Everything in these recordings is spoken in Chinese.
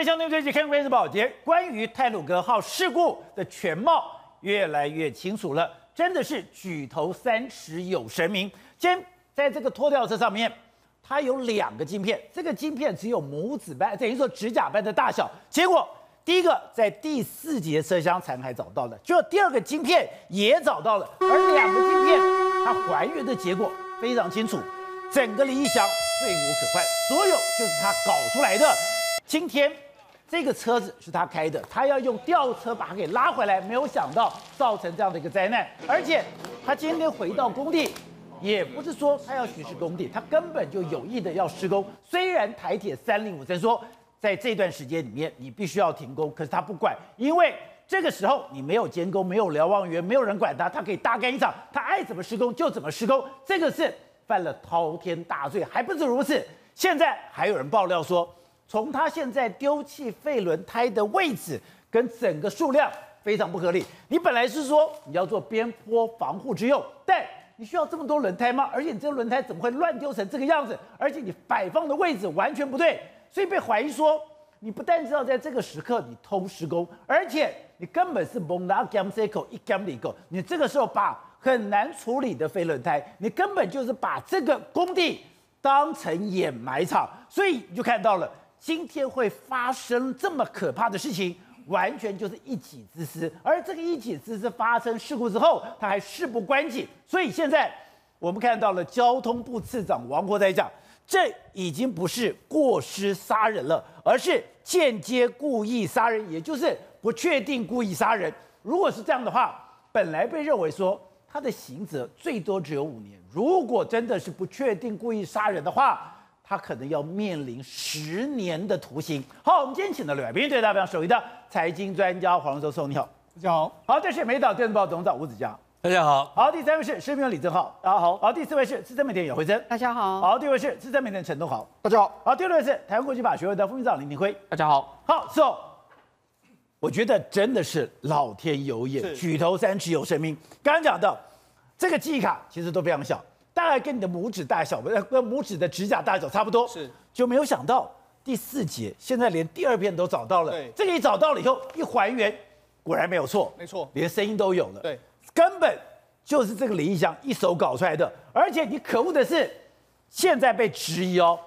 位相对最近，看关键是宝杰。关于泰鲁格号事故的全貌越来越清楚了，真的是举头三尺有神明。先在这个拖吊车上面，它有两个晶片，这个晶片只有拇指般，等于说指甲般的大小。结果第一个在第四节车厢残骸找到了，就第二个晶片也找到了，而两个晶片它还原的结果非常清楚，整个李义祥罪无可犯，所有就是他搞出来的。今天这个车子是他开的，他要用吊车把它给拉回来，没有想到造成这样的一个灾难。而且他今天回到工地，也不是说他要巡视工地，他根本就有意的要施工。虽然台铁三零五三说在这段时间里面你必须要停工，可是他不管，因为这个时候你没有监工，没有瞭望员，没有人管他，他可以大干一场，他爱怎么施工就怎么施工。这个是犯了滔天大罪，还不止如此，现在还有人爆料说。从他现在丢弃废轮胎的位置跟整个数量非常不合理。你本来是说你要做边坡防护之用，但你需要这么多轮胎吗？而且你这个轮胎怎么会乱丢成这个样子？而且你摆放的位置完全不对，所以被怀疑说你不但知道在这个时刻你偷施工，而且你根本是蒙拉 gam c 口一 gam 里口，你这个时候把很难处理的废轮胎，你根本就是把这个工地当成掩埋场，所以你就看到了。今天会发生这么可怕的事情，完全就是一己之私。而这个一己之私发生事故之后，他还事不关己。所以现在我们看到了交通部次长王国在讲，这已经不是过失杀人了，而是间接故意杀人，也就是不确定故意杀人。如果是这样的话，本来被认为说他的刑责最多只有五年，如果真的是不确定故意杀人的话。他可能要面临十年的徒刑。好，我们今天请到了来宾，对大家首席的财经专家黄教授，你好，大家好。好，这是美岛电子报总长吴子嘉，大家好。好，第三位是时评李正浩，大家好。好，第四位是资深媒体姚慧珍，大家好。好，第五位是资深媒体陈东豪，大家好。好，第六位是台湾国际法学会的副秘书长林廷辉，大家好。好，，So，，我觉得真的是老天有眼，举头三尺有神明。刚刚讲到这个记忆卡其实都非常小。大概跟你的拇指大小，呃，拇指的指甲大小差不多，是，就没有想到第四节现在连第二遍都找到了，对，这个一找到了以后一还原，果然没有错，没错，连声音都有了，对，根本就是这个李义祥一手搞出来的，而且你可恶的是，现在被质疑哦，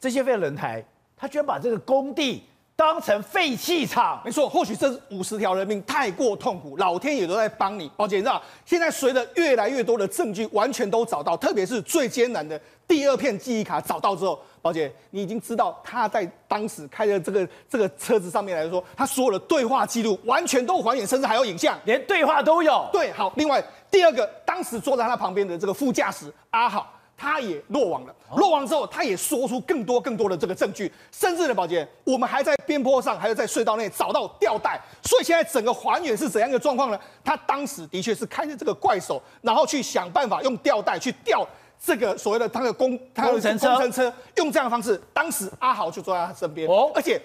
这些废轮胎，他居然把这个工地。当成废弃场，没错。或许这五十条人命太过痛苦，老天也都在帮你。宝姐，你知道，现在随着越来越多的证据完全都找到，特别是最艰难的第二片记忆卡找到之后，宝姐，你已经知道他在当时开的这个这个车子上面来说，他所有的对话记录完全都还原，甚至还有影像，连对话都有。对，好。另外第二个，当时坐在他旁边的这个副驾驶阿好。他也落网了，落网之后，他也说出更多更多的这个证据，甚至呢，宝杰，我们还在边坡上，还有在隧道内找到吊带，所以现在整个还原是怎样一个状况呢？他当时的确是开着这个怪手，然后去想办法用吊带去吊这个所谓的他的工工程车，工程车用这样的方式，当时阿豪就坐在他身边，哦，而且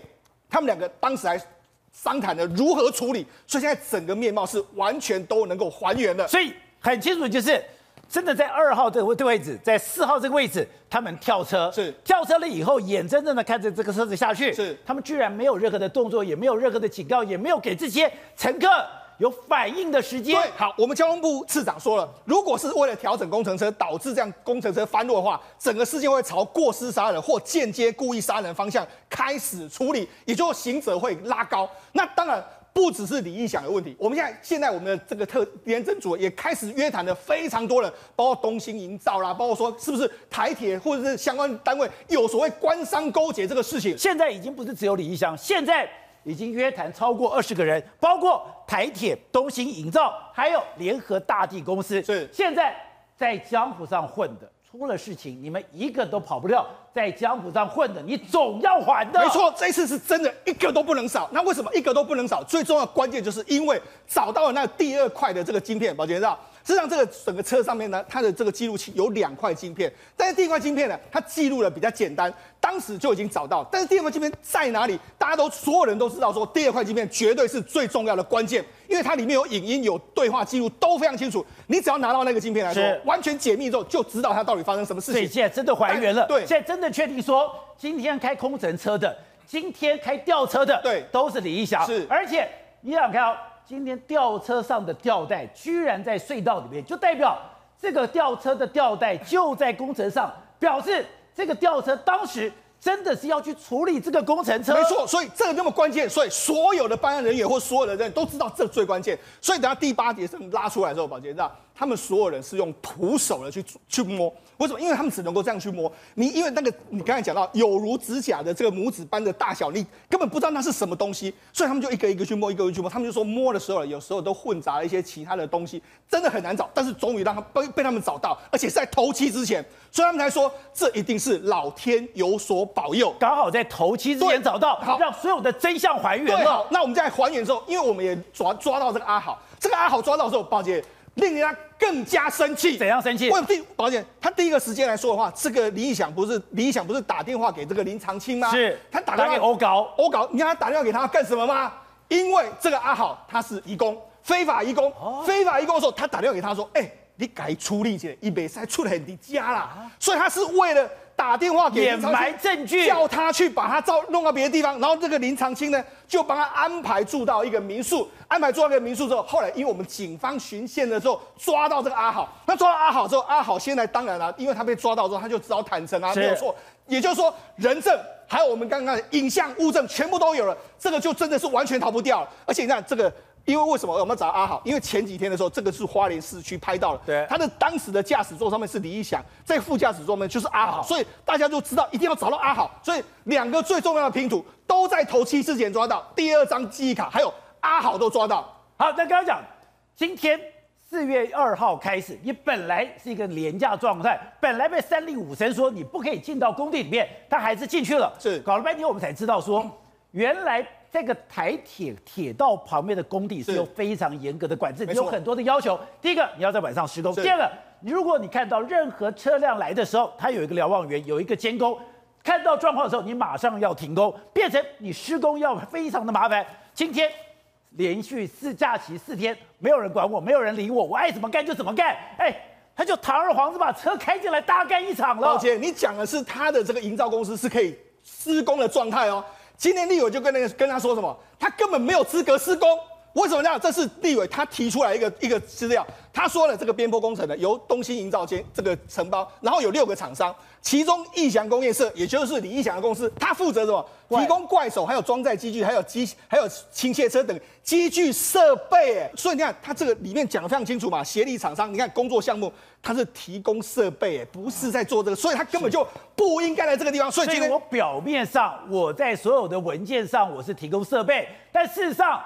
他们两个当时还商谈了如何处理，所以现在整个面貌是完全都能够还原的，所以很清楚就是。真的在二号这个位位置，在四号这个位置，他们跳车，是跳车了以后，眼睁睁的看着这个车子下去，是他们居然没有任何的动作，也没有任何的警告，也没有给这些乘客有反应的时间。对，好，我们交通部次长说了，如果是为了调整工程车导致这样工程车翻落的话，整个事件会朝过失杀人或间接故意杀人方向开始处理，也就是刑责会拉高。那当然。不只是李义祥的问题，我们现在现在我们的这个特廉政组也开始约谈了非常多人，包括东兴营造啦，包括说是不是台铁或者是相关单位有所谓官商勾结这个事情。现在已经不是只有李义祥，现在已经约谈超过二十个人，包括台铁、东兴营造，还有联合大地公司。是现在在江湖上混的。出了事情，你们一个都跑不掉，在江湖上混的，你总要还的。没错，这次是真的，一个都不能少。那为什么一个都不能少？最重要的关键就是因为找到了那第二块的这个晶片，宝杰知道。实际上，这个整个车上面呢，它的这个记录器有两块晶片，但是第一块晶片呢，它记录的比较简单，当时就已经找到。但是第二块晶片在哪里？大家都所有人都知道，说第二块晶片绝对是最重要的关键，因为它里面有影音、有对话记录，都非常清楚。你只要拿到那个晶片来说，完全解密之后，就知道它到底发生什么事情。所以现在真的还原了，对，现在真的确定说，今天开空乘车的今天开吊车的，对，都是李义祥。是，而且你想看哦，今天吊车上的吊带居然在隧道里面，就代表这个吊车的吊带就在工程上，表示这个吊车当时。真的是要去处理这个工程车，没错，所以这个那么关键，所以所有的办案人员或所有的人都知道这最关键，所以等下第八节是拉出来之后，宝杰知道。他们所有人是用徒手的去去摸，为什么？因为他们只能够这样去摸。你因为那个你刚才讲到有如指甲的这个拇指般的大小，你根本不知道那是什么东西，所以他们就一个一个去摸，一个一个去摸。他们就说摸的时候，有时候都混杂了一些其他的东西，真的很难找。但是终于让他被被他们找到，而且是在头七之前，所以他们才说这一定是老天有所保佑，刚好在头七之前找到，好让所有的真相还原了。那我们在还原之后，因为我们也抓抓到这个阿豪，这个阿豪抓到之后，宝杰。令人家更加生气，怎样生气？为什么第保险他第一个时间来说的话，这个李义祥不是李义祥不是打电话给这个林长青吗？是，他打电话给欧高，欧高，你看他打电话给他干什么吗？因为这个阿好他是移工，非法移工，哦、非法移工的时候，他打电话给他说，哎、欸，你该出力去，一别再出很的家啦，啊、所以他是为了。打电话给掩埋证据，叫他去把他照弄到别的地方，然后这个林长青呢，就帮他安排住到一个民宿，安排住到一个民宿之后，后来因为我们警方巡线的时候抓到这个阿好，那抓到阿好之后，阿好现在当然了，因为他被抓到之后，他就只好坦诚啊，没有错，也就是。说人证还有我们刚刚的影像物证全部都有了，这个就真的是完全逃不掉了，而且你看这个。因为为什么我们要找阿豪？因为前几天的时候，这个是花莲市区拍到了，对，他的当时的驾驶座上面是李义祥，在副驾驶座面就是阿豪，所以大家就知道一定要找到阿豪，所以两个最重要的拼图都在头七之前抓到，第二张记忆卡还有阿豪都抓到。好，那刚刚讲，今天四月二号开始，你本来是一个廉价状态，本来被三令五申说你不可以进到工地里面，他还是进去了，是搞了半天我们才知道说，原来。这个台铁铁道旁边的工地是有非常严格的管制，有很多的要求。第一个，你要在晚上施工；第二个，如果你看到任何车辆来的时候，它有一个瞭望员，有一个监工，看到状况的时候，你马上要停工，变成你施工要非常的麻烦。今天连续四假期四天，没有人管我，没有人理我，我爱怎么干就怎么干。哎，他就堂而皇之把车开进来，大干一场了。抱歉，你讲的是他的这个营造公司是可以施工的状态哦。今天立委就跟那个跟他说什么，他根本没有资格施工。为什么这样？这是立委他提出来一个一个资料，他说了这个边坡工程呢，由东兴营造间这个承包，然后有六个厂商，其中义祥工业社，也就是李义祥的公司，他负责什么？提供怪手，还有装载机具，还有机，还有轻卸车等机具设备。哎，所以你看他这个里面讲的非常清楚嘛，协力厂商，你看工作项目，他是提供设备，哎，不是在做这个，所以他根本就不应该来这个地方。所以今天我表面上我在所有的文件上我是提供设备，但事实上。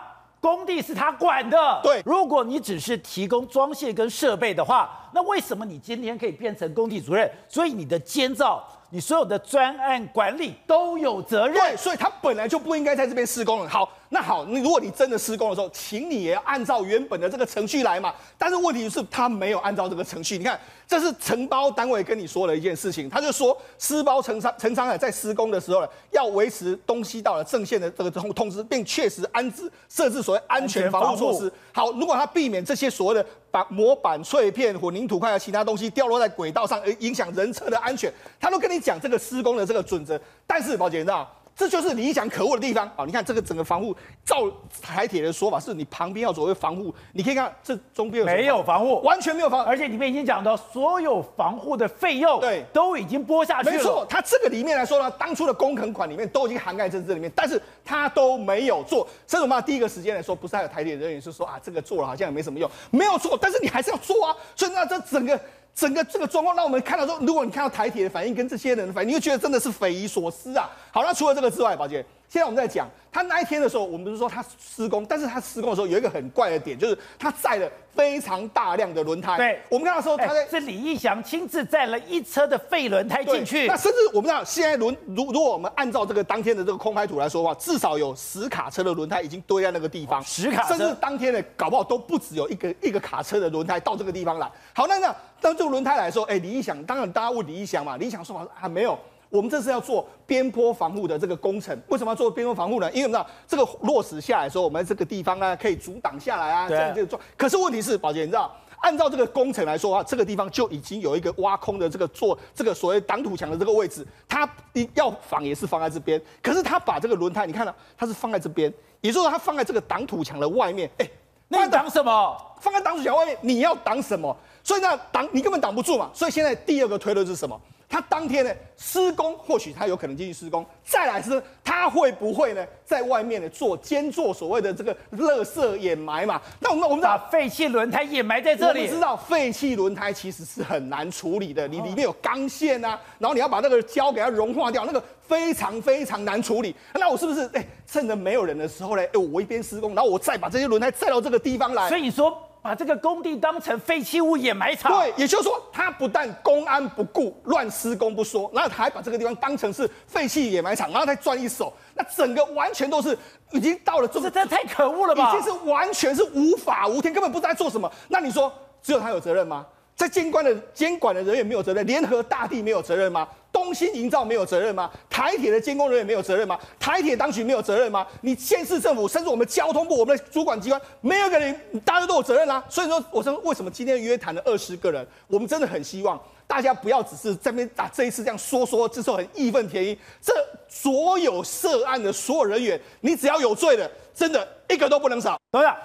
工地是他管的，对。如果你只是提供装卸跟设备的话，那为什么你今天可以变成工地主任？所以你的监造。你所有的专案管理都有责任，对，所以他本来就不应该在这边施工了。好，那好，你如果你真的施工的时候，请你也要按照原本的这个程序来嘛。但是问题是，他没有按照这个程序。你看，这是承包单位跟你说了一件事情，他就说，施包承商承商在施工的时候呢，要维持东西道的正线的这个通通知，并确实安置设置所谓安全防护措施。好，如果他避免这些所谓的。把模板碎片、混凝土块和其他东西掉落在轨道上，而影响人车的安全，他都跟你讲这个施工的这个准则。但是，宝姐，你知道？这就是李义祥可恶的地方啊！你看这个整个防护，照台铁的说法是你旁边要作为防护，你可以看这中间没有防护，完全没有防护，而且里面已经讲到所有防护的费用，对，都已经拨下去了。没错，它这个里面来说呢，当初的工程款里面都已经涵盖在这里面，但是它都没有做。所以我们第一个时间来说，不是还有台铁人员是说啊，这个做了好像也没什么用，没有做，但是你还是要做啊。所以那这整个。整个这个状况让我们看到说，如果你看到台铁的反应跟这些人的反应，你就觉得真的是匪夷所思啊。好，那除了这个之外，宝姐。现在我们在讲他那一天的时候，我们不是说他施工，但是他施工的时候有一个很怪的点，就是他载了非常大量的轮胎。对，我们看到说他在是李义祥亲自载了一车的废轮胎进去。那甚至我们知道，现在轮如如果我们按照这个当天的这个空拍图来说的话，至少有十卡车的轮胎已经堆在那个地方。十卡车，甚至当天的搞不好都不只有一个一个卡车的轮胎到这个地方来。好，那那当这个轮胎来说，哎，李义祥，当然大家问李义祥嘛，李义祥说法还没有。我们这是要做边坡防护的这个工程，为什么要做边坡防护呢？因为我们知道这个落实下来的时候，我们这个地方呢可以阻挡下来啊，这样这个状。可是问题是，宝杰，你知道按照这个工程来说的话，这个地方就已经有一个挖空的这个做这个所谓挡土墙的这个位置，它要防也是放在这边，可是他把这个轮胎，你看到它是放在这边，也就是说它放在这个挡土墙的外面，哎，那你挡什么？放在挡土墙外面，你要挡什么？所以那，挡你根本挡不住嘛。所以现在第二个推论是什么？他当天呢施工，或许他有可能继续施工。再来是，他会不会呢在外面呢做兼做所谓的这个垃圾掩埋嘛？那我们我们把废弃轮胎掩埋在这里。我知道废弃轮胎其实是很难处理的，你里面有钢线啊，然后你要把那个胶给它融化掉，那个非常非常难处理。那我是不是哎趁着没有人的时候呢，哎我一边施工，然后我再把这些轮胎载到这个地方来？所以你说。把这个工地当成废弃物掩埋场，对，也就是说，他不但公安不顾，乱施工不说，然后他还把这个地方当成是废弃掩埋场，然后再赚一手，那整个完全都是已经到了，这这太可恶了吧？已经是完全是无法无天，根本不知道在做什么。那你说，只有他有责任吗？在监管的监管的人员没有责任，联合大地没有责任吗？东兴营造没有责任吗？台铁的监工人员没有责任吗？台铁当局没有责任吗？你县市政府，甚至我们交通部，我们的主管机关，没有一个人，大家都有责任啊。所以说，我说为什么今天约谈了二十个人？我们真的很希望大家不要只是在那边打这一次这样说说，之后很义愤填膺。这所有涉案的所有人员，你只要有罪的，真的一个都不能少。董事长，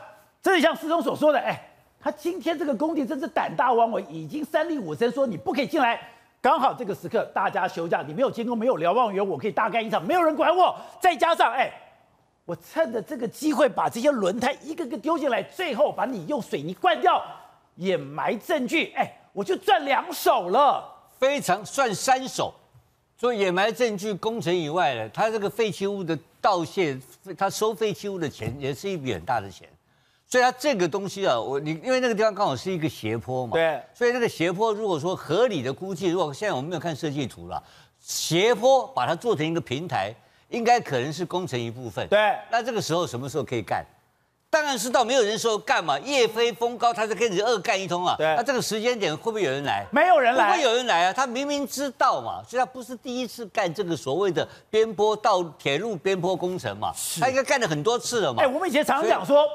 这里像施总所说的，哎。他今天这个工地真是胆大妄为，已经三令五申说你不可以进来。刚好这个时刻大家休假，你没有监工，没有瞭望员，我可以大干一场，没有人管我。再加上哎，我趁着这个机会把这些轮胎一个个丢进来，最后把你用水泥灌掉，掩埋证据。哎，我就赚两手了，非常算三手。所以掩埋证据工程以外呢，他这个废弃物的盗窃，他收废弃物的钱也是一笔很大的钱。所以它这个东西啊，我你因为那个地方刚好是一个斜坡嘛，对，所以那个斜坡如果说合理的估计，如果现在我们没有看设计图了，斜坡把它做成一个平台，应该可能是工程一部分。对，那这个时候什么时候可以干？当然是到没有人说干嘛，夜飞风高，他就跟你二干一通啊。对，那这个时间点会不会有人来？没有人来，不会有人来啊。他明明知道嘛，所以他不是第一次干这个所谓的边坡道铁路边坡工程嘛，他应该干了很多次了嘛。哎，我们以前常常讲说。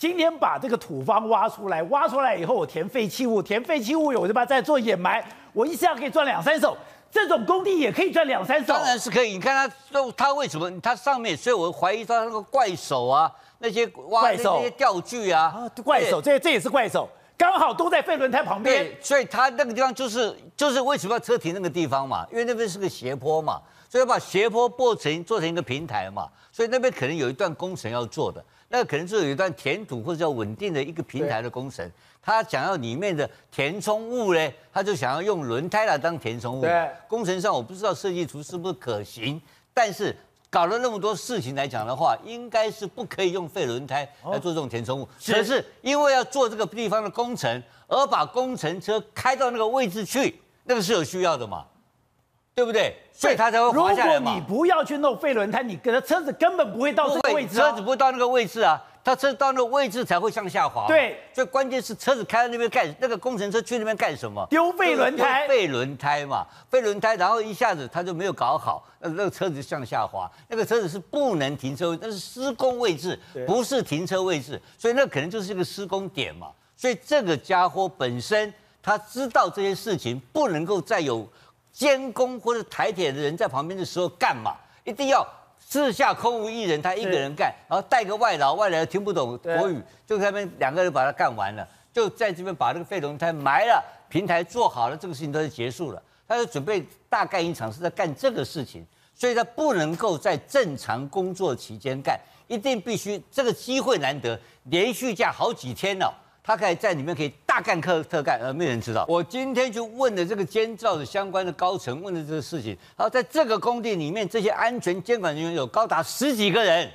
今天把这个土方挖出来，挖出来以后我填废弃物，填废弃物我就把它再做掩埋，我一下可以赚两三手。这种工地也可以赚两三手，当然是可以。你看他，他为什么他上面？所以我怀疑他那个怪手啊，那些挖怪手那些钓具啊，啊怪手，这这也是怪手，刚好都在废轮胎旁边。对，所以他那个地方就是就是为什么要车停那个地方嘛？因为那边是个斜坡嘛，所以要把斜坡做成做成一个平台嘛，所以那边可能有一段工程要做的。那可能是有一段填土或者叫稳定的一个平台的工程，他想要里面的填充物呢，他就想要用轮胎来当填充物。对，工程上我不知道设计图是不是可行，但是搞了那么多事情来讲的话，应该是不可以用废轮胎来做这种填充物。可是因为要做这个地方的工程，而把工程车开到那个位置去，那个是有需要的嘛？对不对？所以他才会滑下来。如果你不要去弄废轮胎，你的车子根本不会到这个位置，车子不会到那个位置啊。他车到那个位置才会向下滑。对，所以关键是车子开到那边干，那个工程车去那边干什么？丢废轮胎。废轮胎嘛，废轮胎，然后一下子他就没有搞好，那那个车子就向下滑。那个车子是不能停车位，那是施工位置，不是停车位置，所以那可能就是一个施工点嘛。所以这个家伙本身他知道这些事情不能够再有。监工或者台铁的人在旁边的时候干嘛？一定要四下空无一人，他一个人干，然后带个外劳，外劳听不懂国语，就在那边两个人把他干完了，就在这边把这个废轮胎埋了，平台做好了，这个事情都是结束了。他就准备大干一场，是在干这个事情，所以他不能够在正常工作期间干，一定必须这个机会难得，连续假好几天了。他可以在里面可以大干特特干，而没有人知道。我今天就问的这个监造的相关的高层，问的这个事情。然后在这个工地里面，这些安全监管人员有高达十几个人，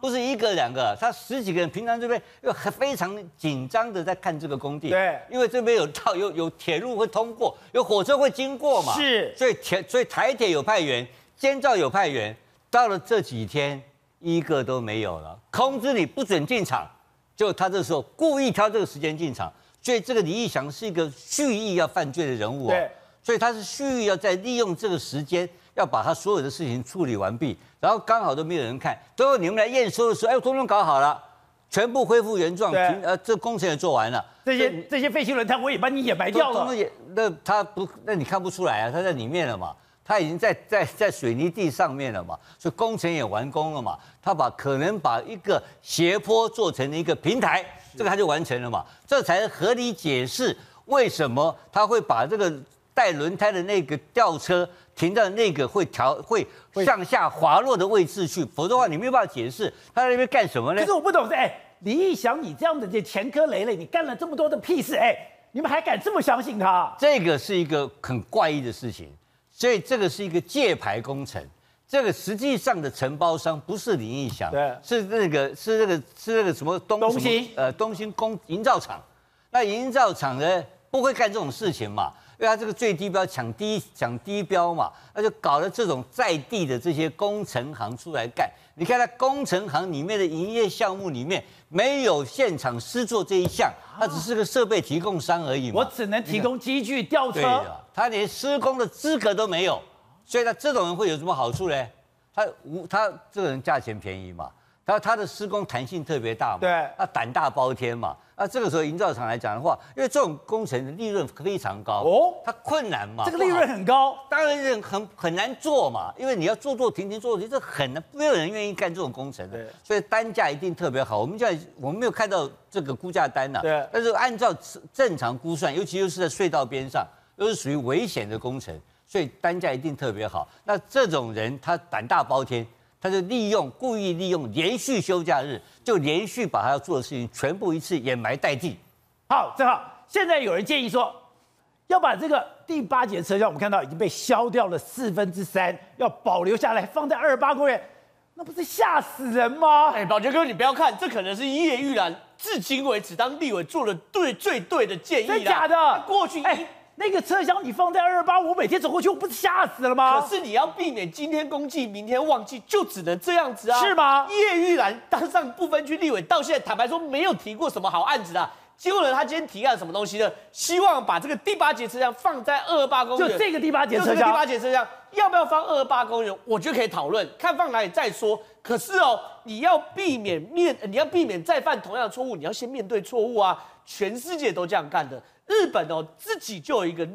不是一个两个，他十几个人。平常这边又很非常紧张的在看这个工地，对，因为这边有道有有铁路会通过，有火车会经过嘛，是。所以铁所以台铁有派员，监造有派员，到了这几天一个都没有了，通知你不准进场。就他这时候故意挑这个时间进场，所以这个李义祥是一个蓄意要犯罪的人物哦。对，所以他是蓄意要在利用这个时间，要把他所有的事情处理完毕，然后刚好都没有人看，最后你们来验收的时候，哎，通通搞好了，全部恢复原状，对停呃，这工程也做完了，这些这些废弃轮胎我也把你掩埋掉了。也那他不，那你看不出来啊，他在里面了嘛，他已经在在在水泥地上面了嘛，所以工程也完工了嘛，他把可能把一个斜坡做成了一个平台，这个他就完成了嘛，这才合理解释为什么他会把这个带轮胎的那个吊车。停到那个会调会向下滑落的位置去，否则的话你没有办法解释他在那边干什么呢？可是我不懂，哎，李义祥，你这样的这前科累累，你干了这么多的屁事，哎，你们还敢这么相信他？这个是一个很怪异的事情，所以这个是一个借牌工程，这个实际上的承包商不是林义祥，对，是那个是那个是那个什么东东兴呃东兴工营造厂，那营造厂呢不会干这种事情嘛？因为他这个最低标抢低抢低标嘛，那就搞了这种在地的这些工程行出来干。你看他工程行里面的营业项目里面没有现场施作这一项，他只是个设备提供商而已嘛。我只能提供机具吊车，他连施工的资格都没有，所以他这种人会有什么好处呢？他无他这个人价钱便宜嘛，他他的施工弹性特别大嘛，对，他胆大包天嘛。那这个时候，营造厂来讲的话，因为这种工程的利润非常高哦，它困难嘛，这个利润很高，当然很很难做嘛，因为你要做做停停做这很难，没有人愿意干这种工程的，所以单价一定特别好。我们现在我们没有看到这个估价单呐，对，但是按照正常估算，尤其又是在隧道边上，又是属于危险的工程，所以单价一定特别好。那这种人他胆大包天。他就利用故意利用连续休假日，就连续把他要做的事情全部一次掩埋殆尽。好，正好现在有人建议说，要把这个第八节车厢，我们看到已经被削掉了四分之三，要保留下来放在二十八公园，那不是吓死人吗？哎，宝杰哥，你不要看，这可能是叶玉兰至今为止当立委做的对最对的建议。真假的？过去哎。那个车厢你放在二二八，我每天走过去，我不是吓死了吗？可是你要避免今天公祭，明天忘记，就只能这样子啊？是吗？叶玉兰当上不分区立委，到现在坦白说没有提过什么好案子啊。结果呢，他今天提案什么东西呢？希望把这个第八节车厢放在二二八公园。就这个第八节车厢，就这个第八节车厢要不要放二二八公园？我觉得可以讨论，看放哪里再说。可是哦，你要避免面，你要避免再犯同样的错误，你要先面对错误啊！全世界都这样干的。日本哦，自己就有一个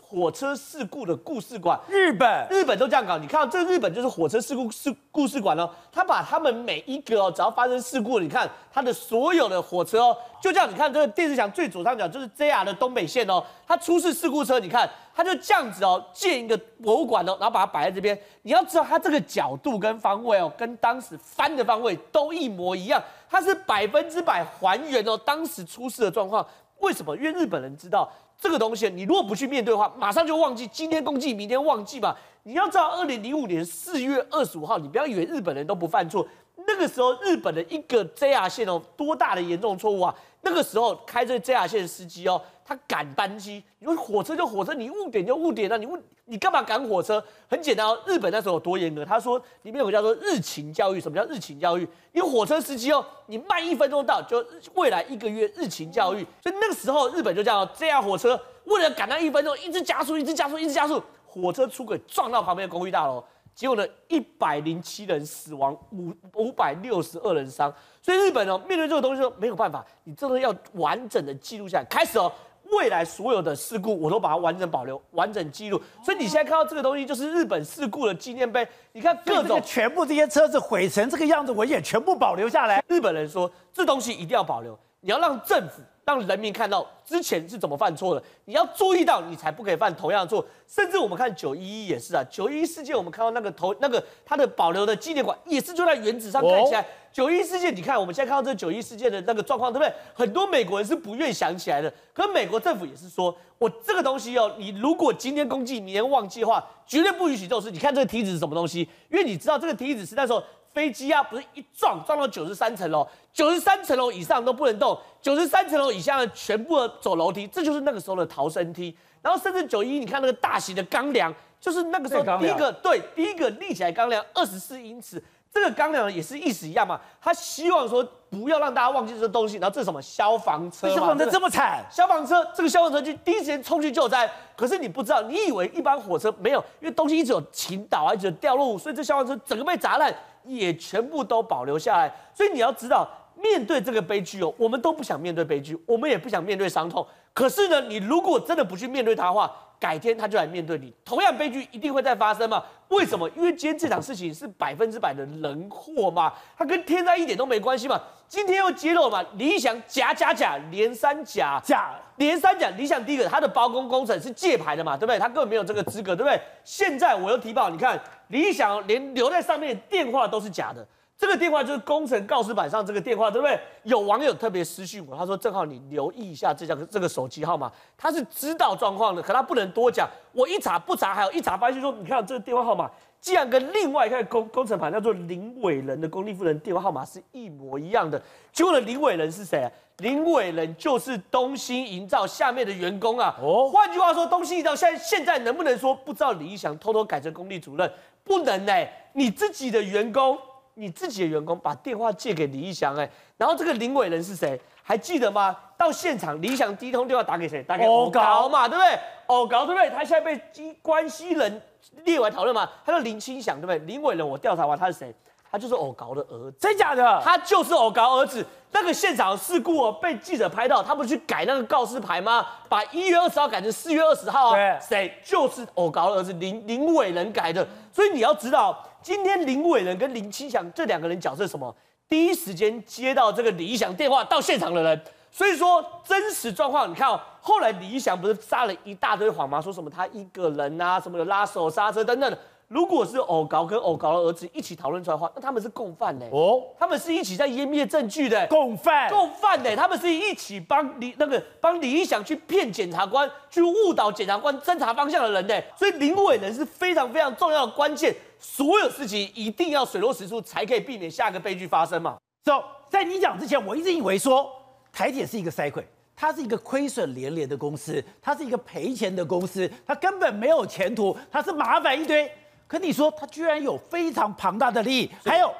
火车事故的故事馆。日本，日本都这样搞。你看到这个日本就是火车事故事故事馆哦，他把他们每一个哦，只要发生事故，你看他的所有的火车哦，就这样。你看这个电视墙最左上角就是 JR 的东北线哦，它出事事故车，你看它就这样子哦，建一个博物馆哦，然后把它摆在这边。你要知道它这个角度跟方位哦，跟当时翻的方位都一模一样，它是百分之百还原哦当时出事的状况。为什么？因为日本人知道这个东西，你如果不去面对的话，马上就忘记。今天公祭，明天忘记嘛。你要知道，二零零五年四月二十五号，你不要以为日本人都不犯错。那个时候，日本的一个 JR 线哦，多大的严重错误啊！那个时候开这 JR 线的司机哦，他赶班机，你说火车就火车，你误点就误点了，你误你干嘛赶火车？很简单哦，日本那时候有多严格？他说里面有个叫做日勤教育，什么叫日勤教育？因为火车司机哦，你慢一分钟到，就未来一个月日勤教育。所以那个时候日本就叫 JR 火车，为了赶那一分钟，一直加速，一直加速，一直加速，火车出轨撞到旁边的公寓大楼。结果呢，一百零七人死亡，五五百六十二人伤。所以日本哦，面对这个东西说没有办法，你真的要完整的记录下来。开始哦，未来所有的事故我都把它完整保留，完整记录。所以你现在看到这个东西，就是日本事故的纪念碑。你看各种全部这些车子毁成这个样子，我也全部保留下来。日本人说，这东西一定要保留，你要让政府。让人民看到之前是怎么犯错的，你要注意到，你才不可以犯同样的错。甚至我们看九一一也是啊，九一一事件我们看到那个头那个它的保留的纪念馆也是就在原址上盖起来。九一一事件，你看我们现在看到这九一一事件的那个状况，对不对？很多美国人是不愿意想起来的，可美国政府也是说，我这个东西哦，你如果今天公祭，明天忘记的话，绝对不允许这种事。你看这个梯子是什么东西？因为你知道这个梯子是那时候。飞机啊，不是一撞撞到九十三层楼，九十三层楼以上都不能动，九十三层楼以下的全部走楼梯，这就是那个时候的逃生梯。然后甚至九一，你看那个大型的钢梁，就是那个时候第一个对第一个立起来钢梁二十四英尺，这个钢梁也是意思一样嘛，他希望说不要让大家忘记这个东西。然后这是什么消防车？消防车这么惨？消防车这个消防车就第一时间冲去救灾，可是你不知道，你以为一般火车没有，因为东西一直有倾倒啊，一直有掉落物，所以这消防车整个被砸烂。也全部都保留下来，所以你要知道，面对这个悲剧哦，我们都不想面对悲剧，我们也不想面对伤痛。可是呢，你如果真的不去面对他的话，改天他就来面对你，同样悲剧一定会再发生嘛？为什么？因为今天这场事情是百分之百的人祸嘛，它跟天灾一点都没关系嘛。今天又揭露了嘛，理想假假假连三假假连三假，理想第一个他的包工工程是借牌的嘛，对不对？他根本没有这个资格，对不对？现在我又提报，你看理想连留在上面的电话都是假的。这个电话就是工程告示板上这个电话，对不对？有网友特别私讯我，他说：“正好你留意一下这个这个手机号码，他是知道状况的，可他不能多讲。我一查不查，还有一查发现说，你看这个电话号码竟然跟另外一个工工程盘叫做林伟仁的公立夫人电话号码是一模一样的。结果呢，林伟仁是谁啊？林伟仁就是东兴营造下面的员工啊。哦，换句话说，东兴营造现在现在能不能说不知道李义祥偷偷改成公立主任？不能呢、你自己的员工。”你自己的员工把电话借给李义祥，哎，然后这个林伟人是谁？还记得吗？到现场，李义祥第一通电话打给谁？打给欧高嘛，对不对？欧高对不对？他现在被关系人列为讨论嘛？他说林清祥，对不对？林伟人，我调查完他是谁？他就是欧高的儿子，真假的？他就是欧高儿子。那个现场事故哦，被记者拍到，他不是去改那个告示牌吗？把一月二十号改成四月二十号啊？对，谁？就是欧高的儿子林林伟人改的。所以你要知道。今天林伟仁跟林清祥这两个人角色什么？第一时间接到这个李义祥电话到现场的人，所以说真实状况，你看哦，后来李义祥不是撒了一大堆谎吗？说什么他一个人啊，什么有拉手刹车等等。如果是欧高跟欧高的儿子一起讨论出来的话，那他们是共犯呢？哦，他们是一起在湮灭证据的共犯，共犯呢？他们是一起帮李那个帮李义祥去骗检察官，去误导检察官侦查方向的人呢？所以林伟人是非常非常重要的关键，所有事情一定要水落石出，才可以避免下一个悲剧发生嘛。走，so, 在你讲之前，我一直以为说台铁是一个塞亏，它是一个亏损连连的公司，它是一个赔钱的公司，它根本没有前途，它是麻烦一堆。可你说他居然有非常庞大的利益，还有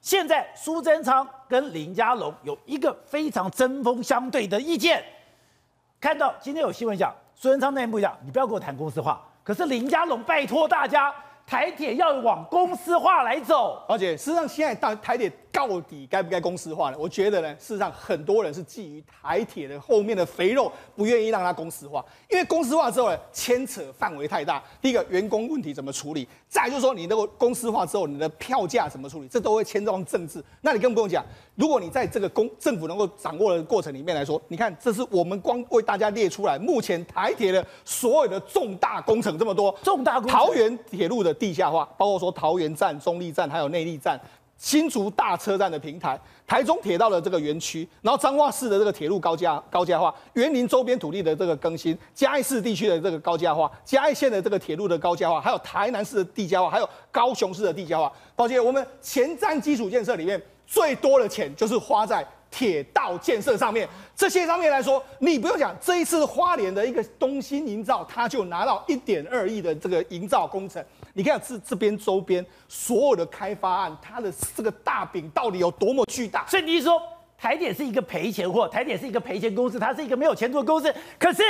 现在苏贞昌跟林佳龙有一个非常针锋相对的意见。看到今天有新闻讲苏贞昌内部讲，你不要跟我谈公司化。可是林佳龙拜托大家，台铁要往公司化来走。而且事实上现在大台铁。到底该不该公司化呢？我觉得呢，事实上很多人是基于台铁的后面的肥肉，不愿意让它公司化。因为公司化之后呢，牵扯范围太大。第一个，员工问题怎么处理？再就是说，你那个公司化之后，你的票价怎么处理？这都会牵动政治。那你更不用讲，如果你在这个公政府能够掌握的过程里面来说，你看，这是我们光为大家列出来，目前台铁的所有的重大工程这么多，重大工程，桃园铁路的地下化，包括说桃园站、中立站还有内力站。新竹大车站的平台，台中铁道的这个园区，然后彰化市的这个铁路高架高架化，园林周边土地的这个更新，嘉义市地区的这个高架化，嘉义县的这个铁路的高架化，还有台南市的地下化，还有高雄市的地下化。抱歉，我们前瞻基础建设里面最多的钱就是花在铁道建设上面。这些上面来说，你不用讲，这一次花莲的一个东兴营造，他就拿到一点二亿的这个营造工程。你看这这边周边所有的开发案，它的这个大饼到底有多么巨大？所以你是说台铁是一个赔钱货，台铁是一个赔钱公司，它是一个没有前途的公司。可是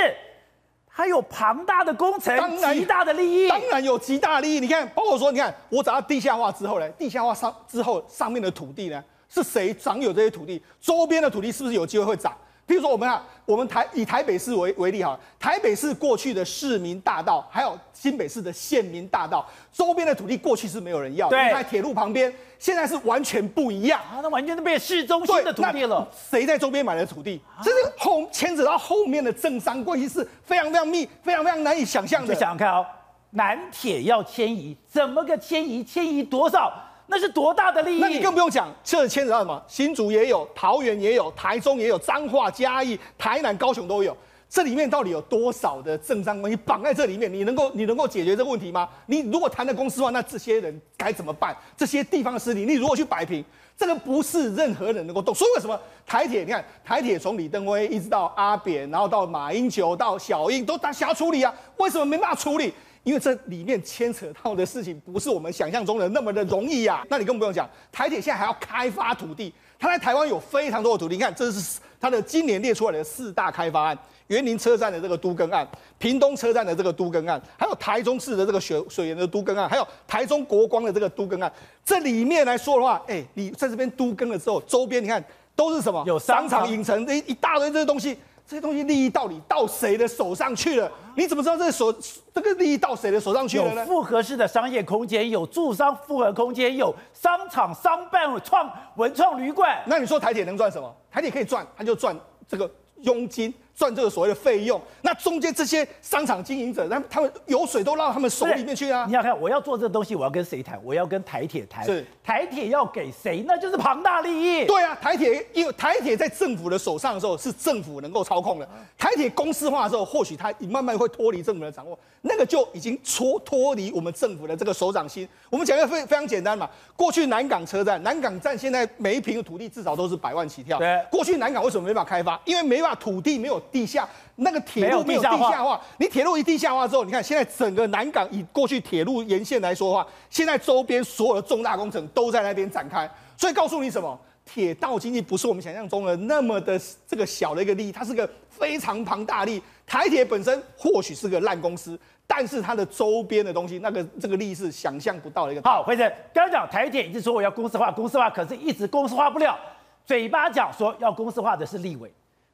它有庞大的工程，当然极大的利益，当然有极大的利益。你看，包括说，你看我找到地下化之后呢，地下化上之后上面的土地呢，是谁掌有这些土地？周边的土地是不是有机会会涨？比如说，我们啊，我们台以台北市为为例哈，台北市过去的市民大道，还有新北市的县民大道，周边的土地过去是没有人要，对，在铁路旁边，现在是完全不一样啊，那完全都变市中心的土地了。谁在周边买的土地？这是后牵扯到后面的政商关系是非常非常密，非常非常难以想象的。你想想看哦，南铁要迁移，怎么个迁移？迁移多少？那是多大的利益？那你更不用讲，这牵扯到什么？新竹也有，桃园也有，台中也有，彰化、嘉义、台南、高雄都有。这里面到底有多少的政商关系绑在这里面？你能够你能够解决这个问题吗？你如果谈的公司话，那这些人该怎么办？这些地方势力，你如果去摆平，这个不是任何人能够动。所以为什么台铁？你看台铁从李登辉一直到阿扁，然后到马英九到小英，都想要处理啊？为什么没办法处理？因为这里面牵扯到的事情不是我们想象中的那么的容易呀。那你更不用讲，台铁现在还要开发土地，它在台湾有非常多的土地。你看，这是它的今年列出来的四大开发案：园林车站的这个都更案，屏东车站的这个都更案，还有台中市的这个水水源的都更案，还有台中国光的这个都更案。这里面来说的话，哎，你在这边都更了之后，周边你看都是什么？有商场、影城一一大堆这些东西，这些东西利益到底到谁的手上去了？你怎么知道这个手这个利益到谁的手上去了呢？有复合式的商业空间，有住商复合空间，有商场、商办、创文创旅馆。那你说台铁能赚什么？台铁可以赚，它就赚这个佣金。赚这个所谓的费用，那中间这些商场经营者，他们他们油水都到他们手里面去啊！你要看，我要做这个东西，我要跟谁谈？我要跟台铁谈。是台铁要给谁？那就是庞大利益。对啊，台铁因为台铁在政府的手上的时候，是政府能够操控的。台铁公司化的时候，或许它慢慢会脱离政府的掌握，那个就已经脱脱离我们政府的这个手掌心。我们讲个非非常简单嘛，过去南港车站，南港站现在每一平的土地至少都是百万起跳。对，过去南港为什么没办法开发？因为没办法土地没有。地下那个铁路没有地下化，下化你铁路一地下化之后，你看现在整个南港以过去铁路沿线来说的话，现在周边所有的重大工程都在那边展开，所以告诉你什么？铁道经济不是我们想象中的那么的这个小的一个利益，它是个非常庞大的利益。台铁本身或许是个烂公司，但是它的周边的东西，那个这个利益是想象不到的一个。好，辉正，刚刚讲台铁一直说我要公司化，公司化，可是一直公司化不了，嘴巴讲说要公司化的是立委。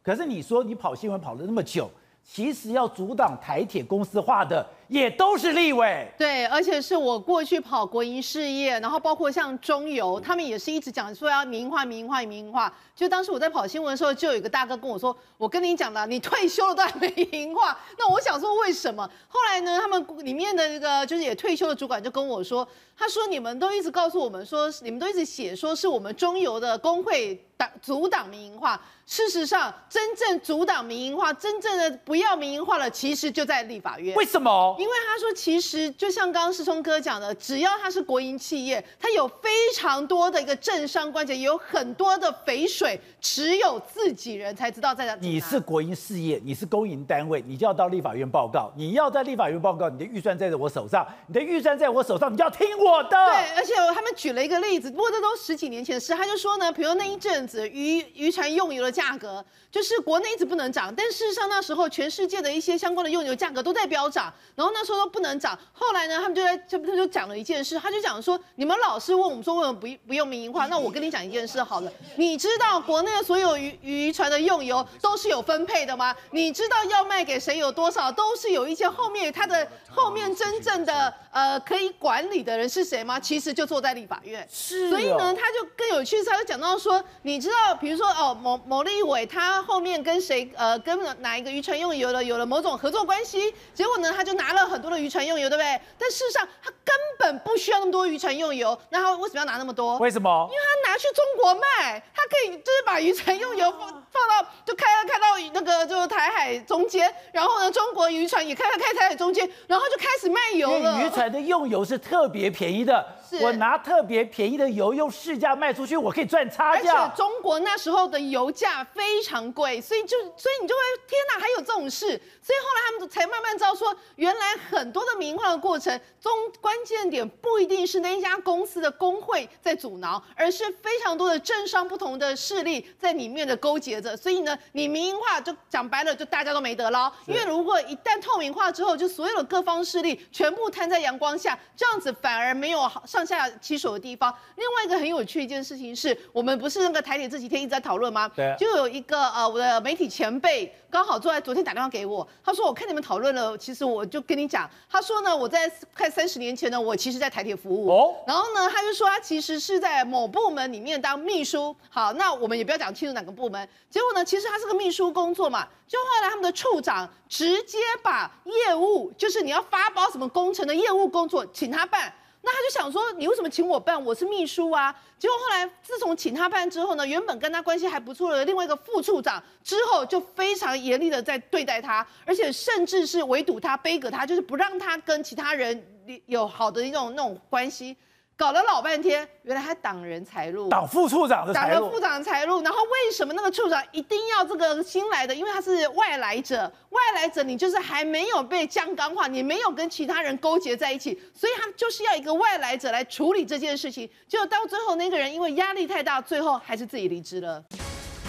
可是你说你跑新闻跑了那么久，其实要阻挡台铁公司化的也都是立委。对，而且是我过去跑国营事业，然后包括像中油，他们也是一直讲说要民营化、民营化、民营化。就当时我在跑新闻的时候，就有一个大哥跟我说：“我跟你讲了，你退休了都还没民营化。”那我想说为什么？后来呢，他们里面的那个就是也退休的主管就跟我说：“他说你们都一直告诉我们说，你们都一直写说是我们中油的工会挡阻挡民营化。”事实上，真正阻挡民营化、真正的不要民营化的，其实就在立法院。为什么？因为他说，其实就像刚刚师聪哥讲的，只要他是国营企业，他有非常多的一个政商关系，也有很多的肥水，只有自己人才知道在哪。你是国营事业，你是公营单位，你就要到立法院报告。你要在立法院报告，你的预算在我手上，你的预算在我手上，你就要听我的。对，而且他们举了一个例子，不过这都十几年前的事。他就说呢，比如那一阵子渔渔船用油的价格就是国内一直不能涨，但事实上那时候全世界的一些相关的用油价格都在飙涨，然后那时候都不能涨。后来呢，他们就在就他就讲了一件事，他就讲说，你们老是问我们说为什么不不用民营化？那我跟你讲一件事好了，你知道国内的所有渔渔船的用油都是有分配的吗？你知道要卖给谁有多少，都是有一些后面他的后面真正的呃可以管理的人是谁吗？其实就坐在立法院。是、哦，所以呢，他就更有趣，他就讲到说，你知道，比如说哦某某立委他。后面跟谁呃跟哪一个渔船用油了有了某种合作关系，结果呢他就拿了很多的渔船用油，对不对？但事实上他根本不需要那么多渔船用油，那他为什么要拿那么多？为什么？因为他拿去中国卖，他可以就是把渔船用油放放到就开开到那个就是台海中间，然后呢中国渔船也开开开台海中间，然后就开始卖油了。渔船的用油是特别便宜的，我拿特别便宜的油用市价卖出去，我可以赚差价。而且中国那时候的油价非常贵，所以就所以你就会天哪，还有这种事，所以后来他们才慢慢知道说，原来很多的民营化的过程中，关键点不一定是那一家公司的工会在阻挠，而是非常多的政商不同的势力在里面的勾结着。所以呢，你民营化就讲白了，就大家都没得捞。因为如果一旦透明化之后，就所有的各方势力全部摊在阳光下，这样子反而没有上下其手的地方。另外一个很有趣的一件事情是，我们不是那个台铁这几天一直在讨论吗？对，就有一个呃我的媒体前辈刚好坐在昨天打电话给我，他说我看你们讨论了，其实我就跟你讲，他说呢我在快三十年前呢，我其实在台铁服务，哦，然后呢他就说他其实是在某部门里面当秘书，好，那我们也不要讲清楚哪个部门，结果呢其实他是个秘书工作嘛，就后来他们的处长直接把业务，就是你要发包什么工程的业务工作请他办。那他就想说，你为什么请我办？我是秘书啊。结果后来，自从请他办之后呢，原本跟他关系还不错的另外一个副处长，之后就非常严厉的在对待他，而且甚至是围堵他、杯葛他，就是不让他跟其他人有好的一种那种关系。搞了老半天，原来他挡人财路，挡副处长的财路，挡了副长的财路。然后为什么那个处长一定要这个新来的？因为他是外来者，外来者你就是还没有被降岗化，你没有跟其他人勾结在一起，所以他就是要一个外来者来处理这件事情。结果到最后那个人因为压力太大，最后还是自己离职了。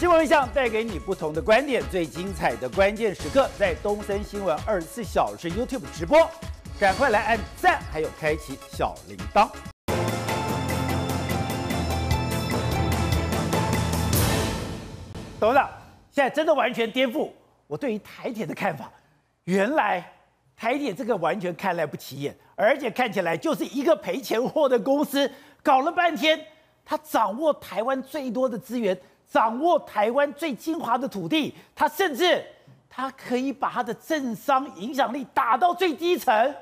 新闻一向带给你不同的观点，最精彩的关键时刻在东森新闻二十四小时 YouTube 直播，赶快来按赞，还有开启小铃铛。董事长，现在真的完全颠覆我对于台铁的看法。原来台铁这个完全看来不起眼，而且看起来就是一个赔钱货的公司。搞了半天，他掌握台湾最多的资源，掌握台湾最精华的土地，他甚至他可以把他的政商影响力打到最低层。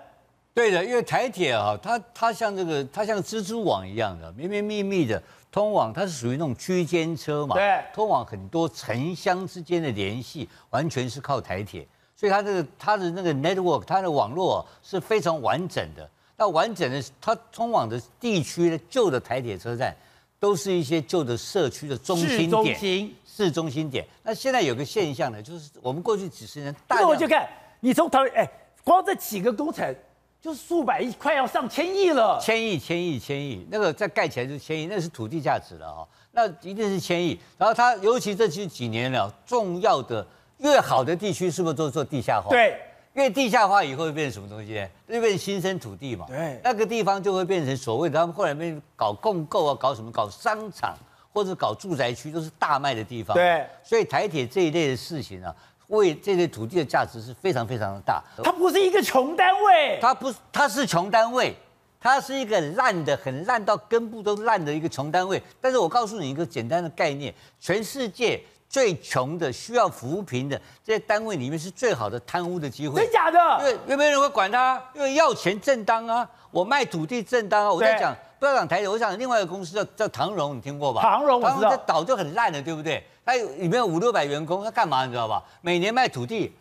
对的，因为台铁啊，它它像这个，它像蜘蛛网一样的，绵绵密密的通往，它是属于那种区间车嘛，对，通往很多城乡之间的联系，完全是靠台铁，所以它这个它的那个 network，它的网络是非常完整的。那完整的，它通往的地区的旧的台铁车站，都是一些旧的社区的中心点，市中心，市中心点。那现在有个现象呢，就是我们过去几十年，大那我就看你从头，哎，光这几个工程。就是数百亿，快要上千亿了。千亿，千亿，千亿，那个再盖起来就是千亿，那是土地价值了啊。那一定是千亿。然后它尤其这几几年了，重要的越好的地区是不是都做地下化？对，越地下化以后会变成什么东西呢？就变成新生土地嘛。对，那个地方就会变成所谓的他们后来变搞共购啊，搞什么？搞商场或者搞住宅区，都是大卖的地方。对，所以台铁这一类的事情啊。为这类土地的价值是非常非常的大。它不是一个穷单位，它不，它是穷单位，它是一个烂的、很烂到根部都烂的一个穷单位。但是我告诉你一个简单的概念：全世界最穷的、需要扶贫的这些单位里面，是最好的贪污的机会。真假的？因为有没有人会管他？因为要钱正当啊，我卖土地正当啊。我在讲，不要讲台铁，我讲另外一个公司叫叫唐荣，你听过吧？唐荣，我知道。这岛就很烂的，对不对？他里面有五六百员工，他干嘛你知道吧？每年卖土地，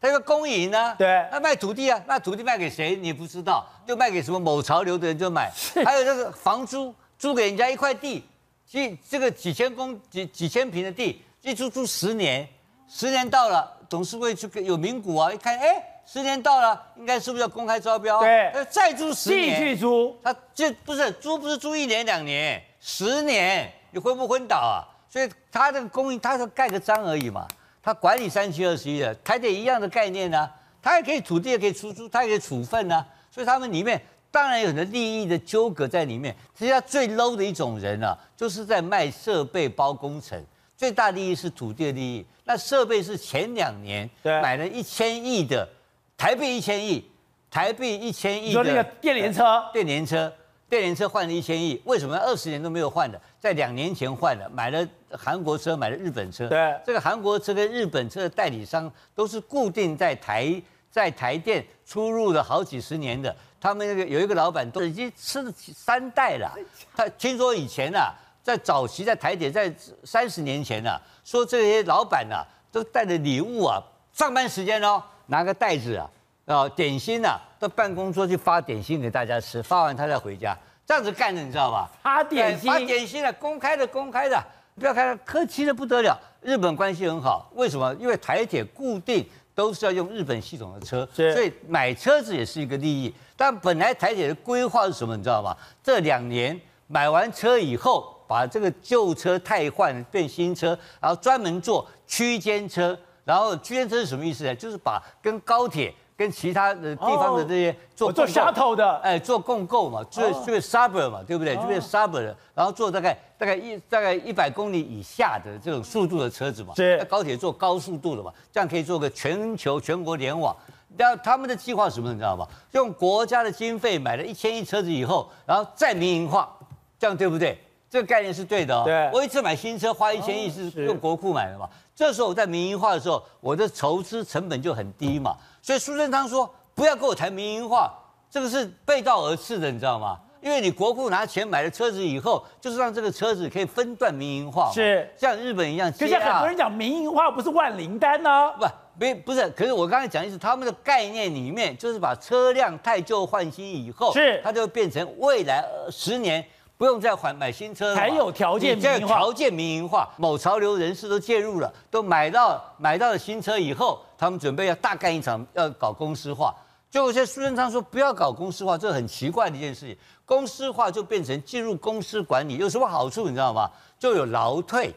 他有个公营呢。对，他卖土地啊，那土地卖给谁你也不知道，就卖给什么某潮流的人就买。还有这个房租，租给人家一块地，几这个几千公几几千平的地，一租租十年，十年到了，董事会去有名股啊，一看，哎，十年到了，应该是不是要公开招标？对，再租十年，继续租，他就不是租，不是租一年两年，十年，你昏不昏倒啊？所以他这个公营，他说盖个章而已嘛，他管理三七二十一的，台铁一样的概念呢、啊，他也可以土地也可以出租，他也可以处分呢、啊，所以他们里面当然有很多利益的纠葛在里面。实际上最 low 的一种人啊，就是在卖设备包工程，最大利益是土地的利益。那设备是前两年买了一千亿的台币一千亿，台币一千亿的那个电联车，电联车。电联车换了一千亿，为什么二十年都没有换的？在两年前换的，买了韩国车，买了日本车。对，这个韩国车跟日本车的代理商都是固定在台在台电出入了好几十年的。他们那个有一个老板都已经吃了三代了。他听说以前啊，在早期在台铁，在三十年前啊，说这些老板啊都带着礼物啊，上班时间哦拿个袋子啊。啊，点心呐、啊，到办公桌去发点心给大家吃，发完他再回家，这样子干的，你知道吧？发点心，发点心了，公开的，公开的，不要看他客气的不得了。日本关系很好，为什么？因为台铁固定都是要用日本系统的车，所以买车子也是一个利益。但本来台铁的规划是什么？你知道吗？这两年买完车以后，把这个旧车汰换变新车，然后专门做区间车。然后区间车是什么意思呢？就是把跟高铁。跟其他的地方的这些做做 shuttle 的，哎，做共购嘛，就就变 suburb 嘛，对不对？就变 suburb，然后做大概大概一大概一百公里以下的这种速度的车子嘛。是。高铁做高速度的嘛，这样可以做个全球全国联网。那他们的计划是什么？你知道吗？用国家的经费买了一千亿车子以后，然后再民营化，这样对不对？这个概念是对的哦。对。我一次买新车花一千亿是用国库买的嘛？这时候我在民营化的时候，我的筹资成本就很低嘛。所以苏贞昌说：“不要跟我谈民营化，这个是背道而驰的，你知道吗？因为你国库拿钱买了车子以后，就是让这个车子可以分段民营化，是像日本一样。可是很多人讲民营化不是万灵丹呢、啊？不，没不是。可是我刚才讲的是他们的概念里面，就是把车辆太旧换新以后，是它就变成未来十年。”不用再还买新车了，才有条件民营化。有条件民营化，某潮流人士都介入了，都买到买到了新车以后，他们准备要大干一场，要搞公司化。就有些苏贞昌说不要搞公司化，这很奇怪的一件事情。公司化就变成进入公司管理，有什么好处你知道吗？就有劳退，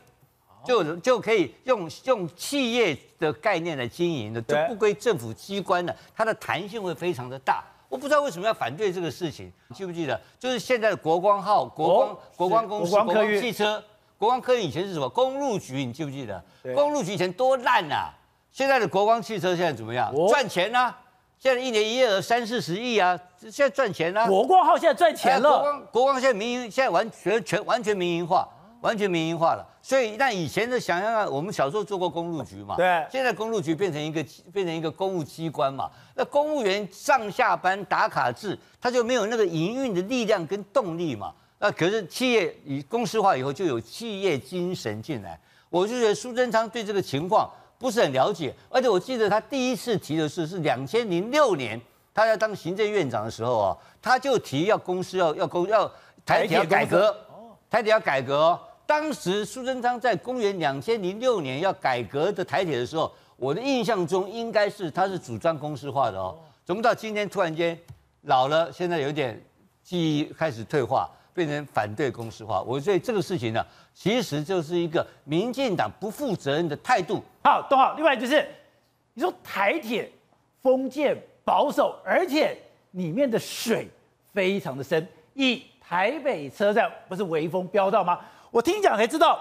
就就可以用用企业的概念来经营的，就不归政府机关了，它的弹性会非常的大。我不知道为什么要反对这个事情，记不记得？就是现在的国光号、国光、国光公司、国光汽车、国光科运以前是什么公路局？你记不记得？公路局以前多烂啊！现在的国光汽车现在怎么样？哦、赚钱啊！现在一年营业额三四十亿啊！现在赚钱啊！国光号现在赚钱了。国光国光现在民营，现在完全全完全民营化，完全民营化了。所以那以前的想象啊，我们小时候做过公路局嘛，对。现在公路局变成一个变成一个公务机关嘛，那公务员上下班打卡制，他就没有那个营运的力量跟动力嘛。那可是企业以公司化以后，就有企业精神进来。我就觉得苏贞昌对这个情况不是很了解，而且我记得他第一次提的是是两千零六年，他在当行政院长的时候啊，他就提要公司要要公要台铁要改革，台铁要改革。当时苏贞昌在公元两千零六年要改革的台铁的时候，我的印象中应该是他是主张公司化的哦，怎么到今天突然间老了，现在有点记忆开始退化。变成反对公司化，我觉得这个事情呢，其实就是一个民进党不负责任的态度。好，都好。另外就是，你说台铁封建保守，而且里面的水非常的深。以台北车站不是微风飙到吗？我听讲才知道，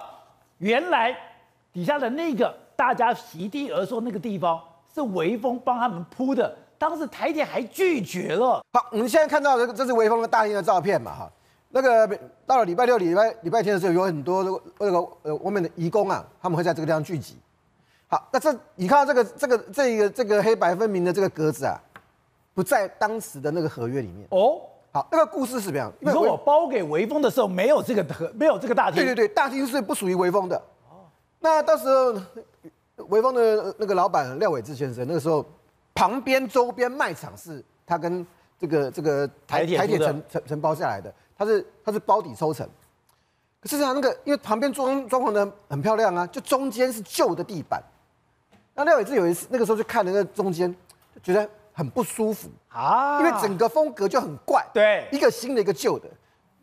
原来底下的那个大家席地而坐那个地方是微风帮他们铺的，当时台铁还拒绝了。好，我们现在看到这个，这是微风的大厅的照片嘛？哈。那个到了礼拜六、礼拜礼拜天的时候，有很多那个呃外面的移工啊，他们会在这个地方聚集。好，那这你看到这个这个这个这个黑白分明的这个格子啊，不在当时的那个合约里面哦。好，那个故事是怎么样？你说我包给微风的时候没有这个合，没有这个大厅。对对对，大厅是不属于微风的。哦。那到时候微风的那个老板廖伟志先生，那个时候旁边周边卖场是他跟这个这个台台铁承承承包下来的。他是他是包底抽成，可是他那个因为旁边装装潢的很漂亮啊，就中间是旧的地板。那廖伟志有一次那个时候就看那个中间，就觉得很不舒服啊，因为整个风格就很怪。对，一个新的，一个旧的。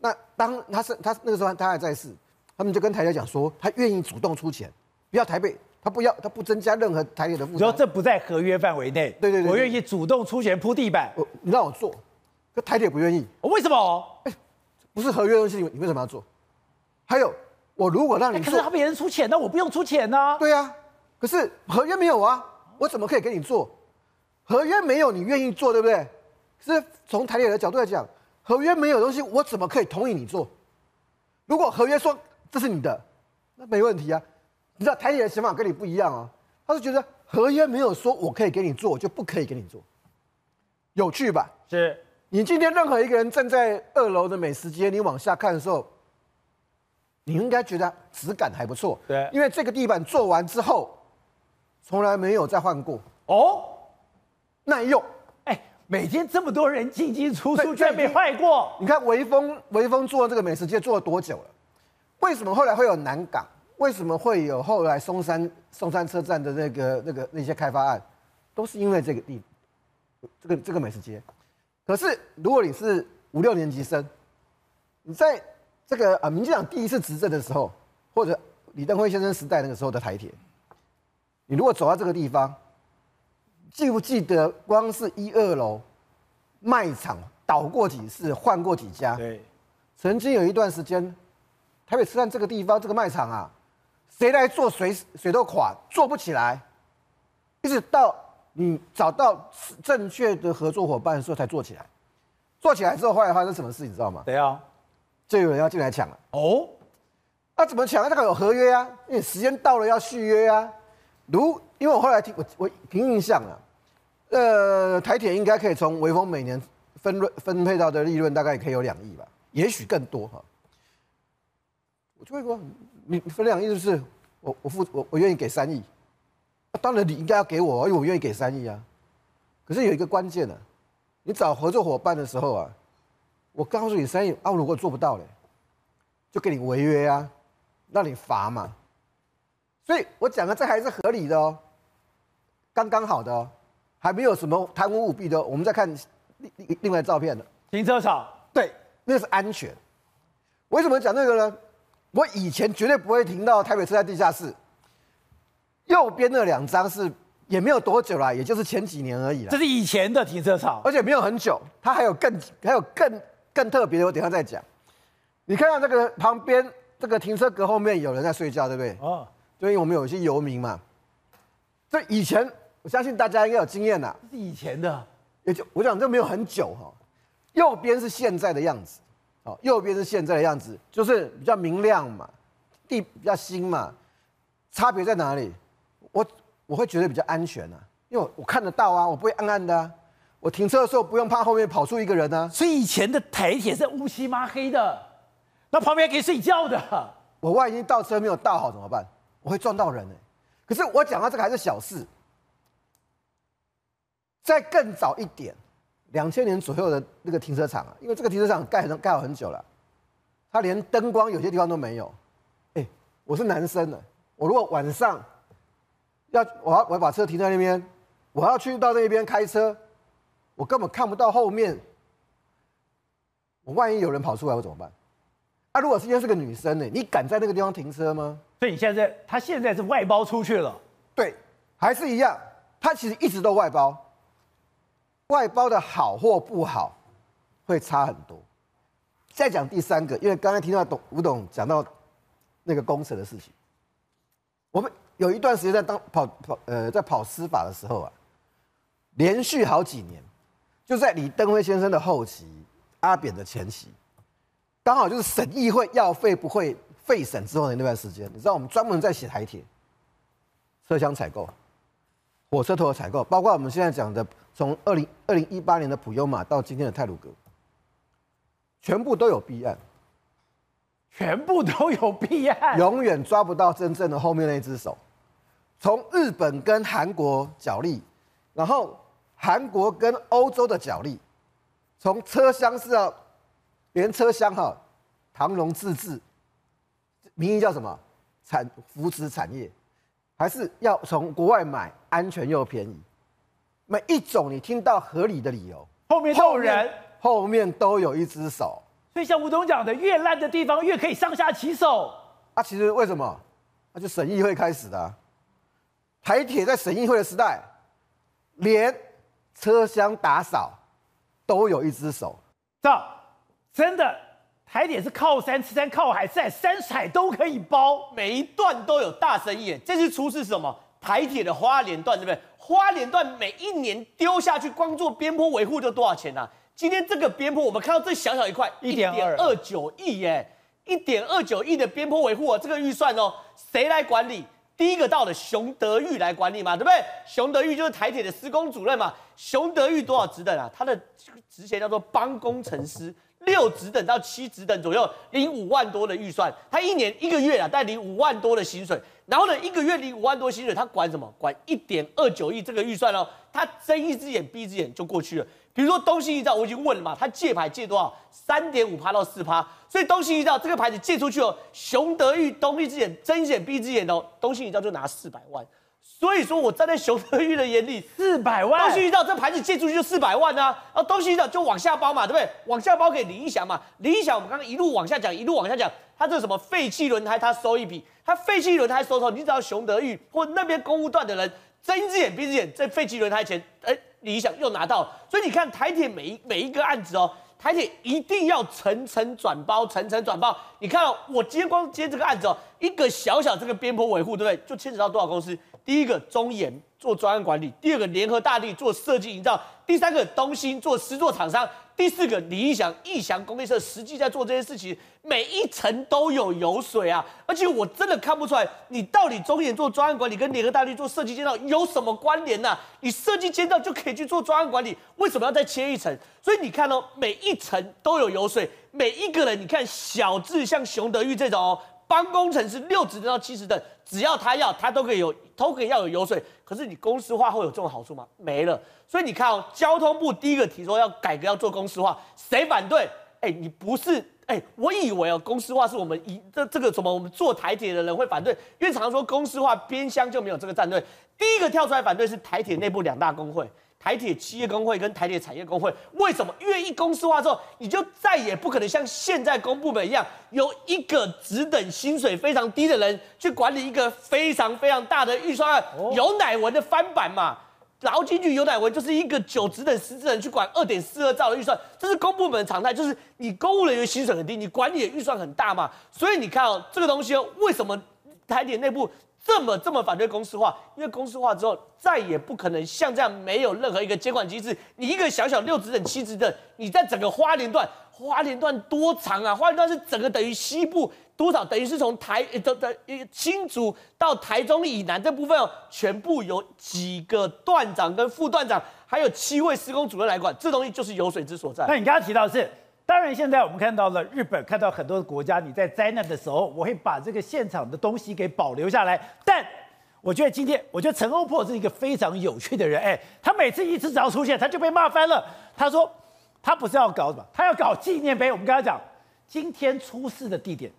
那当他是他那个时候他还在世，他们就跟台铁讲说，他愿意主动出钱，不要台北，他不要他不增加任何台铁的负担。你说这不在合约范围内。对对对，对，我愿意主动出钱铺地板，我你让我做，可台铁不愿意。为什么？欸不是合约的东西，你为什么要做？还有，我如果让你做，可是他别人出钱，那我不用出钱呢、啊？对呀、啊，可是合约没有啊，我怎么可以给你做？合约没有，你愿意做，对不对？可是从台铁的角度来讲，合约没有东西，我怎么可以同意你做？如果合约说这是你的，那没问题啊。你知道台铁的想法跟你不一样啊，他是觉得合约没有说我可以给你做，我就不可以给你做，有趣吧？是。你今天任何一个人站在二楼的美食街，你往下看的时候，你应该觉得质感还不错。对，因为这个地板做完之后，从来没有再换过。哦，耐用。哎，每天这么多人进进出出，居然没坏过。你看微风，微风做这个美食街做了多久了？为什么后来会有南港？为什么会有后来松山松山车站的那个那个那些开发案？都是因为这个地，这个这个美食街。可是，如果你是五六年级生，你在这个啊，民进党第一次执政的时候，或者李登辉先生时代那个时候的台铁，你如果走到这个地方，记不记得光是一二楼卖场倒过几次，换过几家？对，曾经有一段时间，台北车站这个地方这个卖场啊，谁来做谁谁都垮，做不起来，一直到。你找到正确的合作伙伴的时候才做起来，做起来之后后来发生什么事你知道吗？对啊，就有人要进来抢了。哦，那、啊、怎么抢？那个有合约啊，因为时间到了要续约啊。如因为我后来听我我凭印象啊，呃，台铁应该可以从微风每年分润分配到的利润大概也可以有两亿吧，也许更多哈。我就会说，你分两亿就是我我付我我愿意给三亿。当然你应该要给我，因为我愿意给三亿啊。可是有一个关键呢，你找合作伙伴的时候啊，我告诉你三亿啊，如果做不到嘞，就给你违约啊，让你罚嘛。所以我讲的这还是合理的哦，刚刚好的哦，还没有什么贪污舞弊的。我们再看另另另外照片了停车场，对，那是安全。为什么讲这个呢？我以前绝对不会停到台北车站地下室。右边那两张是也没有多久了，也就是前几年而已了。这是以前的停车场，而且没有很久。它还有更还有更更特别的，我等一下再讲。你看到这个旁边这个停车格后面有人在睡觉，对不对？哦，因为我们有一些游民嘛。这以前我相信大家应该有经验呐。是以前的，也就我讲这没有很久哈。右边是现在的样子，哦，右边是现在的样子，就是比较明亮嘛，地比较新嘛。差别在哪里？我我会觉得比较安全啊，因为我看得到啊，我不会暗暗的啊。我停车的时候不用怕后面跑出一个人啊。所以以前的台铁是乌漆嘛黑的，那旁边可以睡觉的。我万一倒车没有倒好怎么办？我会撞到人呢。可是我讲到这个还是小事，再更早一点，两千年左右的那个停车场啊，因为这个停车场盖很盖好很久了，它连灯光有些地方都没有。哎，我是男生呢。我如果晚上要我要我要把车停在那边，我要去到那边开车，我根本看不到后面。我万一有人跑出来，我怎么办？啊，如果今天是个女生呢？你敢在那个地方停车吗？所以你现在他现在是外包出去了，对，还是一样，他其实一直都外包。外包的好或不好，会差很多。再讲第三个，因为刚才听到董吴董讲到那个工程的事情。我们有一段时间在当跑跑呃在跑司法的时候啊，连续好几年，就在李登辉先生的后期，阿扁的前期，刚好就是审议会要废不会废审之后的那段时间，你知道我们专门在写台铁车厢采购、火车头的采购，包括我们现在讲的从二零二零一八年的普悠玛到今天的泰鲁格，全部都有弊案。全部都有弊案，永远抓不到真正的后面那只手。从日本跟韩国角力，然后韩国跟欧洲的角力，从车厢是要连车厢哈，唐荣自治，名义叫什么？产扶持产业，还是要从国外买，安全又便宜。每一种你听到合理的理由，后面都有人，后面都有一只手。所以像吴总讲的，越烂的地方越可以上下其手。啊，其实为什么？那就审议会开始的啊。台铁在审议会的时代，连车厢打扫都有一只手。这真的，台铁是靠山吃山，靠海吃海，山海都可以包，每一段都有大生意。这次出事是什么？台铁的花莲段，对不对？花莲段每一年丢下去，光做边坡维护就多少钱啊？今天这个边坡，我们看到这小小一块，一点二九亿耶，一点二九亿的边坡维护啊，这个预算哦，谁来管理？第一个到的熊德玉来管理嘛，对不对？熊德玉就是台铁的施工主任嘛。熊德玉多少职等啊？他的职衔叫做帮工程师，六职等到七职等左右，领五万多的预算，他一年一个月啊，带领五万多的薪水。然后呢，一个月领五万多薪水，他管什么？管一点二九亿这个预算哦，他睁一只眼闭一只眼就过去了。比如说东兴一兆，我已经问了嘛，他借牌借多少？三点五趴到四趴，所以东兴一兆这个牌子借出去哦，熊德玉东一只眼睁一只眼闭一只眼哦，东兴一兆就拿四百万。所以说我站在熊德玉的眼里，四百万，东西一到这盘子借出去就四百万啊，然后东西一到就往下包嘛，对不对？往下包给李一祥嘛，李一祥我们刚刚一路往下讲，一路往下讲，他这个什么废弃轮胎他收一笔，他废弃轮胎收头，你只要熊德玉或那边公务段的人睁一只眼闭一只眼，这废弃轮胎钱，哎。理想又拿到，所以你看台铁每一每一个案子哦，台铁一定要层层转包，层层转包。你看哦，我今天光接这个案子哦，一个小小这个边坡维护，对不对？就牵扯到多少公司？第一个中研做专案管理，第二个联合大地做设计营造，第三个东兴做施作厂商。第四个李义祥、义祥工业社实际在做这些事情，每一层都有油水啊！而且我真的看不出来，你到底中研做专案管理跟联合大地做设计建造有什么关联呢、啊？你设计建造就可以去做专案管理，为什么要再切一层？所以你看哦，每一层都有油水，每一个人你看小智像熊德玉这种，帮工程师六职等到七职等，只要他要，他都可以有，都可以要有油水。可是你公司化会有这种好处吗？没了。所以你看哦，交通部第一个提出要改革，要做公司化，谁反对？哎，你不是哎，我以为哦，公司化是我们一这这个什么，我们做台铁的人会反对，因为常说公司化边乡就没有这个战队。第一个跳出来反对是台铁内部两大工会，台铁企业工会跟台铁产业工会。为什么？因为一公司化之后，你就再也不可能像现在公部门一样，由一个只等薪水非常低的人去管理一个非常非常大的预算案，有乃文的翻版嘛。劳金局有乃文就是一个九职等十职人去管二点四二兆的预算，这是公部门的常态，就是你公务人员薪水很低，你管理的预算很大嘛，所以你看哦，这个东西哦，为什么台铁内部这么这么反对公司化？因为公司化之后再也不可能像这样没有任何一个监管机制，你一个小小六职等七职等，你在整个花莲段，花莲段多长啊？花莲段是整个等于西部。多少等于是从台呃的的新竹到台中以南这部分哦，全部有几个段长跟副段长，还有七位施工主任来管，这东西就是油水之所在。那你刚刚提到的是，当然现在我们看到了日本，看到很多的国家，你在灾难的时候，我会把这个现场的东西给保留下来。但我觉得今天，我觉得陈欧珀是一个非常有趣的人，哎，他每次一次只要出现，他就被骂翻了。他说他不是要搞什么，他要搞纪念碑。我们跟他讲今天出事的地点。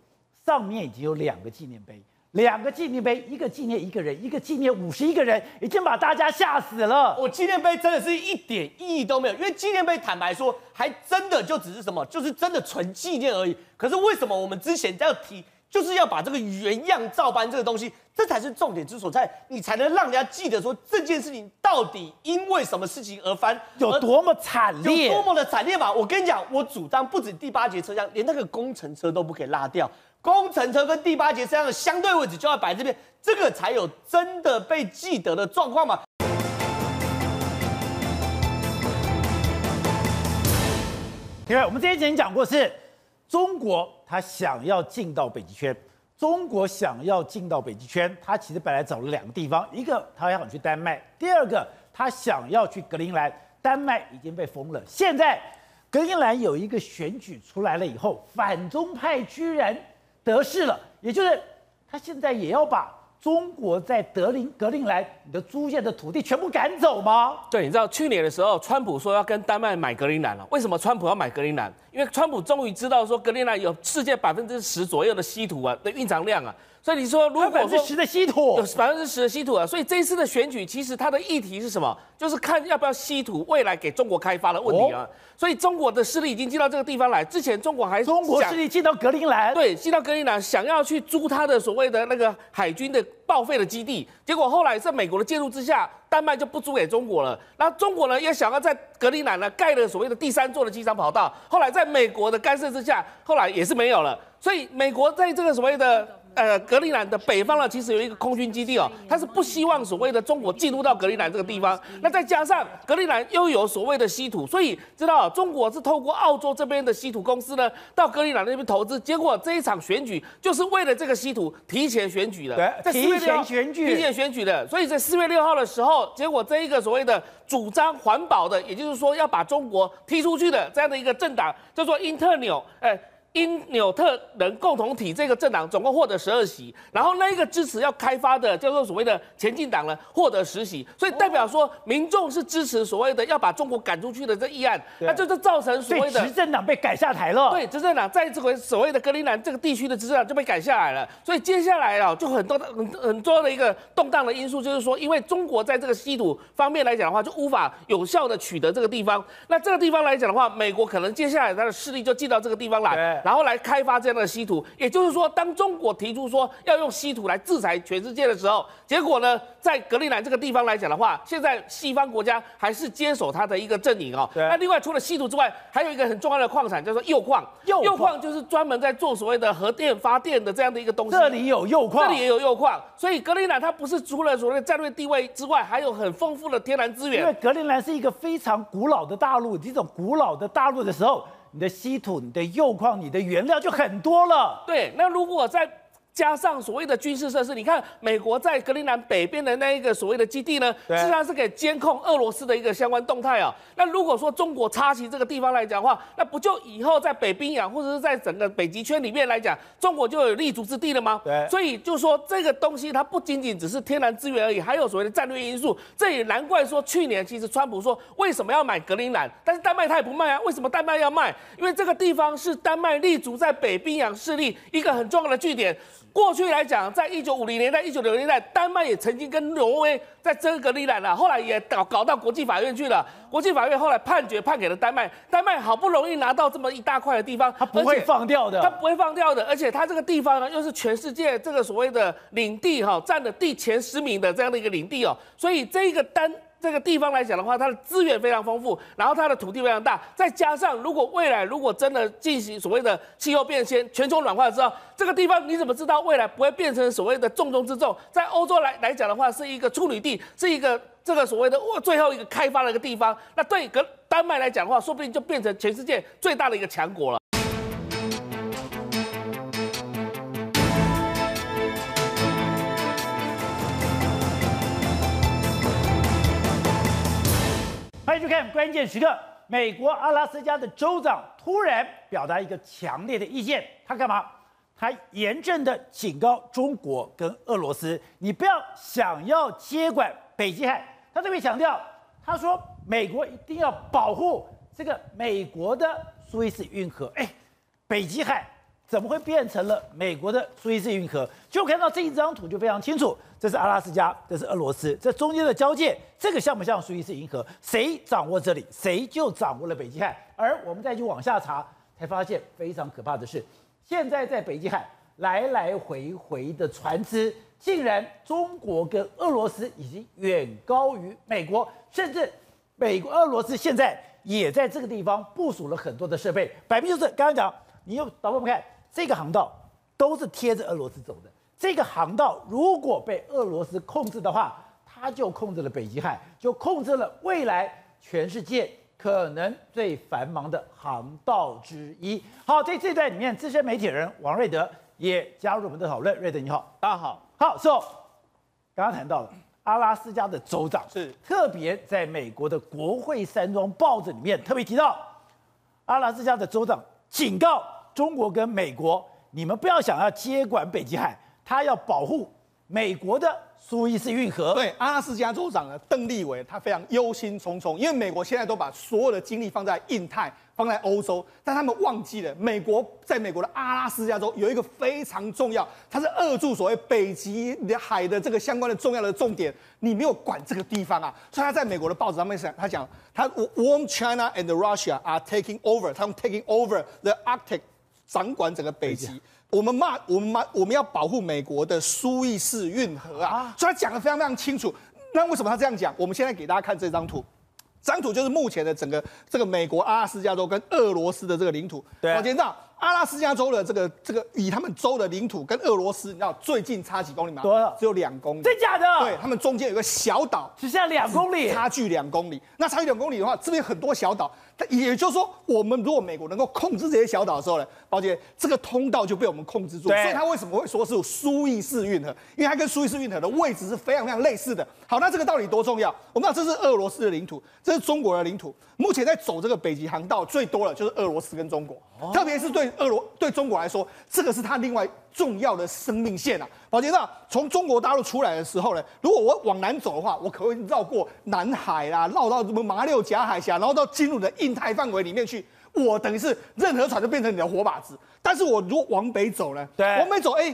上面已经有两个纪念碑，两个纪念碑，一个纪念一个人，一个纪念五十一个人，已经把大家吓死了。我纪念碑真的是一点意义都没有，因为纪念碑坦白说，还真的就只是什么，就是真的纯纪念而已。可是为什么我们之前要提，就是要把这个原样照搬这个东西，这才是重点之所在，你才能让人家记得说这件事情到底因为什么事情而翻，有多么惨烈，有多么的惨烈吧？我跟你讲，我主张不止第八节车厢，连那个工程车都不可以拉掉。工程车跟第八节这样的相对位置就要摆这边，这个才有真的被记得的状况嘛。因为我们之前讲过，是中国他想要进到北极圈，中国想要进到北极圈，他其实本来找了两个地方，一个他想去丹麦，第二个他想要去格陵兰，丹麦已经被封了，现在格陵兰有一个选举出来了以后，反中派居然。得势了，也就是他现在也要把中国在德林格林兰你的租借的土地全部赶走吗？对，你知道去年的时候，川普说要跟丹麦买格陵兰了。为什么川普要买格陵兰？因为川普终于知道说格陵兰有世界百分之十左右的稀土啊的蕴藏量啊。所以你说，如果百分之十的稀土，有百分之十的稀土啊，所以这一次的选举其实它的议题是什么？就是看要不要稀土未来给中国开发的问题啊。哦、所以中国的势力已经进到这个地方来。之前中国还中国势力进到格陵兰，对，进到格陵兰，想要去租他的所谓的那个海军的报废的基地。结果后来在美国的介入之下，丹麦就不租给中国了。那中国呢也想要在格陵兰呢盖了所谓的第三座的机场跑道。后来在美国的干涉之下，后来也是没有了。所以美国在这个所谓的。呃，格陵兰的北方呢，其实有一个空军基地哦，它是不希望所谓的中国进入到格陵兰这个地方。那再加上格陵兰又有所谓的稀土，所以知道中国是透过澳洲这边的稀土公司呢，到格陵兰那边投资。结果这一场选举就是为了这个稀土提前选举的，对，在提前选举，提前选举的。所以在四月六号的时候，结果这一个所谓的主张环保的，也就是说要把中国踢出去的这样的一个政党，叫做英特纽，哎。因纽特人共同体这个政党总共获得十二席，然后那个支持要开发的叫做所谓的前进党呢获得十席，所以代表说民众是支持所谓的要把中国赶出去的这议案，那这就造成所谓的执政党被赶下台了。对，执政党在这回所谓的格陵兰这个地区的执政党就被赶下来了，所以接下来啊就很多的很很多的一个动荡的因素，就是说因为中国在这个稀土方面来讲的话，就无法有效的取得这个地方，那这个地方来讲的话，美国可能接下来它的势力就进到这个地方来。然后来开发这样的稀土，也就是说，当中国提出说要用稀土来制裁全世界的时候，结果呢，在格陵兰这个地方来讲的话，现在西方国家还是坚守它的一个阵营哦。那另外除了稀土之外，还有一个很重要的矿产叫做铀矿，铀矿就是专门在做所谓的核电发电的这样的一个东西。这里有铀矿，这里也有铀矿，所以格陵兰它不是除了所谓的战略地位之外，还有很丰富的天然资源。因为格陵兰是一个非常古老的大陆，这种古老的大陆的时候。你的稀土、你的铀矿、你的原料就很多了。对，那如果在加上所谓的军事设施，你看美国在格陵兰北边的那一个所谓的基地呢，实际上是可以监控俄罗斯的一个相关动态啊。那如果说中国插旗这个地方来讲的话，那不就以后在北冰洋或者是在整个北极圈里面来讲，中国就有立足之地了吗？对。所以就说这个东西它不仅仅只是天然资源而已，还有所谓的战略因素。这也难怪说去年其实川普说为什么要买格陵兰，但是丹麦他也不卖啊。为什么丹麦要卖？因为这个地方是丹麦立足在北冰洋势力一个很重要的据点。过去来讲，在一九五零年代、一九六零年代，丹麦也曾经跟挪威在争格力兰了，后来也搞搞到国际法院去了。国际法院后来判决判给了丹麦，丹麦好不容易拿到这么一大块的地方，他不会放掉的，他不会放掉的。而且他这个地方呢，又是全世界这个所谓的领地哈，占了第前十名的这样的一个领地哦，所以这个丹。这个地方来讲的话，它的资源非常丰富，然后它的土地非常大，再加上如果未来如果真的进行所谓的气候变迁、全球暖化之后，这个地方你怎么知道未来不会变成所谓的重中之重？在欧洲来来讲的话，是一个处女地，是一个这个所谓的最后一个开发的一个地方。那对跟丹麦来讲的话，说不定就变成全世界最大的一个强国了。关键时刻。美国阿拉斯加的州长突然表达一个强烈的意见，他干嘛？他严正的警告中国跟俄罗斯，你不要想要接管北极海。他特别强调，他说美国一定要保护这个美国的苏伊士运河。哎，北极海。怎么会变成了美国的苏伊士运河？就看到这一张图就非常清楚，这是阿拉斯加，这是俄罗斯，这中间的交界，这个像不像属于是银河？谁掌握这里，谁就掌握了北极海。而我们再去往下查，才发现非常可怕的是，现在在北极海来来回回的船只，竟然中国跟俄罗斯已经远高于美国，甚至美国、俄罗斯现在也在这个地方部署了很多的设备，摆明就是刚刚讲，你又导播不看。这个航道都是贴着俄罗斯走的。这个航道如果被俄罗斯控制的话，它就控制了北极海，就控制了未来全世界可能最繁忙的航道之一。好，在这段里面，资深媒体人王瑞德也加入我们的讨论。瑞德你好，大家好。好，so 刚刚谈到了阿拉斯加的州长是特别在美国的国会山庄报纸里面特别提到，阿拉斯加的州长警告。中国跟美国，你们不要想要接管北极海，他要保护美国的苏伊士运河。对，阿拉斯加州长呢，邓立伟，他非常忧心忡忡，因为美国现在都把所有的精力放在印太，放在欧洲，但他们忘记了，美国在美国的阿拉斯加州有一个非常重要，它是扼住所谓北极海的这个相关的重要的重点，你没有管这个地方啊，所以他在美国的报纸上面讲，他讲，他 Warm China and Russia are taking over，他们 taking over the Arctic。掌管整个北极，我们骂我们骂我们要保护美国的苏伊士运河啊，所以他讲的非常非常清楚。那为什么他这样讲？我们现在给大家看这张图，这张图就是目前的整个这个美国阿拉斯加州跟俄罗斯的这个领土。对，我先这样。阿拉斯加州的这个这个以他们州的领土跟俄罗斯，你知道最近差几公里吗？多少？只有两公里。真假的？对，他们中间有个小岛，只剩下两公里，差距两公里。那差距两公里的话，这边很多小岛。也就是说，我们如果美国能够控制这些小岛的时候呢，宝杰，这个通道就被我们控制住。所以它为什么会说是苏伊士运河？因为它跟苏伊士运河的位置是非常非常类似的。好，那这个到底多重要？我们知道这是俄罗斯的领土，这是中国的领土。目前在走这个北极航道最多的就是俄罗斯跟中国，特别是对俄罗对中国来说，这个是它另外重要的生命线啊。宝杰，那从中国大陆出来的时候呢，如果我往南走的话，我可会绕过南海啦，绕到什么马六甲海峡，然后到进入的印太范围里面去，我等于是任何船都变成你的活靶子。但是我如果往北走呢？对，往北走，哎。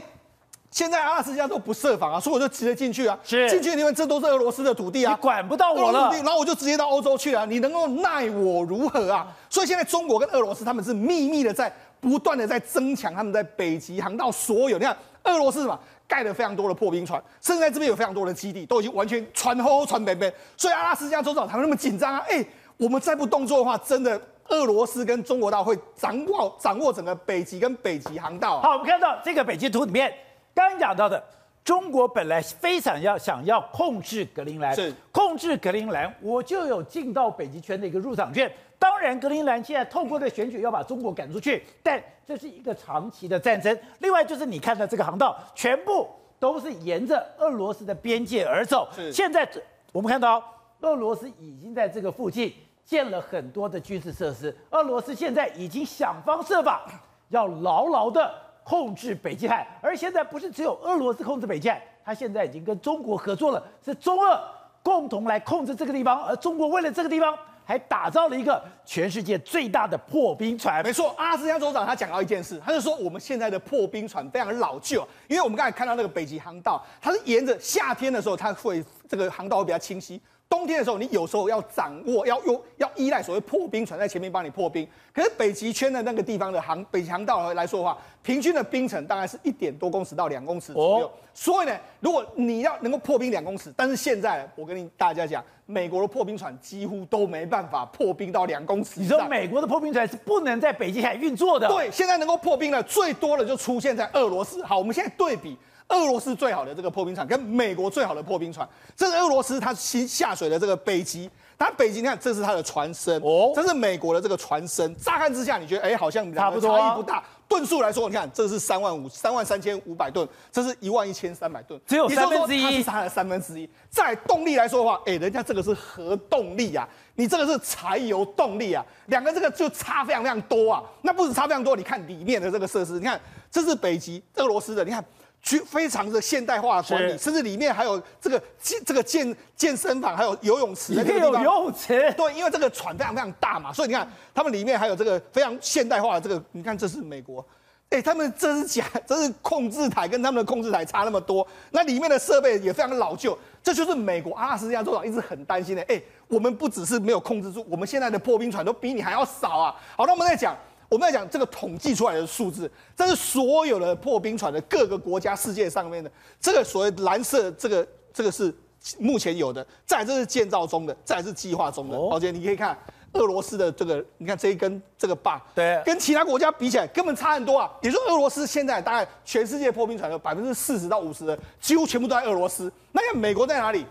现在阿拉斯加都不设防啊，所以我就直接进去啊。是进去，因为这都是俄罗斯的土地啊，你管不到我了。然后我就直接到欧洲去啊，你能够奈我如何啊？所以现在中国跟俄罗斯他们是秘密的在不断的在增强他们在北极航道所有。你看俄罗斯什么盖了非常多的破冰船，甚至在这边有非常多的基地，都已经完全船后船北边。所以阿拉斯加州长他们那么紧张啊？哎，我们再不动作的话，真的俄罗斯跟中国大陆会掌握掌握整个北极跟北极航道啊。好，我们看到这个北极图里面。刚讲到的，中国本来非常要想要控制格陵兰，是控制格陵兰，我就有进到北极圈的一个入场券。当然，格陵兰现在透过的选举要把中国赶出去，但这是一个长期的战争。另外就是你看到这个航道，全部都是沿着俄罗斯的边界而走。现在我们看到俄罗斯已经在这个附近建了很多的军事设施，俄罗斯现在已经想方设法要牢牢的。控制北极海，而现在不是只有俄罗斯控制北极海，他现在已经跟中国合作了，是中俄共同来控制这个地方。而中国为了这个地方，还打造了一个全世界最大的破冰船。没错，阿斯加州长他讲到一件事，他就说我们现在的破冰船非常老旧，因为我们刚才看到那个北极航道，它是沿着夏天的时候，它会这个航道会比较清晰。冬天的时候，你有时候要掌握，要用要依赖所谓破冰船在前面帮你破冰。可是北极圈的那个地方的航北极航道来说的话，平均的冰层大概是一点多公尺到两公尺左右。哦、所以呢，如果你要能够破冰两公尺，但是现在我跟你大家讲，美国的破冰船几乎都没办法破冰到两公尺。你说美国的破冰船是不能在北极海运作的？对，现在能够破冰的最多的就出现在俄罗斯。好，我们现在对比。俄罗斯最好的这个破冰船跟美国最好的破冰船，这是俄罗斯它新下水的这个北极，它北极你看这是它的船身哦，这是美国的这个船身。乍看之下你觉得哎好像差不多差异不大，吨数来说你看这是三万五三万三千五百吨，这是一万一千三百吨，只有三分之一，它是它的三分之一。在动力来说的话，哎人家这个是核动力啊，你这个是柴油动力啊，两个这个就差非常非常多啊。那不止差非常多，你看里面的这个设施，你看这是北极俄罗斯的，你看。去非常的现代化的管理，甚至里面还有这个健这个健健身房，还有游泳池。里面有游泳池。对，因为这个船非常非常大嘛，所以你看他们里面还有这个非常现代化的这个。你看这是美国，哎，他们这是假，这是控制台跟他们的控制台差那么多。那里面的设备也非常老旧，这就是美国阿拉斯加州长一直很担心的。哎，我们不只是没有控制住，我们现在的破冰船都比你还要少啊。好，那我们再讲。我们要讲这个统计出来的数字，这是所有的破冰船的各个国家世界上面的这个所谓蓝色，这个这个是目前有的，再来这是建造中的，再来是计划中的。宝杰，你可以看俄罗斯的这个，你看这一根这个把，对，跟其他国家比起来根本差很多啊。也就是俄罗斯现在大概全世界破冰船有百分之四十到五十的几乎全部都在俄罗斯。那看美国在哪里？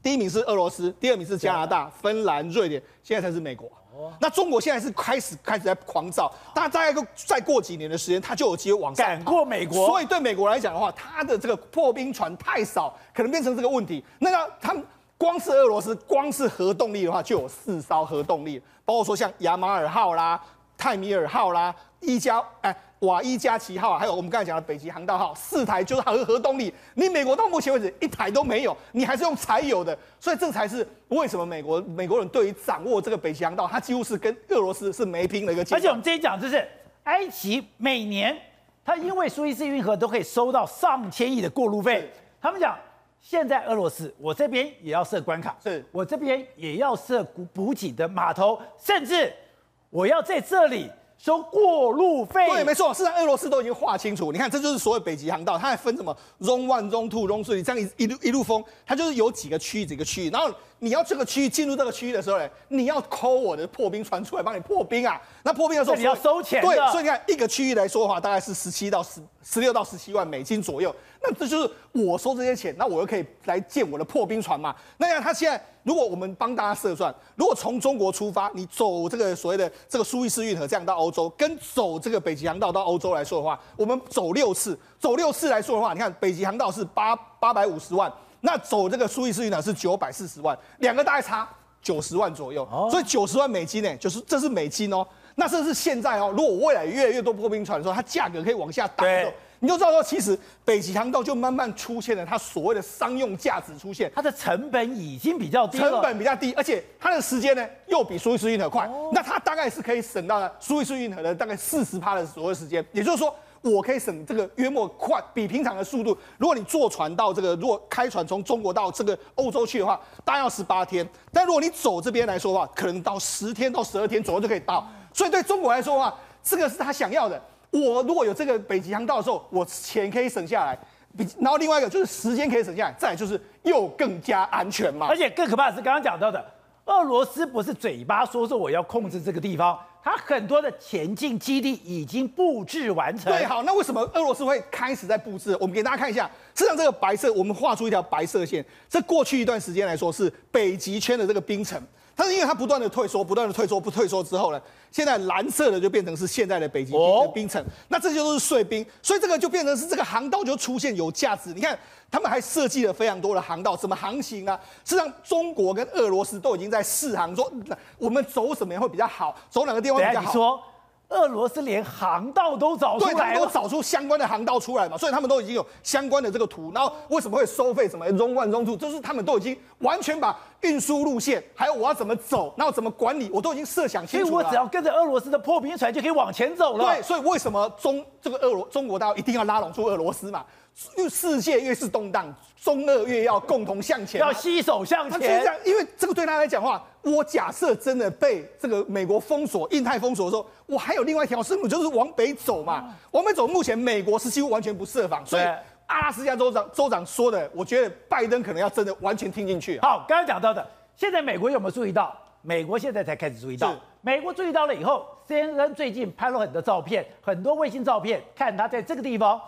第一名是俄罗斯，第二名是加拿大、芬兰、瑞典，现在才是美国。那中国现在是开始开始在狂造，但大概再过几年的时间，它就有机会往上赶过美国。所以对美国来讲的话，它的这个破冰船太少，可能变成这个问题。那个他们光是俄罗斯，光是核动力的话，就有四艘核动力，包括说像亚马尔号啦、泰米尔号啦、伊加哎。瓦伊加奇号，还有我们刚才讲的北极航道号，四台就是核核动力。你美国到目前为止一台都没有，你还是用柴油的，所以这才是为什么美国美国人对于掌握这个北极航道，它几乎是跟俄罗斯是没拼的一个。而且我们之前讲就是，埃及每年它因为苏伊士运河都可以收到上千亿的过路费，他们讲现在俄罗斯我这边也要设关卡，是我这边也要设补补给的码头，甚至我要在这里。收过路费，对，没错，事实上俄罗斯都已经划清楚。你看，这就是所谓北极航道，它还分什么 Zone One、Zone Two、Zone Three，这样一一路一路封，它就是有几个区域，几个区域，然后。你要这个区域进入这个区域的时候呢，你要抠我的破冰船出来帮你破冰啊。那破冰的时候你要收钱。对，所以你看一个区域来说的话，大概是十七到十十六到十七万美金左右。那这就是我收这些钱，那我又可以来建我的破冰船嘛。那样他现在，如果我们帮大家测算，如果从中国出发，你走这个所谓的这个苏伊士运河这样到欧洲，跟走这个北极航道到欧洲来说的话，我们走六次，走六次来说的话，你看北极航道是八八百五十万。那走这个苏伊士运河是九百四十万，两个大概差九十万左右，哦、所以九十万美金呢，就是这是美金哦。那这是现在哦，如果未来越来越多破冰船的时候，它价格可以往下打的时候，你就知道说，其实北极航道就慢慢出现了它所谓的商用价值出现，它的成本已经比较低，成本比较低，而且它的时间呢又比苏伊士运河快，哦、那它大概是可以省到呢苏伊士运河的大概四十趴的所谓时间，也就是说。我可以省这个约莫快比平常的速度。如果你坐船到这个，如果开船从中国到这个欧洲去的话，大概要十八天。但如果你走这边来说的话，可能到十天到十二天左右就可以到。所以对中国来说的话，这个是他想要的。我如果有这个北极航道的时候，我钱可以省下来。比然后另外一个就是时间可以省下来，再来就是又更加安全嘛。而且更可怕的是刚刚讲到的，俄罗斯不是嘴巴说说我要控制这个地方。它很多的前进基地已经布置完成。对，好，那为什么俄罗斯会开始在布置？我们给大家看一下，实际上这个白色，我们画出一条白色线，这过去一段时间来说是北极圈的这个冰层。但是因为它不断的退缩，不断的退缩，不退缩之后呢，现在蓝色的就变成是现在的北极冰的冰层。哦、那这些都是碎冰，所以这个就变成是这个航道就出现有价值。你看，他们还设计了非常多的航道，什么航行啊？实际上，中国跟俄罗斯都已经在试航，说我们走什么会比较好，走哪个地方比较好。说俄罗斯连航道都找出对，他们都。找出相关的航道出来嘛，所以他们都已经有相关的这个图。然后为什么会收费？什么 Zone One、Zone Two，就是他们都已经完全把运输路线，还有我要怎么走，然后怎么管理，我都已经设想清楚了。所以我只要跟着俄罗斯的破冰船就可以往前走了。对，所以为什么中这个俄罗中国大陆一定要拉拢出俄罗斯嘛？因为世界越是动荡，中俄越要共同向前，要携手向前他就是这。样，因为这个对他来讲的话，我假设真的被这个美国封锁、印太封锁的时候，我还有另外一条生路，就是往北走嘛。往北走，目前美国是几乎完全不设防，所以阿拉斯加州长州长说的，我觉得拜登可能要真的完全听进去啊。好，刚刚讲到的，现在美国有没有注意到？美国现在才开始注意到。美国注意到了以后，CNN 最近拍了很多照片，很多卫星照片，看他在这个地方，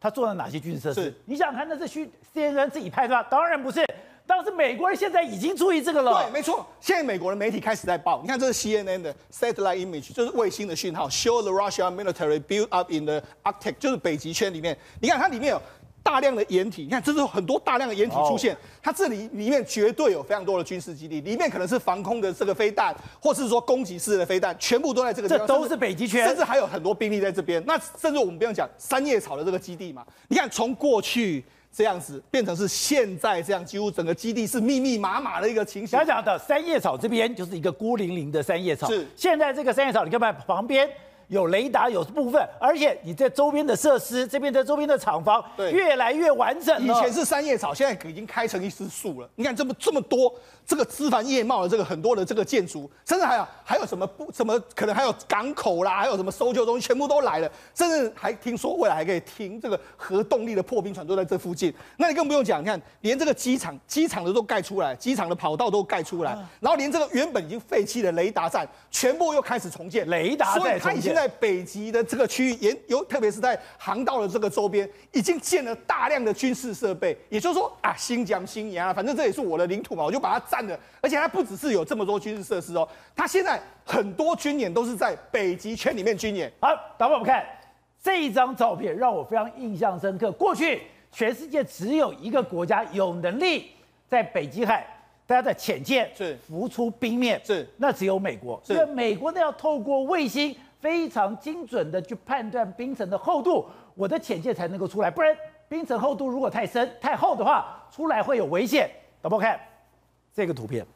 他做了哪些军事设施是。你想看那是去 CNN 自己拍的吗？当然不是，当时美国人现在已经注意这个了。对，没错。现在美国的媒体开始在报，你看这是 CNN 的 satellite image，就是卫星的讯号，show the Russia military build up in the Arctic，就是北极圈里面。你看它里面有大量的掩体，你看这是很多大量的掩体出现。它这里里面绝对有非常多的军事基地，里面可能是防空的这个飞弹，或是说攻击式的飞弹，全部都在这个地方。这都是北极圈甚至还有很多兵力在这边。那甚至我们不用讲三叶草的这个基地嘛，你看从过去。这样子变成是现在这样，几乎整个基地是密密麻麻的一个情形。刚讲的三叶草这边就是一个孤零零的三叶草，是现在这个三叶草，你看看旁边有雷达，有部分，而且你在周边的设施，这边的周边的厂房，对越来越完整了。以前是三叶草，现在已经开成一棵树了。你看这么这么多这个枝繁叶茂的这个很多的这个建筑，甚至还有还有什么不什么可能还有港口啦，还有什么搜救中心，全部都来了。甚至还听说未来还可以停这个核动力的破冰船都在这附近。那你更不用讲，你看连这个机场机场的都盖出来，机场的跑道都盖出来，然后连这个原本已经废弃的雷达站，全部又开始重建。雷达所以它已经在北极的这个区域，沿有特别是在航道的这个周边，已经建了大量的军事设备。也就是说啊，新疆、新疆啊，反正这也是我的领土嘛，我就把它占了。而且它不只是有这么多军事设施哦，它现在很多军演都是在北极圈里面军演。好，导播我们看这一张照片，让我非常印象深刻。过去全世界只有一个国家有能力在北极海，大家的潜舰是浮出冰面，是那只有美国，是因为美国呢要透过卫星非常精准的去判断冰层的厚度，我的潜舰才能够出来，不然冰层厚度如果太深太厚的话，出来会有危险。导播看这个图片，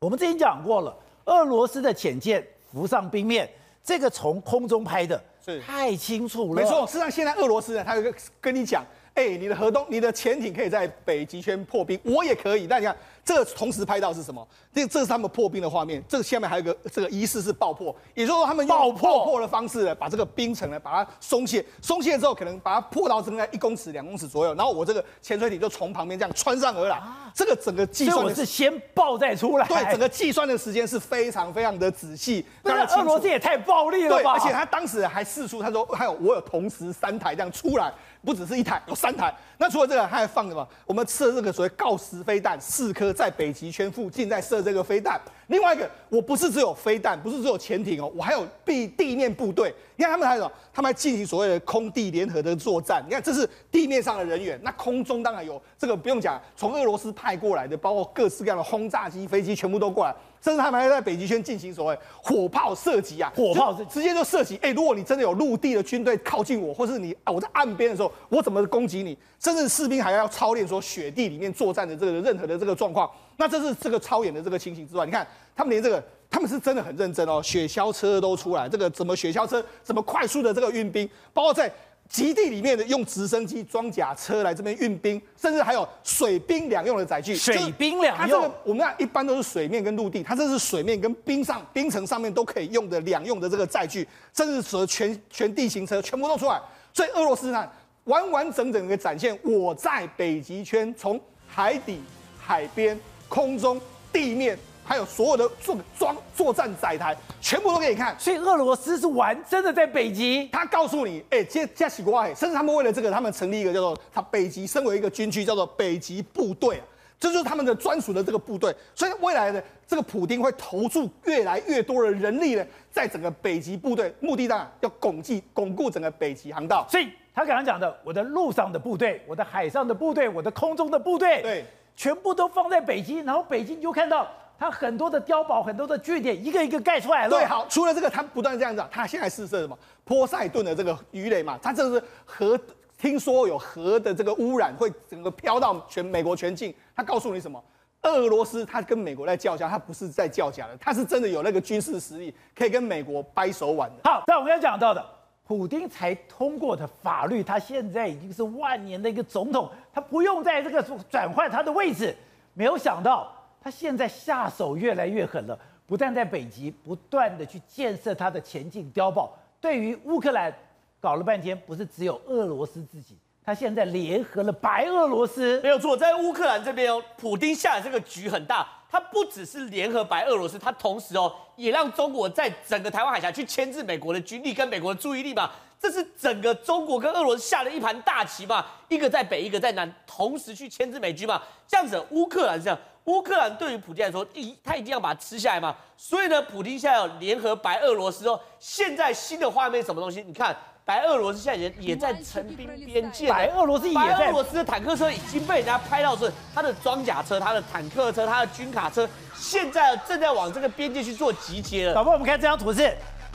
我们之前讲过了，俄罗斯的潜舰浮上冰面，这个从空中拍的，是太清楚了。没错，事实上现在俄罗斯呢，他有个跟你讲，哎，你的河东，你的潜艇可以在北极圈破冰，我也可以。但你看，这个同时拍到是什么？这这是他们破冰的画面。这个下面还有一个这个仪式是爆破，也就是说他们用爆破爆破的方式呢，把这个冰层呢把它松懈，松懈之后可能把它破到大概一公尺、两公尺左右，然后我这个潜水艇就从旁边这样穿上而来。这个整个计算是先爆再出来。对整个计算的时间是非常非常的仔细。那个俄罗斯也太暴力了对，吧？而且他当时还试出，他说还有我有同时三台这样出来，不只是一台，有三台。那除了这个，他还放什么？我们射这个所谓锆石飞弹四颗，在北极圈附近在射这个飞弹。另外一个，我不是只有飞弹，不是只有潜艇哦，我还有地地面部队。你看他们还有什么？他们还进行所谓的空地联合的作战。你看这是地面上的人员，那空中当然有这个不用讲，从俄罗斯派过来的，包括各式各样的轰炸机、飞机全部都过来。甚至他们还在北极圈进行所谓火炮射击啊，火炮就直接就射击。哎，如果你真的有陆地的军队靠近我，或是你啊我在岸边的时候，我怎么攻击你？甚至士兵还要操练说雪地里面作战的这个任何的这个状况。那这是这个超演的这个情形之外，你看他们连这个他们是真的很认真哦，雪橇车都出来，这个怎么雪橇车怎么快速的这个运兵，包括在。极地里面的用直升机、装甲车来这边运兵，甚至还有水兵两用的载具。水兵两用，它这个我们看一般都是水面跟陆地，它这是水面跟冰上冰层上面都可以用的两用的这个载具，甚至说全全地形车全部都出来。所以俄罗斯呢，完完整整的展现我在北极圈，从海底、海边、空中、地面。还有所有的作装作战载台，全部都给你看。所以俄罗斯是玩真的在北极。他告诉你，哎、欸，这这西瓜，甚至他们为了这个，他们成立一个叫做他北极，身为一个军区，叫做北极部队，这就是他们的专属的这个部队。所以未来的这个普丁会投注越来越多的人力呢，在整个北极部队，目的当然要巩固巩固整个北极航道。所以他刚刚讲的，我的陆上的部队，我的海上的部队，我的空中的部队，对，全部都放在北极，然后北极你就看到。他很多的碉堡、很多的据点，一个一个盖出来了。对，好，除了这个，他不断这样子，他现在试射什么？波塞顿的这个鱼雷嘛，它这是核，听说有核的这个污染会整个飘到全美国全境。他告诉你什么？俄罗斯他跟美国在叫嚣，他不是在叫假的，他是真的有那个军事实力，可以跟美国掰手腕的。好，但我们刚才讲到的，普丁才通过的法律，他现在已经是万年的一个总统，他不用在这个转换他的位置。没有想到，他现在下手越来越狠了，不但在北极不断的去建设他的前进碉堡，对于乌克兰搞了半天，不是只有俄罗斯自己。他现在联合了白俄罗斯，没有错，在乌克兰这边哦，普丁下的这个局很大，他不只是联合白俄罗斯，他同时哦也让中国在整个台湾海峡去牵制美国的军力跟美国的注意力嘛，这是整个中国跟俄罗斯下了一盘大棋嘛，一个在北，一个在南，同时去牵制美军嘛，这样子乌克兰这样，乌克兰对于普京来说，一他一定要把它吃下来嘛，所以呢，普京现在要联合白俄罗斯哦，现在新的画面什么东西？你看。白俄罗斯现在也也在成兵边界，白俄罗斯也在。白俄罗斯的坦克车已经被人家拍到是他的装甲车、他的坦克车、他的军卡车，现在正在往这个边界去做集结了。宝宝，我们看这张图是，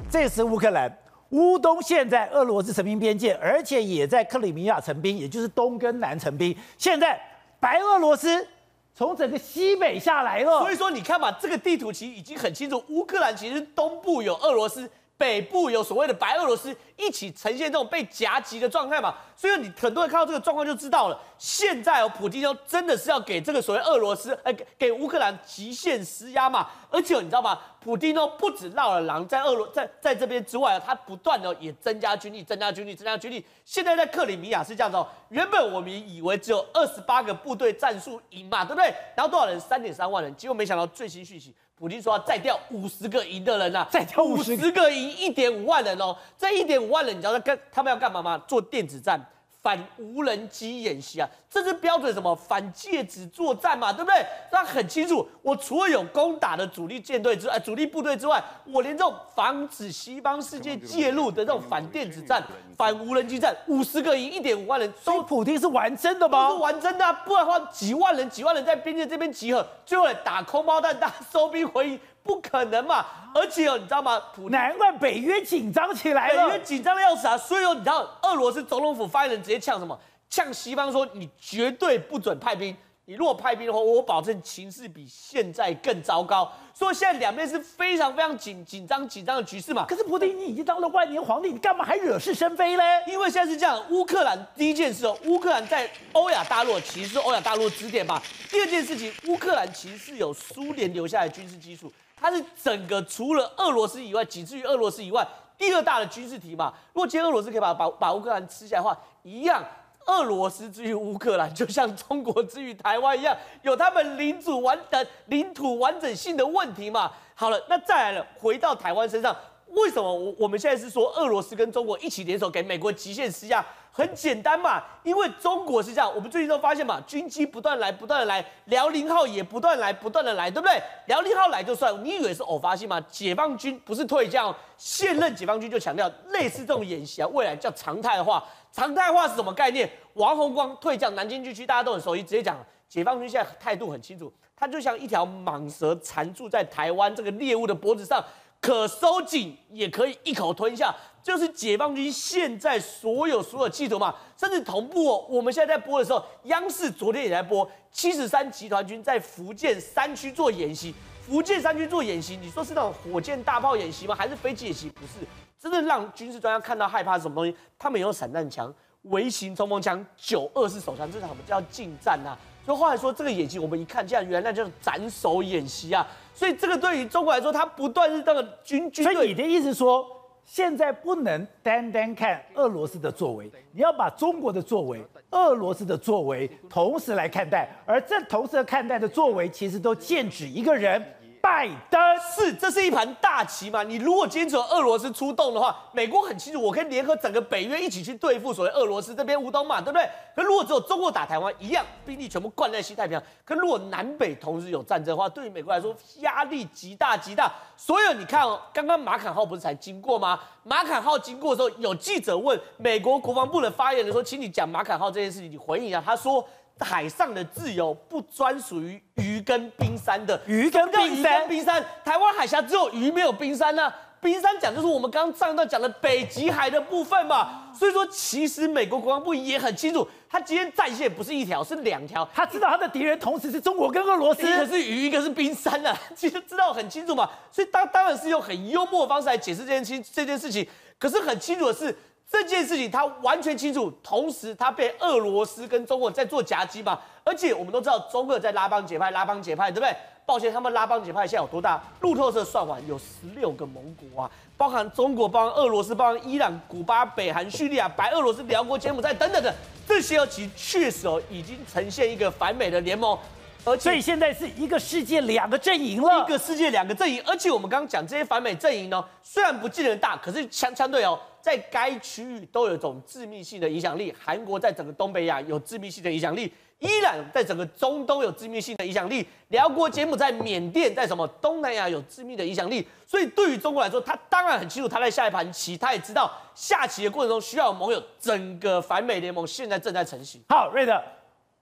这是乌克兰乌东，现在俄罗斯成兵边界，而且也在克里米亚成兵，也就是东跟南成兵。现在白俄罗斯从整个西北下来了，所以说你看吧，这个地图其实已经很清楚，乌克兰其实东部有俄罗斯。北部有所谓的白俄罗斯一起呈现这种被夹击的状态嘛，所以你很多人看到这个状况就知道了。现在哦，普丁真的是要给这个所谓俄罗斯，哎，给乌克兰极限施压嘛。而且你知道吗？普京哦，不止绕了狼，在俄罗在在这边之外啊，他不断的也增加军力，增加军力，增加军力。现在在克里米亚是这样子哦，原本我们以为只有二十八个部队战术营嘛，对不对？然后多少人？三点三万人。结果没想到最新讯息。普京说要再调五十个营的人呐、啊，再调五十个营，一点五万人哦。这一点五万人，你知道他干他们要干嘛吗？做电子战。反无人机演习啊，这是标准什么反介质作战嘛，对不对？那很清楚，我除了有攻打的主力舰队之外，主力部队之外，我连这种防止西方世界介入的这种反电子战、反无人机战，五十个营一点五万人，都普丁是玩真的吗？是玩真的啊，不然的话几万人、几万人在边界这边集合，最后打空包弹、大家收兵回营。不可能嘛！而且哦，你知道吗？难怪北约紧张起来了，北约紧张的要死啊！所以哦，你知道俄罗斯总统府发言人直接呛什么？呛西方说：“你绝对不准派兵！你如果派兵的话，我保证情势比现在更糟糕。”所以现在两边是非常非常紧紧张紧张的局势嘛。可是普丁，你已经当了万年皇帝，你干嘛还惹是生非嘞？因为现在是这样，乌克兰第一件事哦，乌克兰在欧亚大陆其实是欧亚大陆支点吧。第二件事情，乌克兰其实是有苏联留下来的军事基础。它是整个除了俄罗斯以外，仅次于俄罗斯以外第二大的军事体嘛。如果今天俄罗斯可以把把把乌克兰吃下来的话，一样，俄罗斯之于乌克兰，就像中国之于台湾一样，有他们领土完的领土完整性的问题嘛。好了，那再来了，回到台湾身上，为什么我我们现在是说俄罗斯跟中国一起联手给美国极限施压？很简单嘛，因为中国是这样，我们最近都发现嘛，军机不断来，不断的来，辽宁号也不断来，不断的来，对不对？辽宁号来就算，你以为是偶发性吗？解放军不是退将，现任解放军就强调，类似这种演习啊，未来叫常态化。常态化是什么概念？王洪光退将南京军区，大家都很熟悉，直接讲，解放军现在态度很清楚，他就像一条蟒蛇缠住在台湾这个猎物的脖子上。可收紧也可以一口吞下，就是解放军现在所有所有企图嘛，甚至同步哦。我们现在在播的时候，央视昨天也在播七十三集团军在福建山区做演习。福建山区做演习，你说是那种火箭大炮演习吗？还是飞机演习？不是，真的让军事专家看到害怕是什么东西？他们有散弹枪、微型冲锋枪、九二式手枪，这是什么叫近战啊？所以后来说这个演习，我们一看，竟然原来那叫斩首演习啊！所以这个对于中国来说，它不断是这个军军。所以你的意思说，现在不能单单看俄罗斯的作为，你要把中国的作为、俄罗斯的作为同时来看待，而这同时看待的作为，其实都剑指一个人。拜登是，这是一盘大棋嘛？你如果坚持俄罗斯出动的话，美国很清楚，我可以联合整个北约一起去对付所谓俄罗斯这边乌东嘛，对不对？可如果只有中国打台湾，一样兵力全部灌在西太平洋。可如果南北同时有战争的话，对于美国来说压力极大极大。所以你看哦，刚刚马坎号不是才经过吗？马坎号经过的时候，有记者问美国国防部的发言人说：“请你讲马坎号这件事情，你回应一下。”他说。海上的自由不专属于鱼跟冰山的。鱼跟冰山，冰山，台湾海峡只有鱼没有冰山呢、啊。冰山讲就是我们刚刚上一段讲的北极海的部分嘛。所以说，其实美国国防部也很清楚，他今天战线不是一条，是两条。他知道他的敌人同时是中国跟俄罗斯，一个是鱼，一个是冰山啊，其实知道很清楚嘛。所以当当然是用很幽默的方式来解释这件事这件事情。可是很清楚的是。这件事情他完全清楚，同时他被俄罗斯跟中国在做夹击嘛，而且我们都知道中俄在拉帮结派，拉帮结派，对不对？抱歉，他们拉帮结派现在有多大？路透社算完有十六个盟国啊，包含中国、包含俄罗斯、包含伊朗、古巴、北韩、叙利亚、白俄罗斯、寮国、柬埔寨等等的这些哦，其实确实哦已经呈现一个反美的联盟，而且所以现在是一个世界两个阵营了，一个世界两个阵营，而且我们刚刚讲这些反美阵营呢，虽然不见得大，可是相相对哦。在该区域都有一种致命性的影响力。韩国在整个东北亚有致命性的影响力，伊朗在整个中东有致命性的影响力，寮国、柬埔寨、缅甸在什么东南亚有致命的影响力。所以对于中国来说，他当然很清楚他在下一盘棋，他也知道下棋的过程中需要有盟友。整个反美联盟现在正在成型。好，瑞德，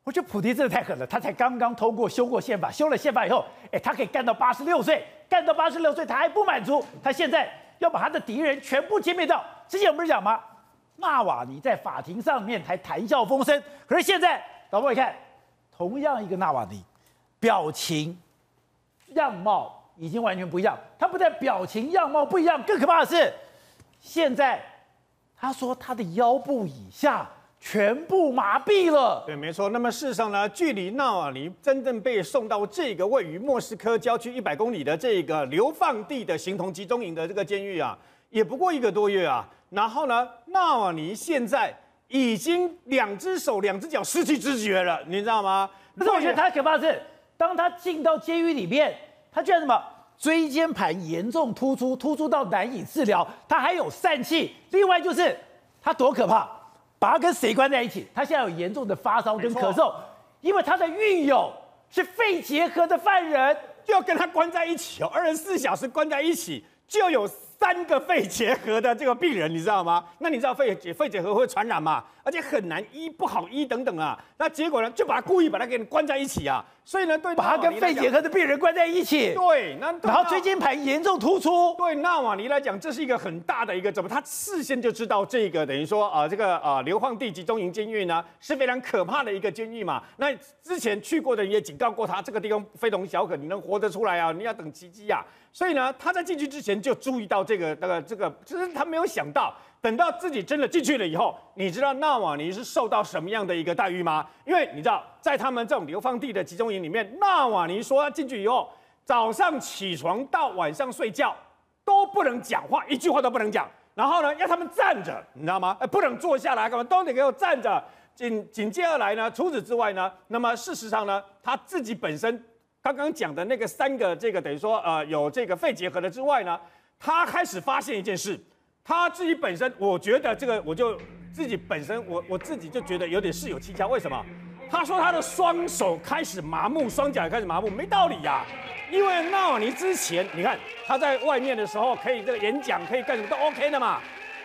我觉得普丁真的太狠了，他才刚刚通过修过宪法，修了宪法以后，哎，他可以干到八十六岁，干到八十六岁他还不满足，他现在要把他的敌人全部歼灭掉。之前我们不是讲吗？纳瓦尼在法庭上面还谈笑风生，可是现在导播你看，同样一个纳瓦尼，表情、样貌已经完全不一样。他不但表情样貌不一样，更可怕的是，现在他说他的腰部以下全部麻痹了。对，没错。那么事实上呢，距离纳瓦尼真正被送到这个位于莫斯科郊区一百公里的这个流放地的形同集中营的这个监狱啊，也不过一个多月啊。然后呢，纳瓦尼现在已经两只手、两只脚失去知觉了，你知道吗？但是我觉得他可怕的是，当他进到监狱里面，他居然什么椎间盘严重突出，突出到难以治疗，他还有疝气。另外就是他多可怕，把他跟谁关在一起？他现在有严重的发烧跟咳嗽，因为他的狱友是肺结核的犯人，就要跟他关在一起哦，二十四小时关在一起就有。三个肺结核的这个病人，你知道吗？那你知道肺结肺结核会传染吗？而且很难医，不好医等等啊。那结果呢，就把他故意把他给你关在一起啊。所以呢，对，把他跟肺结核的病人关在一起。对，那然后椎间盘严重突出。对纳瓦尼来讲，这是一个很大的一个怎么？他事先就知道这个等于说啊、呃，这个啊、呃、流放地集中营监狱呢是非常可怕的一个监狱嘛。那之前去过的人也警告过他，这个地方非同小可，你能活得出来啊？你要等奇迹呀。所以呢，他在进去之前就注意到这个那个这个，就是他没有想到，等到自己真的进去了以后，你知道纳瓦尼是受到什么样的一个待遇吗？因为你知道，在他们这种流放地的集中营里面，纳瓦尼说他进去以后，早上起床到晚上睡觉都不能讲话，一句话都不能讲。然后呢，要他们站着，你知道吗？哎，不能坐下来，干嘛都得给我站着。紧紧接而来呢，除此之外呢，那么事实上呢，他自己本身。刚刚讲的那个三个，这个等于说，呃，有这个肺结核的之外呢，他开始发现一件事，他自己本身，我觉得这个，我就自己本身，我我自己就觉得有点事有蹊跷。为什么？他说他的双手开始麻木，双脚也开始麻木，没道理呀、因为纳瓦尼之前，你看他在外面的时候可以这个演讲，可以干什么都 OK 的嘛。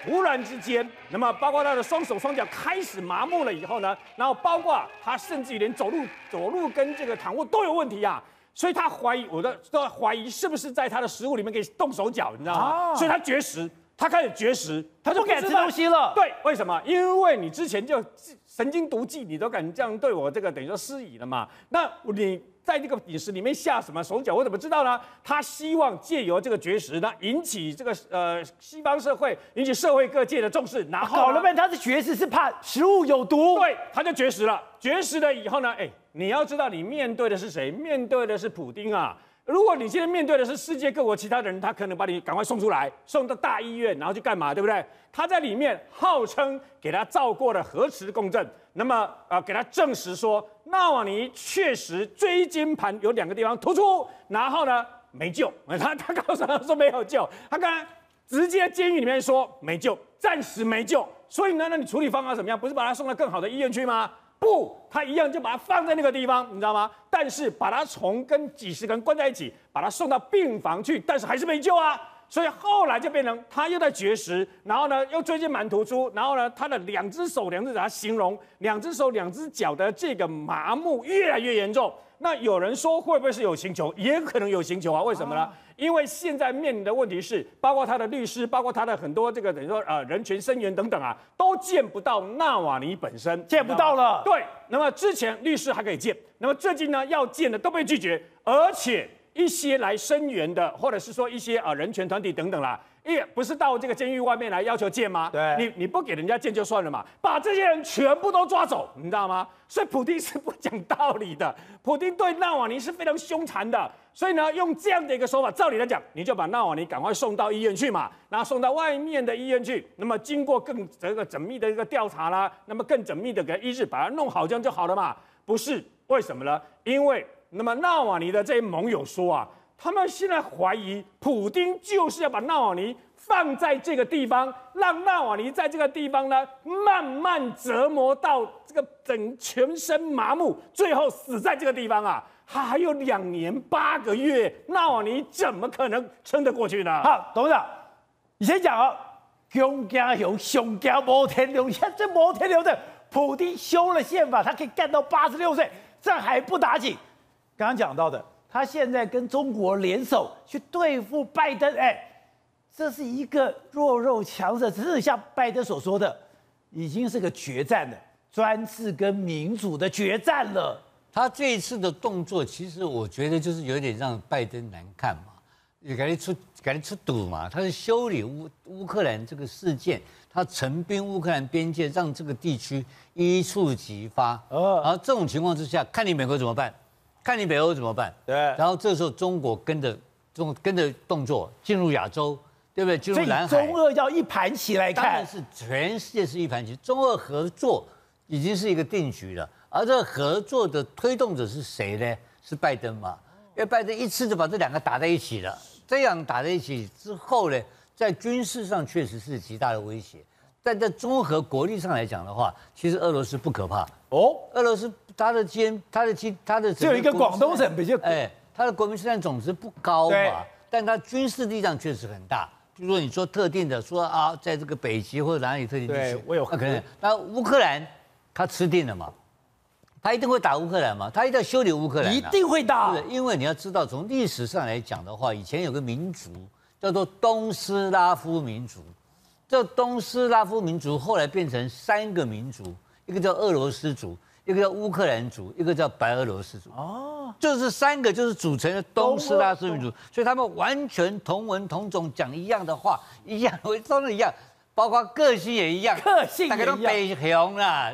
突然之间，那么包括他的双手双脚开始麻木了以后呢，然后包括他甚至于连走路走路跟这个躺卧都有问题啊，所以他怀疑，我的都怀疑是不是在他的食物里面可以动手脚，你知道吗？啊、所以他绝食，他开始绝食，他就不敢吃东西了。对，为什么？因为你之前就神经毒剂，你都敢这样对我这个等于说施以了嘛？那你。在这个饮食里面下什么手脚，我怎么知道呢？他希望借由这个绝食呢，引起这个呃西方社会，引起社会各界的重视。然后搞了半天，他是绝食是怕食物有毒。对，他就绝食了。绝食了以后呢，哎，你要知道你面对的是谁？面对的是普丁啊。如果你现在面对的是世界各国其他的人，他可能把你赶快送出来，送到大医院，然后去干嘛？对不对？他在里面号称给他照过了核磁共振，那么、呃，给他证实说纳瓦尼确实椎间盘有两个地方突出，然后呢没救。他他告诉他说没有救，他刚才直接监狱里面说没救，暂时没救。所以呢，那你处理方法怎么样？不是把他送到更好的医院去吗？不，他一样就把它放在那个地方，你知道吗？但是把它从跟几十个人关在一起，把它送到病房去，但是还是没救啊。所以后来就变成他又在绝食，然后呢又椎间盘突出，然后呢他的两只手、两只脚，形容两只手、两只脚的这个麻木越来越严重。那有人说会不会是有刑求？也可能有刑求啊？为什么呢？啊、因为现在面临的问题是，包括他的律师，包括他的很多这个等于说呃人权声援等等啊，都见不到纳瓦尼本身，见不到了。对，那么之前律师还可以见，那么最近呢要见的都被拒绝，而且一些来声援的，或者是说一些啊、呃、人权团体等等啦。也不是到这个监狱外面来要求见吗？对，你你不给人家见就算了嘛，把这些人全部都抓走，你知道吗？所以普京是不讲道理的，普京对纳瓦尼是非常凶残的，所以呢，用这样的一个说法，照理来讲，你就把纳瓦尼赶快送到医院去嘛，然后送到外面的医院去，那么经过更这个缜密的一个调查啦，那么更缜密的给医治，把它弄好，这样就好了嘛？不是，为什么呢？因为那么纳瓦尼的这些盟友说啊。他们现在怀疑普丁就是要把纳瓦尼放在这个地方，让纳瓦尼在这个地方呢慢慢折磨到这个整全身麻木，最后死在这个地方啊！他还有两年八个月，纳瓦尼怎么可能撑得过去呢？好，董事长，你先讲哦。熊家有熊家摩天轮，现在这摩天轮的普丁修了宪法，他可以干到八十六岁，这还不打紧？刚刚讲到的。他现在跟中国联手去对付拜登，哎，这是一个弱肉强食，只是像拜登所说的，已经是个决战了，专制跟民主的决战了。他这一次的动作，其实我觉得就是有点让拜登难看嘛，也赶紧出赶紧出赌嘛，他是修理乌乌克兰这个事件，他陈兵乌克兰边界，让这个地区一触即发。哦，然后这种情况之下，看你美国怎么办。看你北欧怎么办？对，然后这时候中国跟着中跟着动作进入亚洲，对不对？进入南海。中俄要一盘棋来看，当然是全世界是一盘棋。中俄合作已经是一个定局了，而这个合作的推动者是谁呢？是拜登嘛？因为拜登一次就把这两个打在一起了。这样打在一起之后呢，在军事上确实是极大的威胁，但在综合国力上来讲的话，其实俄罗斯不可怕哦。俄罗斯。他的基，他的基，他的只有一个广东省比较，哎，他的国民生产总值不高嘛，但他军事力量确实很大。就说你说特定的，说啊，在这个北极或者哪里特定地区，我有可能。那乌克兰他吃定了嘛？他一定会打乌克兰嘛？他一定要修理乌克兰？一定会打。是，因为你要知道，从历史上来讲的话，以前有个民族叫做东斯拉夫民族，这东斯拉夫民族后来变成三个民族，一个叫俄罗斯族。一个叫乌克兰族，一个叫白俄罗斯族，哦，就是三个就是组成的东斯拉夫民族，所以他们完全同文同种，讲一样的话，一样，都是一样，包括个性也一样，个性大家都北雄啦，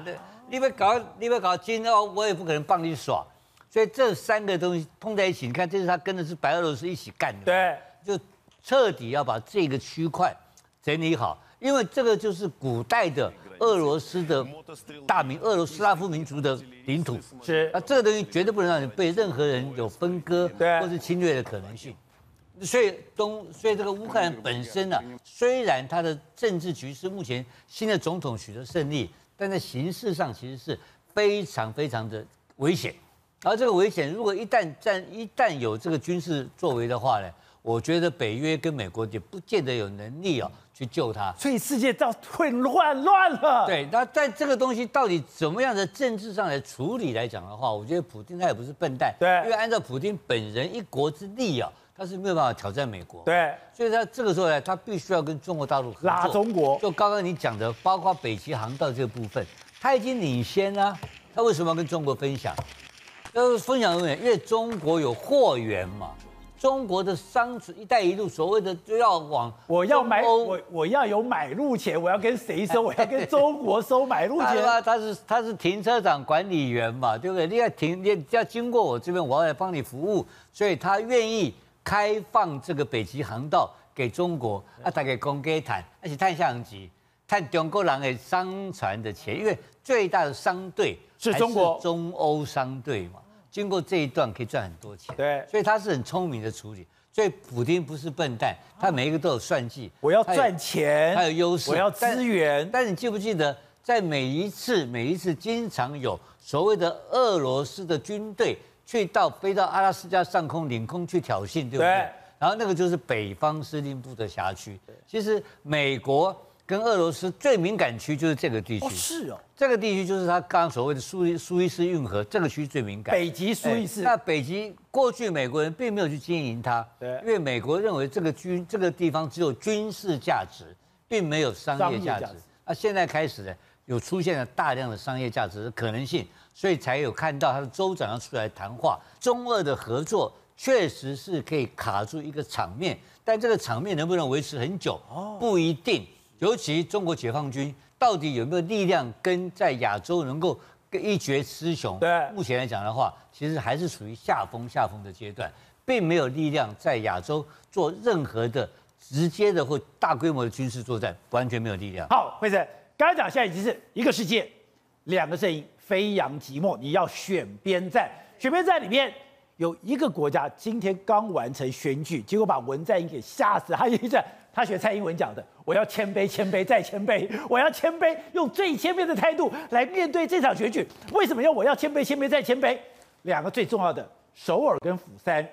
你要搞你要搞金欧，我也不可能帮你耍，所以这三个东西碰在一起，你看这是他跟的是白俄罗斯一起干的，对，就彻底要把这个区块整理好，因为这个就是古代的。俄罗斯的大民，俄罗斯拉夫民族的领土是，那这个东西绝对不能让你被任何人有分割或是侵略的可能性。所以东，所以这个乌克兰本身呢、啊，虽然它的政治局势目前新的总统取得胜利，但在形势上其实是非常非常的危险。而这个危险，如果一旦战一旦有这个军事作为的话呢，我觉得北约跟美国也不见得有能力啊。去救他，所以世界到会乱乱了。对，那在这个东西到底怎么样的政治上来处理来讲的话，我觉得普京他也不是笨蛋。对，因为按照普京本人一国之力啊，他是没有办法挑战美国。对，所以他这个时候呢，他必须要跟中国大陆合作。拉中国。就刚刚你讲的，包括北极航道这个部分，他已经领先了，他为什么要跟中国分享？要分享永远，因为中国有货源嘛。中国的商“一带一路”所谓的就要往我要买我我要有买入钱，我要跟谁收？我要跟中国收买入钱。他他是他是停车场管理员嘛，对不对？你要停，你要经过我这边，我要来帮你服务，所以他愿意开放这个北极航道给中国啊，大概公给谈，而且探相机，探中国人的商船的钱，因为最大的商队是中国中欧商队嘛。经过这一段可以赚很多钱，对，所以他是很聪明的处理。所以普丁不是笨蛋，他每一个都有算计。我要赚钱，他有优势，我要资源。但，但你记不记得，在每一次每一次，经常有所谓的俄罗斯的军队去到飞到阿拉斯加上空领空去挑衅，对不对？然后那个就是北方司令部的辖区。其实美国跟俄罗斯最敏感区就是这个地区。哦，是哦，这个地区就是他刚刚所谓的苏伊苏伊士运河这个区最敏感。北极苏伊士。那北极过去美国人并没有去经营它，对，因为美国认为这个军这个地方只有军事价值，并没有商业价值。那现在开始呢，有出现了大量的商业价值的可能性，所以才有看到他的州长要出来谈话，中俄的合作。确实是可以卡住一个场面，但这个场面能不能维持很久，不一定。尤其中国解放军到底有没有力量跟在亚洲能够跟一决雌雄？对，目前来讲的话，其实还是处于下风下风的阶段，并没有力量在亚洲做任何的直接的或大规模的军事作战，完全没有力量。好，辉生，刚才讲现在已经是一个世界，两个阵营飞扬寂寞，你要选边站，选边站里面。有一个国家今天刚完成选举，结果把文在寅给吓死。他一直他学蔡英文讲的，我要谦卑，谦卑再谦卑，我要谦卑，用最谦卑的态度来面对这场选举。为什么要我要谦卑，谦卑再谦卑？两个最重要的，首尔跟釜山。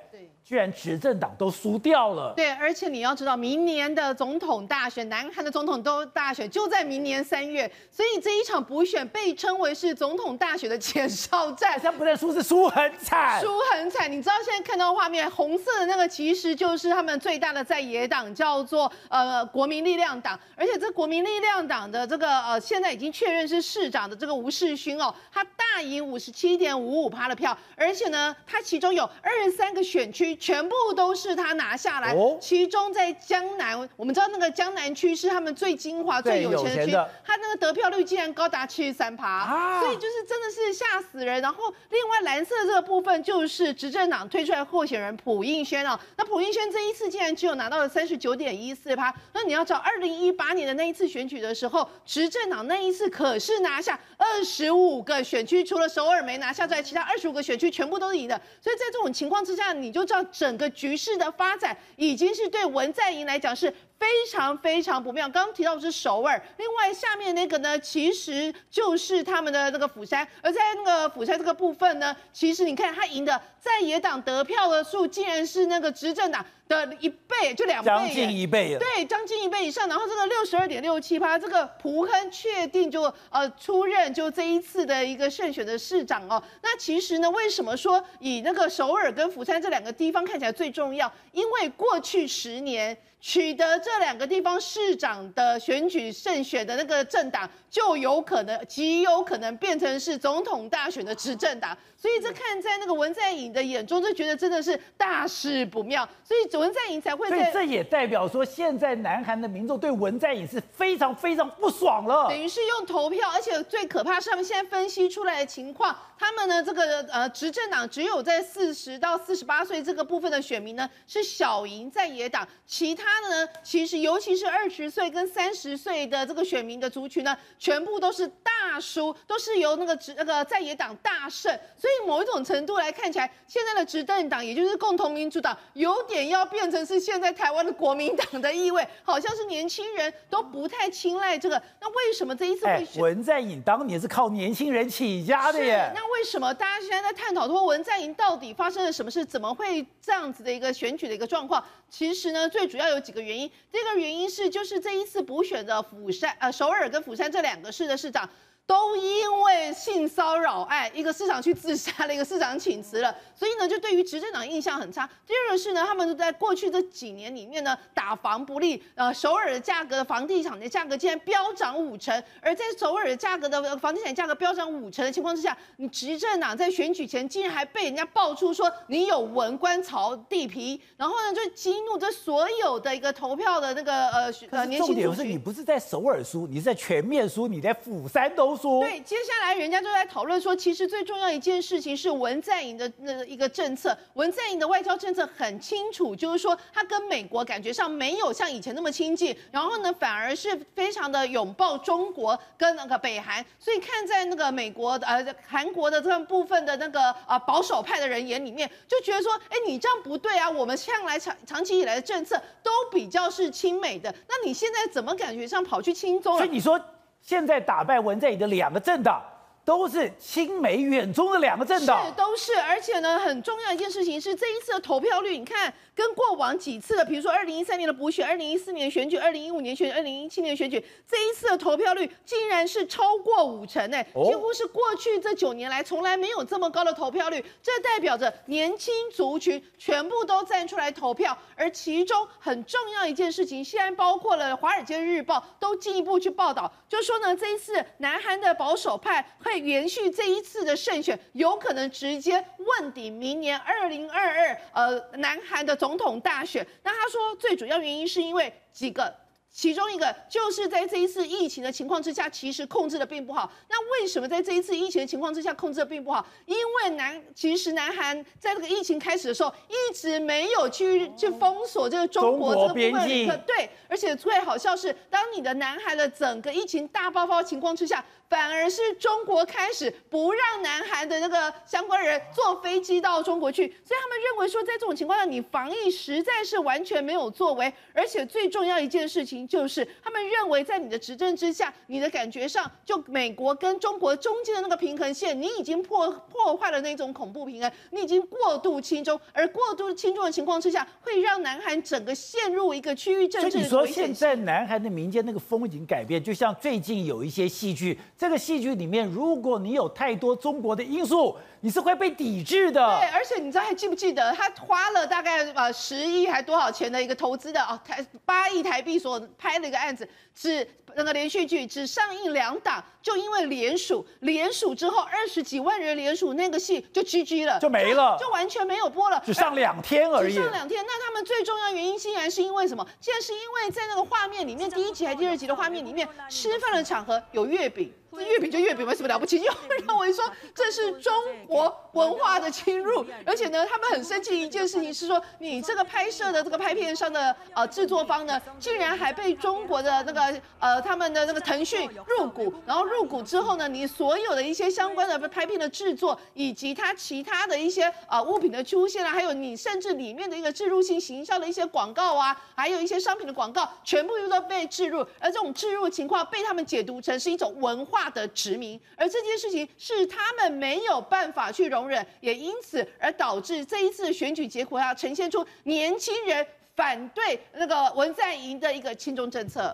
居然执政党都输掉了。对，而且你要知道，明年的总统大选，南韩的总统都大选就在明年三月，所以这一场补选被称为是总统大选的前哨战。他不能输，是输很惨，输很惨。你知道现在看到画面，红色的那个其实就是他们最大的在野党，叫做呃国民力量党。而且这国民力量党的这个呃现在已经确认是市长的这个吴世勋哦，他大赢五十七点五五趴的票，而且呢，他其中有二十三个选区。全部都是他拿下来，其中在江南，我们知道那个江南区是他们最精华、最有钱的区，他那个得票率竟然高达七十三趴，所以就是真的是吓死人。然后另外蓝色这个部分就是执政党推出来候选人朴应轩哦，那朴应轩这一次竟然只有拿到了三十九点一四趴，那你要知道二零一八年的那一次选举的时候，执政党那一次可是拿下二十五个选区，除了首尔没拿下之外，其他二十五个选区全部都是赢的。所以在这种情况之下，你就知道。整个局势的发展已经是对文在寅来讲是非常非常不妙。刚刚提到的是首尔，另外下面那个呢，其实就是他们的那个釜山。而在那个釜山这个部分呢，其实你看他赢的在野党得票的数，竟然是那个执政党的一倍，就两倍，将近一倍了。对，将近一倍以上。然后这个六十二点六七趴，这个蒲亨确定就呃出任就这一次的一个胜选的市长哦。那其实呢，为什么说以那个首尔跟釜山这两个地方看起来最重要？因为过去十年。取得这两个地方市长的选举胜选的那个政党，就有可能极有可能变成是总统大选的执政党。所以这看在那个文在寅的眼中，就觉得真的是大事不妙。所以文在寅才会在。所以这也代表说，现在南韩的民众对文在寅是非常非常不爽了。等于是用投票，而且最可怕是他们现在分析出来的情况，他们呢这个呃执政党只有在四十到四十八岁这个部分的选民呢是小赢在野党，其他。他呢，其实尤其是二十岁跟三十岁的这个选民的族群呢，全部都是大叔，都是由那个执那个在野党大胜。所以某一种程度来看起来，现在的执政党，也就是共同民主党，有点要变成是现在台湾的国民党的意味，好像是年轻人都不太青睐这个。那为什么这一次会选？文在寅当年是靠年轻人起家的耶。那为什么大家现在在探讨说文在寅到底发生了什么事？怎么会这样子的一个选举的一个状况？其实呢，最主要有。几个原因，这个原因是就是这一次补选的釜山呃首尔跟釜山这两个市的市长。都因为性骚扰哎，一个市长去自杀了，一个市长请辞了，所以呢，就对于执政党印象很差。第二个是呢，他们就在过去这几年里面呢，打房不利，呃，首尔的价格，房地产的价格竟然飙涨五成，而在首尔的价格的房地产价格飙涨五成的情况之下，你执政党在选举前竟然还被人家爆出说你有文官炒地皮，然后呢，就激怒这所有的一个投票的那个呃呃年轻。重点是你不是在首尔输，你是在全面输，你在釜山都。对，接下来人家就在讨论说，其实最重要一件事情是文在寅的那一个政策。文在寅的外交政策很清楚，就是说他跟美国感觉上没有像以前那么亲近，然后呢，反而是非常的拥抱中国跟那个北韩。所以看在那个美国呃韩国的这部分的那个啊保守派的人眼里面，就觉得说，哎，你这样不对啊，我们向来长长期以来的政策都比较是亲美的，那你现在怎么感觉上跑去亲中了？所以你说。现在打败文在寅的两个政党都是亲美远中的两个政党，是都是，而且呢，很重要一件事情是这一次的投票率，你看跟过往几次的，比如说二零一三年的补选、二零一四年选举、二零一五年选举、二零一七年选举，这一次的投票率竟然是超过五成呢，几乎是过去这九年来从来没有这么高的投票率，这代表着年轻族群全部都站出来投票，而其中很重要一件事情，现在包括了《华尔街日报》都进一步去报道，就说呢，这一次南韩的保守派会。延续这一次的胜选，有可能直接问鼎明年二零二二呃南韩的总统大选。那他说最主要原因是因为几个。其中一个就是在这一次疫情的情况之下，其实控制的并不好。那为什么在这一次疫情的情况之下控制的并不好？因为南其实南韩在这个疫情开始的时候，一直没有去去封锁这个中国这个部分旅客。对，而且最好笑是，当你的南韩的整个疫情大爆发情况之下，反而是中国开始不让南韩的那个相关人坐飞机到中国去。所以他们认为说，在这种情况下，你防疫实在是完全没有作为。而且最重要一件事情。就是他们认为，在你的执政之下，你的感觉上，就美国跟中国中间的那个平衡线，你已经破破坏了那种恐怖平衡，你已经过度亲中，而过度亲中的情况之下，会让南韩整个陷入一个区域政治。所以你说现在南韩的民间那个风已经改变，就像最近有一些戏剧，这个戏剧里面，如果你有太多中国的因素。你是会被抵制的。对，而且你知道还记不记得他花了大概呃十亿还多少钱的一个投资的哦台八亿台币所拍的一个案子，只那个连续剧只上映两档，就因为连署，连署之后二十几万人连署，那个戏就 GG 了，就没了，就，就完全没有播了，只上两天而已。只上两天，那他们最重要原因竟然是因为什么？竟然是因为在那个画面里面，第一集还第二集的画面里面，吃饭的场合有月饼。这月饼就月饼，没什么了不起？又认为说这是中国文化的侵入，而且呢，他们很生气一件事情是说，你这个拍摄的这个拍片上的呃制作方呢，竟然还被中国的那个呃他们的那个腾讯入股，然后入股之后呢，你所有的一些相关的拍片的制作，以及它其他的一些呃物品的出现啊，还有你甚至里面的一个置入性行销的一些广告啊，还有一些商品的广告，全部又都被置入，而这种置入情况被他们解读成是一种文化。的殖民，而这件事情是他们没有办法法去容忍，也因此而导致这一次选举结果要呈现出年轻人反对那个文在寅的一个轻中政策。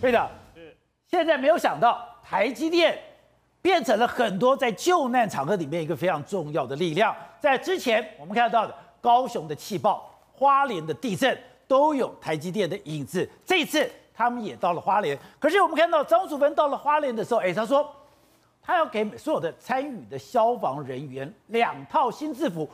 对的，现在没有想到台积电变成了很多在救难场合里面一个非常重要的力量。在之前我们看到的高雄的气爆、花莲的地震。都有台积电的影子。这一次他们也到了花莲，可是我们看到张淑芬到了花莲的时候，哎，他说他要给所有的参与的消防人员两套新制服。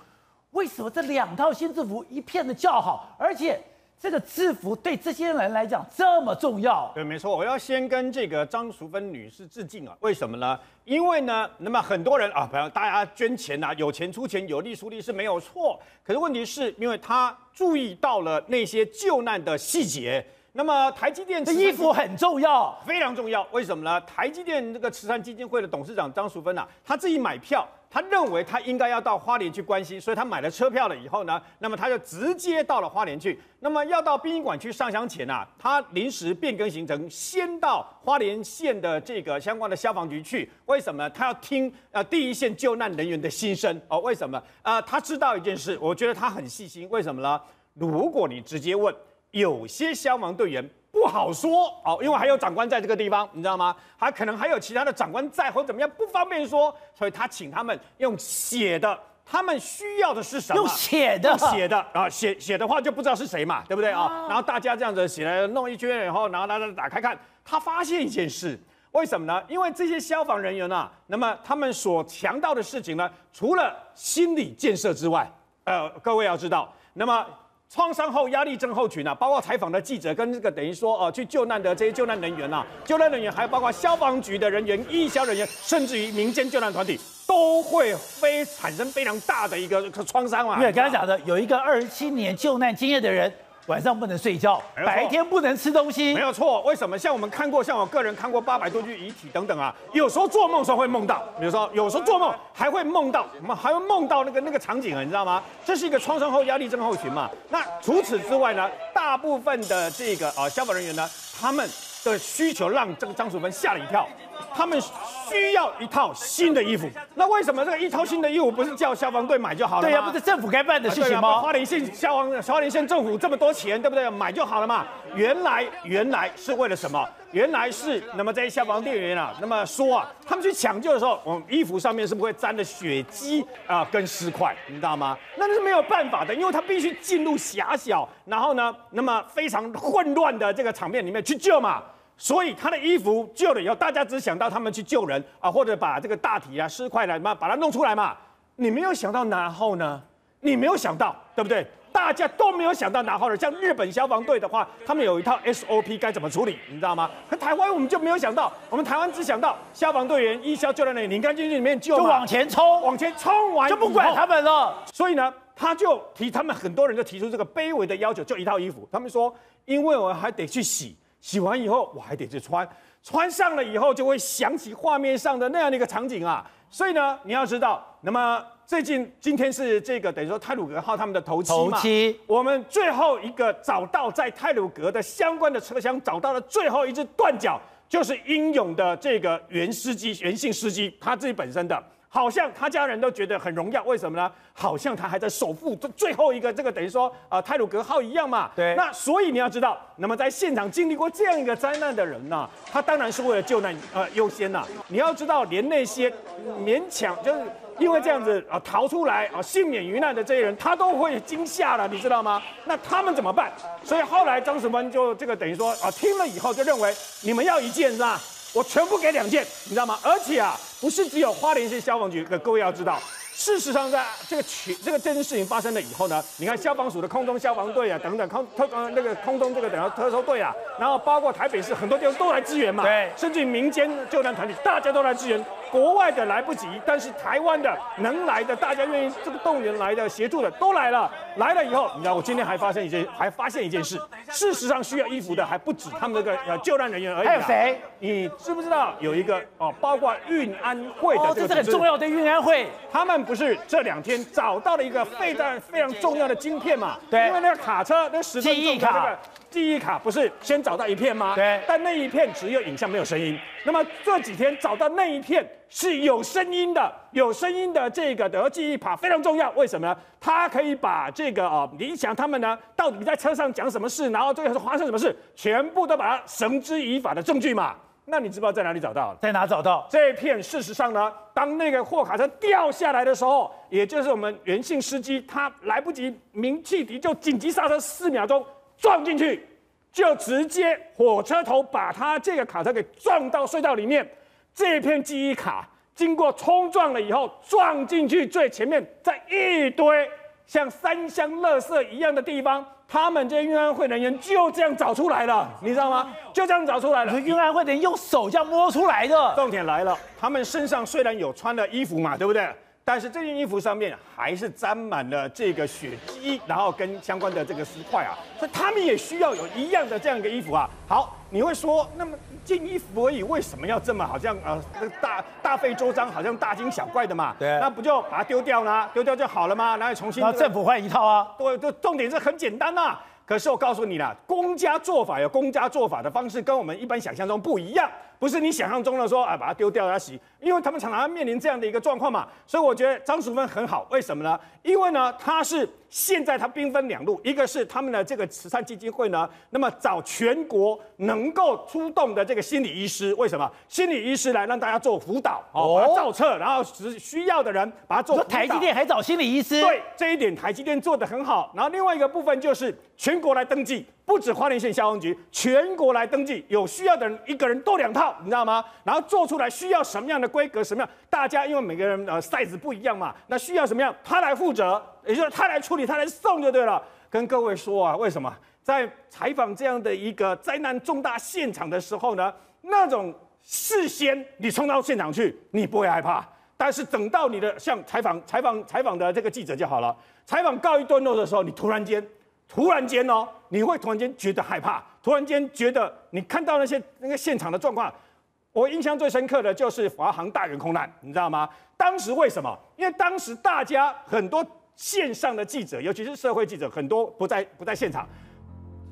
为什么这两套新制服一片的叫好，而且？这个制服对这些人来讲这么重要？对，没错。我要先跟这个张淑芬女士致敬啊！为什么呢？因为呢，那么很多人啊，朋友，大家捐钱呐、啊，有钱出钱，有力出力是没有错。可是问题是因为她注意到了那些救难的细节。那么台积电的衣服很重要，非常重要。为什么呢？台积电这个慈善基金会的董事长张淑芬呐、啊，他自己买票。他认为他应该要到花莲去关心，所以他买了车票了以后呢，那么他就直接到了花莲去。那么要到殡仪馆去上香前啊，他临时变更行程，先到花莲县的这个相关的消防局去。为什么？他要听呃第一线救难人员的心声哦。为什么？呃，他知道一件事，我觉得他很细心。为什么呢？如果你直接问，有些消防队员。不好说哦，因为还有长官在这个地方，你知道吗？还可能还有其他的长官在，或怎么样，不方便说，所以他请他们用写的。他们需要的是什么？用写的，用写的啊，写写的话就不知道是谁嘛，对不对啊？然后大家这样子写来弄一圈，然后然后大家打开看，他发现一件事，为什么呢？因为这些消防人员啊，那么他们所强调的事情呢，除了心理建设之外，呃，各位要知道，那么。创伤后压力症候群啊，包括采访的记者跟这个等于说、呃，去救难的这些救难人员呐、啊，救难人员还有包括消防局的人员、医疗人员，甚至于民间救难团体，都会非产生非常大的一个创伤啊。因为刚才讲的有一个二十七年救难经验的人，晚上不能睡觉，白天不能吃东西没。有错，为什么？像我们看过，像我个人看过八百多具遗体等等啊，有时候做梦时候会梦到，比如说有时候做梦还会梦到，我们还会梦到那个那个场景啊，你知道吗？这是一个创伤后压力症候群嘛。那除此之外呢，大部分的这个啊消防人员呢，他们的需求让这个张淑芬吓了一跳，他们需要一套新的衣服。那为什么这个一套新的衣服不是叫消防队买就好了？对呀、不是政府该办的事情吗？花莲县消防、花莲县政府这么多钱，对不对？买就好了嘛。原来原来是为了什么？原来是那么这些消防队员啊，那么说啊，他们去抢救的时候，我们衣服上面是不会沾的血迹啊、跟尸块，你知道吗？那那是没有办法的，因为他必须进入狭小，然后呢，那么非常混乱的这个场面里面去救嘛。所以他的衣服救了以后，大家只想到他们去救人啊，或者把这个大体啊、尸块来嘛，把它弄出来嘛。你没有想到然后呢？你没有想到，对不对？大家都没有想到然后呢？像日本消防队的话，他们有一套 SOP 该怎么处理，你知道吗？可台湾我们就没有想到，我们台湾只想到消防队员一消救在那里，你赶紧去里面救，就往前冲，往前冲完就不管他们了。所以呢，他就提他们很多人就提出这个卑微的要求，就一套衣服。他们说，因为我还得去洗，洗完以后我还得去穿，穿上了以后就会想起画面上的那样的一个场景啊。所以呢，你要知道，那么最近今天是这个等于说泰鲁格号他们的头七嘛，头七我们最后一个找到在泰鲁格的相关的车厢找到了最后一只断脚，就是英勇的这个原司机，原姓司机他自己本身的。好像他家人都觉得很荣耀，为什么呢？好像他还在守护这最后一个这个等于说啊、呃、泰鲁格号一样嘛。对。那所以你要知道，那么在现场经历过这样一个灾难的人呢、啊，他当然是为了救难呃优先呐、啊。你要知道，连那些勉强就是因为这样子啊、呃、逃出来啊、呃、幸免于难的这些人，他都会惊吓了，你知道吗？那他们怎么办？所以后来张淑芬就这个等于说啊、呃、听了以后就认为你们要一件是吧？我全部给两件，你知道吗？而且啊，不是只有花莲县消防局，各位要知道，事实上在这个群这个这件事情发生了以后呢，你看消防署的空中消防队啊，等等空特呃那个空中这个等于特搜队啊，然后包括台北市很多地方都来支援嘛，对，甚至于民间救难团体大家都来支援，国外的来不及，但是台湾的能来的，大家愿意这个动员来的协助的都来了，来了以后，你知道我今天还发现一件还发现一件事，事实上需要衣服的还不止他们这个呃救难人员而已，还有谁？你知不知道有一个哦，包括运安会的哦，这是很重要的运安会，他们不是这两天找到了一个非常非常重要的晶片嘛？对，因为那个卡车那十分钟的那个记忆卡不是先找到一片吗？对，但那一片只有影像没有声音。那么这几天找到那一片是有声音的，有声音的这个的记忆卡非常重要。为什么呢？它可以把这个啊，李想他们呢到底在车上讲什么事，然后最后是发生什么事，全部都把它绳之以法的证据嘛。那你知不知道在哪里找到？在哪找到这一片？事实上呢，当那个货卡车掉下来的时候，也就是我们原姓司机他来不及鸣汽笛，就紧急刹车四秒钟撞进去，就直接火车头把他这个卡车给撞到隧道里面。这片记忆卡经过冲撞了以后，撞进去最前面，在一堆像三箱垃圾一样的地方。他们这些运安会人员就这样找出来了，你知道吗？就这样找出来了。运安会的人用手这样摸出来的。重点来了，他们身上虽然有穿了衣服嘛，对不对？但是这件衣服上面还是沾满了这个血迹，然后跟相关的这个尸块啊，所以他们也需要有一样的这样一个衣服啊。好，你会说，那么件衣服而已，为什么要这么好像呃大大费周章，好像大惊小怪的嘛？对，那不就把它丢掉呢？丢掉就好了吗？然后重新、这个，那政府换一套啊？对，就重点是很简单呐、啊。可是我告诉你啦，公家做法有公家做法的方式，跟我们一般想象中不一样。不是你想象中的说啊，把它丢掉要洗，因为他们常常面临这样的一个状况嘛。所以我觉得张淑芬很好，为什么呢？因为呢，他是现在他兵分两路，一个是他们的这个慈善基金会呢，那么找全国能够出动的这个心理医师，为什么？心理医师来让大家做辅导，哦，把它造册，然后只需要的人把它做台积电还找心理医师？对，这一点台积电做得很好。然后另外一个部分就是全国来登记。不止花莲县消防局，全国来登记，有需要的人一个人多两套，你知道吗？然后做出来需要什么样的规格，什么样，大家因为每个人呃 size 不一样嘛，那需要什么样，他来负责，也就是他来处理，他来送就对了。跟各位说啊，为什么在采访这样的一个灾难重大现场的时候呢？那种事先你冲到现场去，你不会害怕，但是等到你的像采访采访采访的这个记者就好了，采访告一段落的时候，你突然间。突然间哦，你会突然间觉得害怕，突然间觉得你看到那些那个现场的状况，我印象最深刻的就是华航大员空难，你知道吗？当时为什么？因为当时大家很多线上的记者，尤其是社会记者，很多不在不在现场。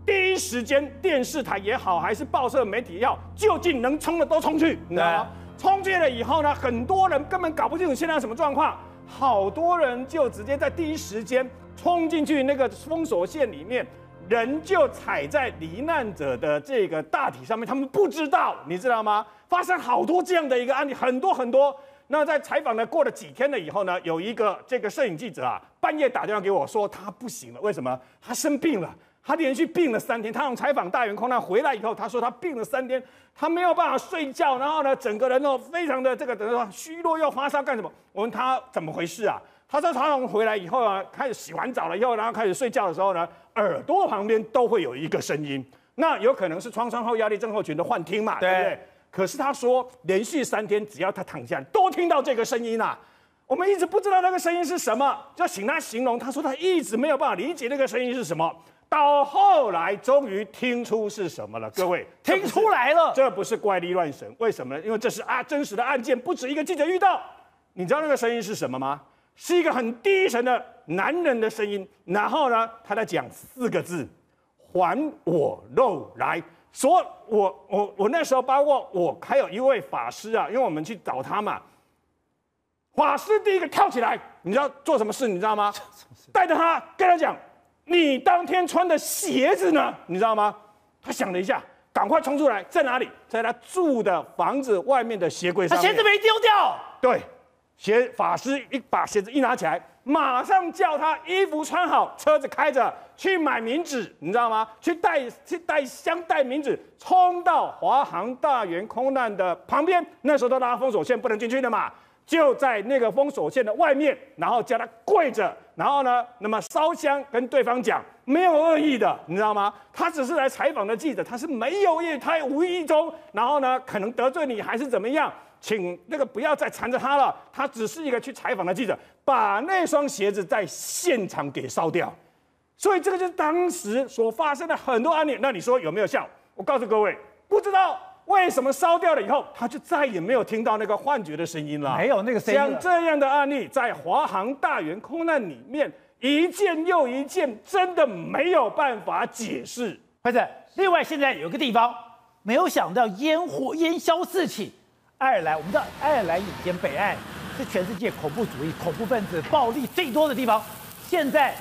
第一时间，电视台也好，还是报社媒体也好，就近能冲的都冲去，你知道吗？冲去了以后呢，很多人根本搞不清楚现在什么状况，好多人就直接在第一时间冲进去那个封锁线里面，人就踩在罹难者的这个大体上面，他们不知道，你知道吗？发生好多这样的一个案例，很多很多。那在采访呢，过了几天了以后呢，有一个这个摄影记者啊，半夜打电话给我说他不行了，为什么？他生病了。他连续病了三天，他从采访大员空难回来以后，他说他病了三天，他没有办法睡觉，然后呢，整个人哦非常的这个等于说虚弱又发烧干什么？我问他怎么回事啊？他说他从回来以后啊，开始洗完澡了以后，然后开始睡觉的时候呢，耳朵旁边都会有一个声音，那有可能是创伤后压力症候群的幻听嘛，对，对不对？可是他说连续三天，只要他躺下都听到这个声音啊，我们一直不知道那个声音是什么，就请他形容，他说他一直没有办法理解那个声音是什么。到后来，终于听出是什么了。各位听出来了，这不是怪力乱神，为什么呢？因为这是啊真实的案件，不止一个记者遇到。你知道那个声音是什么吗？是一个很低沉的男人的声音。然后呢，他在讲四个字：“还我肉来。”说，我我我那时候包括我还有一位法师啊，因为我们去找他嘛。法师第一个跳起来，你知道做什么事？你知道吗？带着他跟他讲。你当天穿的鞋子呢？你知道吗？他想了一下，赶快冲出来，在哪里？在他住的房子外面的鞋柜上。他鞋子没丢掉。对，鞋法师一把鞋子一拿起来，马上叫他衣服穿好，车子开着去买冥纸，你知道吗？去带去带香带冥纸，冲到华航大员空难的旁边。那时候都拉封锁线，不能进去的嘛。就在那个封锁线的外面，然后叫他跪着，然后呢，那么烧香跟对方讲，没有恶意的，你知道吗？他只是来采访的记者，他是没有意，他无意中，然后呢，可能得罪你还是怎么样，请那个不要再缠着他了，他只是一个去采访的记者，把那双鞋子在现场给烧掉，所以这个就是当时所发生的很多案例。那你说有没有效？我告诉各位，不知道。为什么烧掉了以后，他就再也没有听到那个幻觉的声音了？没有那个声音。像这样的案例，在华航大员空难里面，一件又一件，真的没有办法解释。或者，另外现在有个地方，没有想到烟火烟消四起。爱尔兰，我们知道爱尔兰以前北爱是全世界恐怖主义、恐怖分子暴力最多的地方，现在。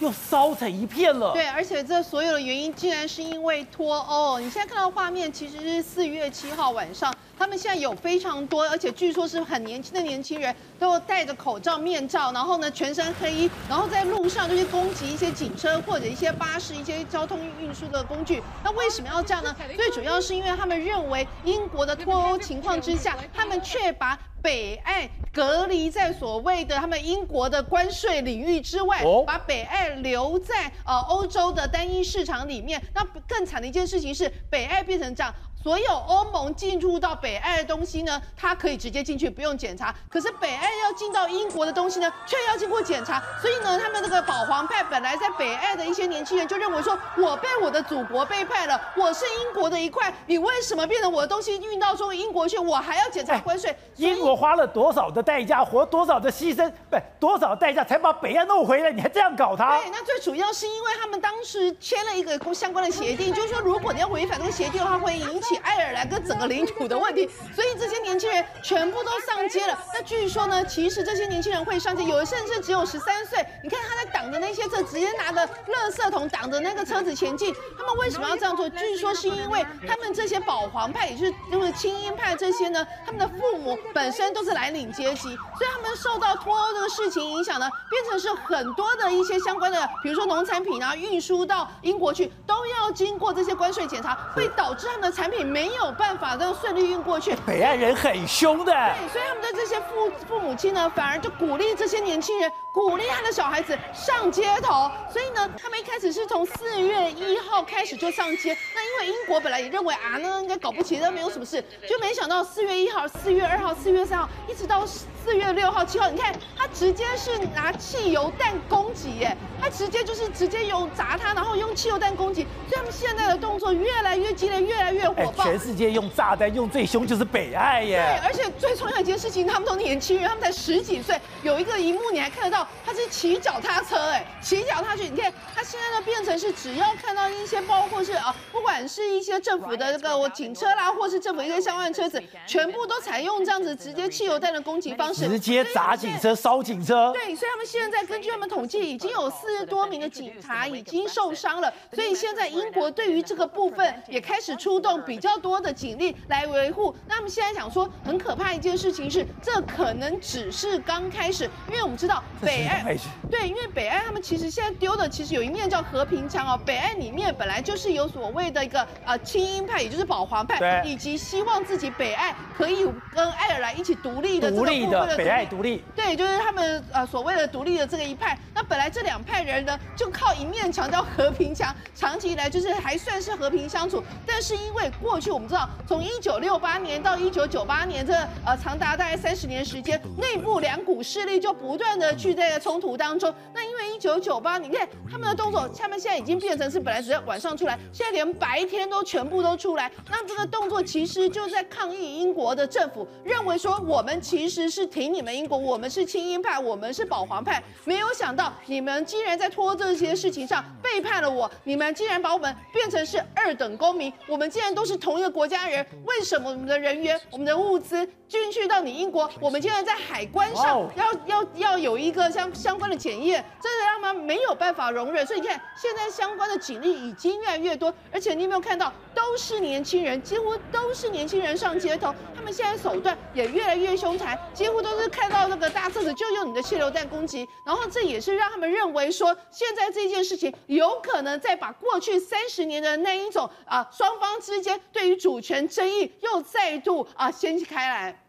又烧成一片了。对，而且这所有的原因竟然是因为脱欧。你现在看到画面，其实是四月七号晚上，他们现在有非常多，而且据说是很年轻的年轻人，都戴着口罩、面罩，然后呢全身黑衣，然后在路上就去攻击一些警车或者一些巴士、一些交通运输的工具。那为什么要这样呢？最主要是因为他们认为英国的脱欧情况之下，他们却把。北爱隔离在所谓的他们英国的关税领域之外，把北爱留在呃欧洲的单一市场里面。那更惨的一件事情是，北爱变成这样。所有欧盟进入到北爱的东西呢，它可以直接进去，不用检查。可是北爱要进到英国的东西呢，却要经过检查。所以呢，他们那个保皇派本来在北爱的一些年轻人就认为说，我被我的祖国背叛了，我是英国的一块，你为什么变成我的东西运到中英国去，我还要检查关税？英国花了多少的代价，活多少的牺牲，不，多少代价才把北爱弄回来？你还这样搞他？对，那最主要是因为他们当时签了一个相关的协定，就是说，如果你要违反这个协定的话，会引起。起爱尔兰跟整个领土的问题，所以这些年轻人全部都上街了。那据说呢，其实这些年轻人会上街，有的甚至只有十三岁。你看他在挡着那些车，直接拿着垃圾桶挡着那个车子前进。他们为什么要这样做？据说是因为他们这些保皇派，也就是因为亲英派这些呢，他们的父母本身都是蓝领阶级，所以他们受到脱欧这个事情影响呢，变成是很多的一些相关的，比如说农产品啊，运输到英国去都要经过这些关税检查，会导致他们的产品。你没有办法这样顺利运过去。北岸人很凶的，对，所以他们的这些父父母亲呢，反而就鼓励这些年轻人，鼓励他的小孩子上街头。所以呢，他们一开始是从四月一号开始就上街。那因为英国本来也认为啊，那应该搞不起，那没有什么事，就没想到四月一号、四月二号、四月三号，一直到四四月六号、七号，你看他直接是拿汽油弹攻击，耶，他直接就是直接用砸他，然后用汽油弹攻击，所以他们现在的动作越来越激烈，越来越火爆。全世界用炸弹用最凶就是北爱耶。对，而且最重要一件事情，他们都年轻人，他们才十几岁。有一个荧幕你还看得到，他是骑脚踏车，哎，骑脚踏车，你看他现在呢变成是只要看到一些包括是啊，不管是一些政府的这个我警车啦，或是政府一个相关的车子，全部都采用这样子直接汽油弹的攻击方式，直接砸警车、烧警车。对，所以他们现在根据他们统计，已经有四十多名的警察已经受伤了。所以现在英国对于这个部分也开始出动比较多的警力来维护。那他们现在讲说，很可怕一件事情是，这可能只是刚开始，因为我们知道北爱，对，因为北爱他们其实现在丢的其实有一面叫和平墙哦，北爱里面本来就是有所谓的一个呃亲英派，也就是保皇派，以及希望自己北爱可以跟爱尔兰一起独立的这个部分的北爱独立，对，就是他们呃所谓的独立的这个一派。那本来这两派人呢，就靠一面墙叫和平墙，长期以来就是还算是和平相处。但是因为过去我们知道，从一九六八年到一九九八年这呃长达大概三十年时间，内部两股势力就不断的去在冲突当中。那因为一九九八，你看他们的动作，他们现在已经变成是本来只要晚上出来，现在连白天都全部都出来。那这个动作其实就在抗议英国的政府，认为说我们其实是挺你们英国，我们是亲英派，我们是保皇派。没有想到你们竟然在拖这些事情上背叛了我，你们竟然把我们变成是二等公民，我们竟然都是同一个国家人，为什么我们的人员、我们的物资进去到你英国，我们竟然在海关上要要要有一个相相关的检验，真的让他们没有办法容忍。所以你看，现在相关的警力已经越来越多，而且你有没有看到，都是年轻人，几乎都是年轻人上街头，他们现在手段也越来越凶残，几乎都是看到那个大车子就用你的气流弹攻击，然后这也是让他们认为说，现在这件事情有可能再把过去三十年的那一种啊，双方之间对于主权争议又再度啊掀起开来。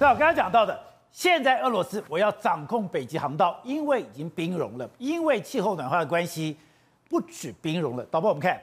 那我刚刚讲到的，现在俄罗斯我要掌控北极航道，因为已经冰融了，因为气候暖化的关系，不止冰融了。导播，我们看，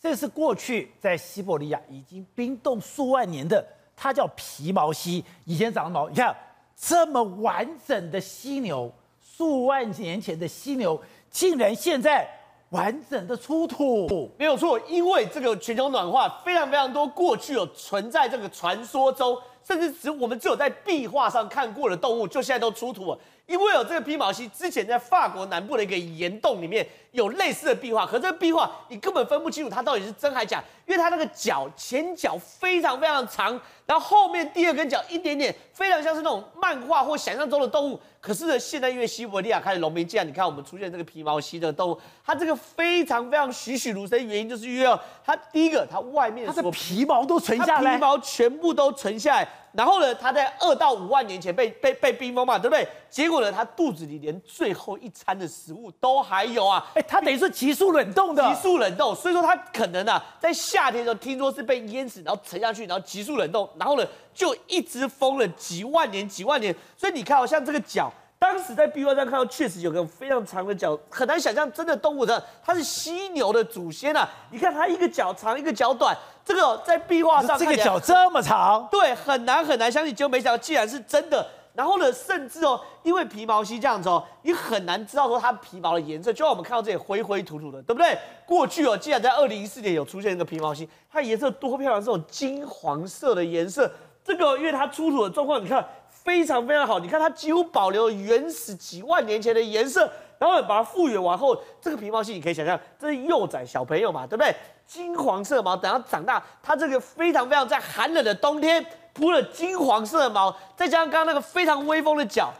这是过去在西伯利亚已经冰冻数万年的，它叫皮毛犀，以前长的毛，你看这么完整的犀牛，数万年前的犀牛，竟然现在完整的出土，没有错，因为这个全球暖化非常非常多，过去有存在这个传说中。甚至只我们只有在壁画上看过的动物，就现在都出土了。因为有这个披毛犀，之前在法国南部的一个岩洞里面有类似的壁画，可这个壁画你根本分不清楚它到底是真还假，因为它那个脚前脚非常非常长，然后后面第二根脚一点点，非常像是那种漫画或想象中的动物。可是呢，现在因为西伯利亚开始融冰，这样你看我们出现这个披毛犀的动物，它这个非常非常栩栩如生，原因就是因为它第一个它外面它的皮毛都存下来，皮毛全部都存下来。然后呢，它在二到五万年前被被被冰封嘛，对不对？结果呢，它肚子里连最后一餐的食物都还有啊！哎，它等于是急速冷冻的，急速冷冻。所以说它可能啊，在夏天的时候听说是被淹死，然后沉下去，然后急速冷冻，然后呢就一直封了几万年几万年。所以你看，好像这个脚，当时在壁画上看到，确实有个非常长的脚，很难想象真的动物的它是犀牛的祖先啊！你看它一个脚长，一个脚短。这个在壁画上，这个脚这么长，对，很难很难相信。就没想到，既然是真的，然后呢，甚至哦，因为皮毛犀这样子哦，你很难知道说它皮毛的颜色。就像我们看到这里灰灰土土的，对不对？过去哦，既然在二零一四年有出现一个皮毛犀，它颜色多漂亮，这种金黄色的颜色。这个因为它出土的状况，你看非常非常好。你看它几乎保留了原始几万年前的颜色，然后把它复原完后，这个皮毛犀你可以想象，这是幼崽小朋友嘛，对不对？金黄色毛，等它长大，它这个非常非常在寒冷的冬天铺了金黄色的毛，再加上刚刚那个非常威风的脚，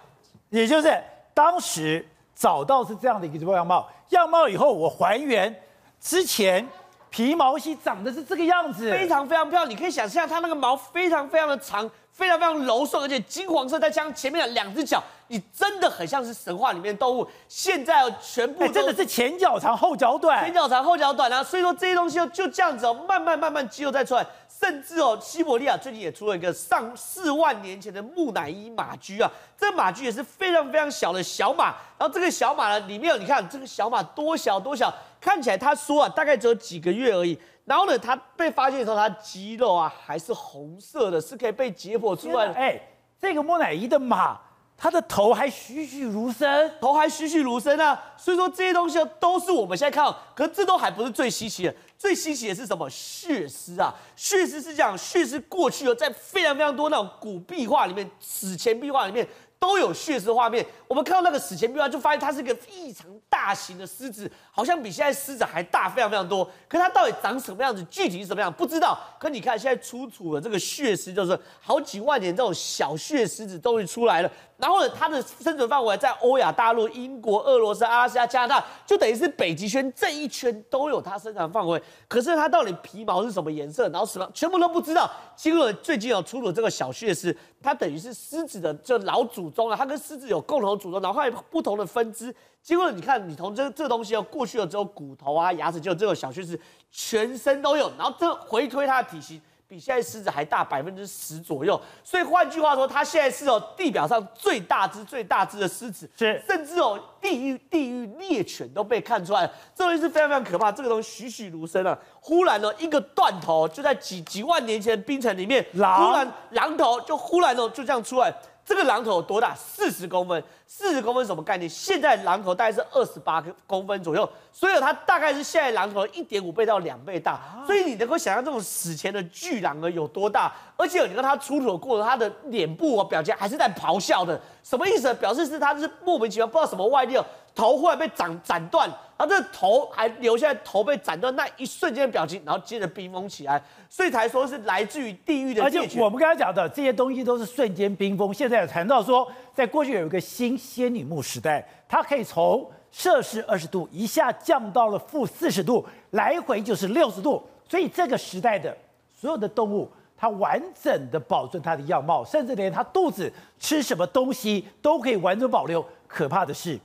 也就是当时找到是这样的一个样貌，样貌以后我还原之前皮毛犀长的是这个样子，非常非常漂亮。你可以想象它那个毛非常非常的长，非常非常柔顺，而且金黄色，再加上前面的两只脚。你真的很像是神话里面的动物，现在哦，全部真的是前脚长后脚短，前脚长后脚短啊！所以说这些东西就就这样子哦，慢慢慢慢肌肉再出来，甚至哦，西伯利亚最近也出了一个上四万年前的木乃伊马驹啊，这马驹也是非常非常小的小马，然后这个小马呢里面有你看这个小马多小多小，看起来他说啊，大概只有几个月而已。然后呢，他被发现的时候，他肌肉啊还是红色的，是可以被解剖出来的。哎，这个木乃伊的马，他的头还栩栩如生，头还栩栩如生啊！所以说这些东西都是我们现在看到，可是这都还不是最稀奇的，最稀奇的是什么？血丝啊！血丝是讲血丝过去哦，在非常非常多那种古壁画里面、史前壁画里面。都有血丝画面，我们看到那个史前壁画，就发现它是一个异常大型的狮子，好像比现在狮子还大，非常非常多。可它到底长什么样子，具体是什么样不知道。可你看现在出土的这个血丝，就是好几万年这种小血狮子终于出来了。然后呢，它的生存范围在欧亚大陆、英国、俄罗斯、阿拉斯加、加拿大，就等于是北极圈这一圈都有它生长范围。可是它到底皮毛是什么颜色，然后什么全部都不知道。经过最近有出了这个小血丝，它等于是狮子的这老祖宗啊，它跟狮子有共同祖宗，然后还有不同的分支。经过你看，你从这这东西哦，过去了之后，骨头啊、牙齿，就这个小血丝全身都有，然后这回推它的体型。比现在狮子还大百分之十左右，所以换句话说，它现在是哦地表上最大只、最大只的狮子，是甚至哦地狱地狱猎犬都被看出来了，这东西是非常非常可怕。这个东西栩栩如生啊，忽然呢一个断头就在几几万年前的冰层里面，狼忽然狼头就忽然哦就这样出来。这个狼头有多大？四十公分。四十公分什么概念？现在狼头大概是二十八公分左右，所以它大概是现在狼头一点五倍到两倍大。所以你能够想象这种史前的巨狼呢有多大？而且你看它出土的过程，它的脸部啊表情还是在咆哮的，什么意思？表示是它是莫名其妙，不知道什么外力哦。头忽然被斩斩断，然后这头还留下来，头被斩断那一瞬间的表情，然后接着冰封起来，所以才说是来自于地狱的。而且我们刚才讲的这些东西都是瞬间冰封。现在有谈到说，在过去有一个新仙女木时代，它可以从摄氏二十度一下降到了负四十度，来回就是六十度。所以这个时代的所有的动物，它完整的保存它的样貌，甚至连它肚子吃什么东西都可以完整保留。可怕的是。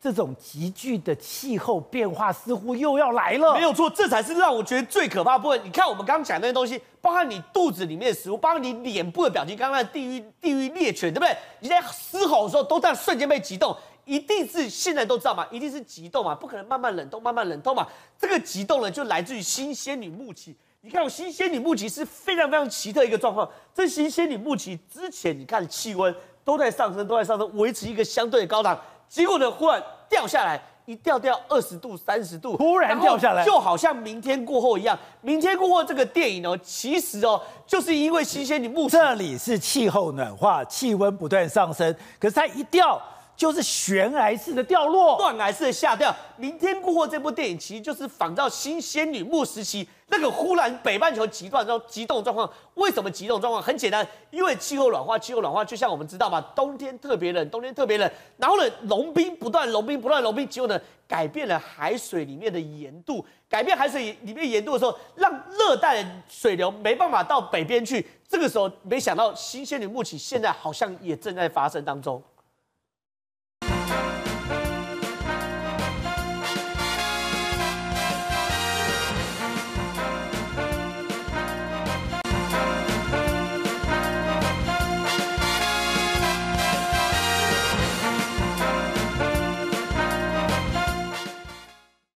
这种急剧的气候变化似乎又要来了，没有错，这才是让我觉得最可怕的部分。你看，我们刚刚讲那些东西，包含你肚子里面的食物，包含你脸部的表情，刚刚的地狱地狱猎犬，对不对？你在嘶吼的时候，都在瞬间被急冻，一定是现在都知道嘛，一定是急冻嘛，不可能慢慢冷冻，慢慢冷冻嘛。这个急冻呢，就来自于新仙女木期。你看，新仙女木期是非常非常奇特一个状况。这新仙女木期之前，你看气温都在上升，都在上升，维持一个相对的高档。结果呢，忽然掉下来，一掉掉二十度、三十度，突然掉下来，就好像明天过后一样。明天过后这个电影呢，其实哦，就是因为新仙女木，这里是气候暖化，气温不断上升，可是它一掉。就是悬崖式的掉落，断崖式的下掉。明天过后这部电影其实就是仿照新仙女木时期那个忽然北半球极端状极冻状况。为什么极冻状况？很简单，因为气候暖化，气候暖化就像我们知道嘛，冬天特别冷，冬天特别冷，然后呢，融冰不断融冰不断融冰，结果呢，改变了海水里面的盐度，改变海水里面盐度的时候，让热带的水流没办法到北边去。这个时候，没想到新仙女木期现在好像也正在发生当中。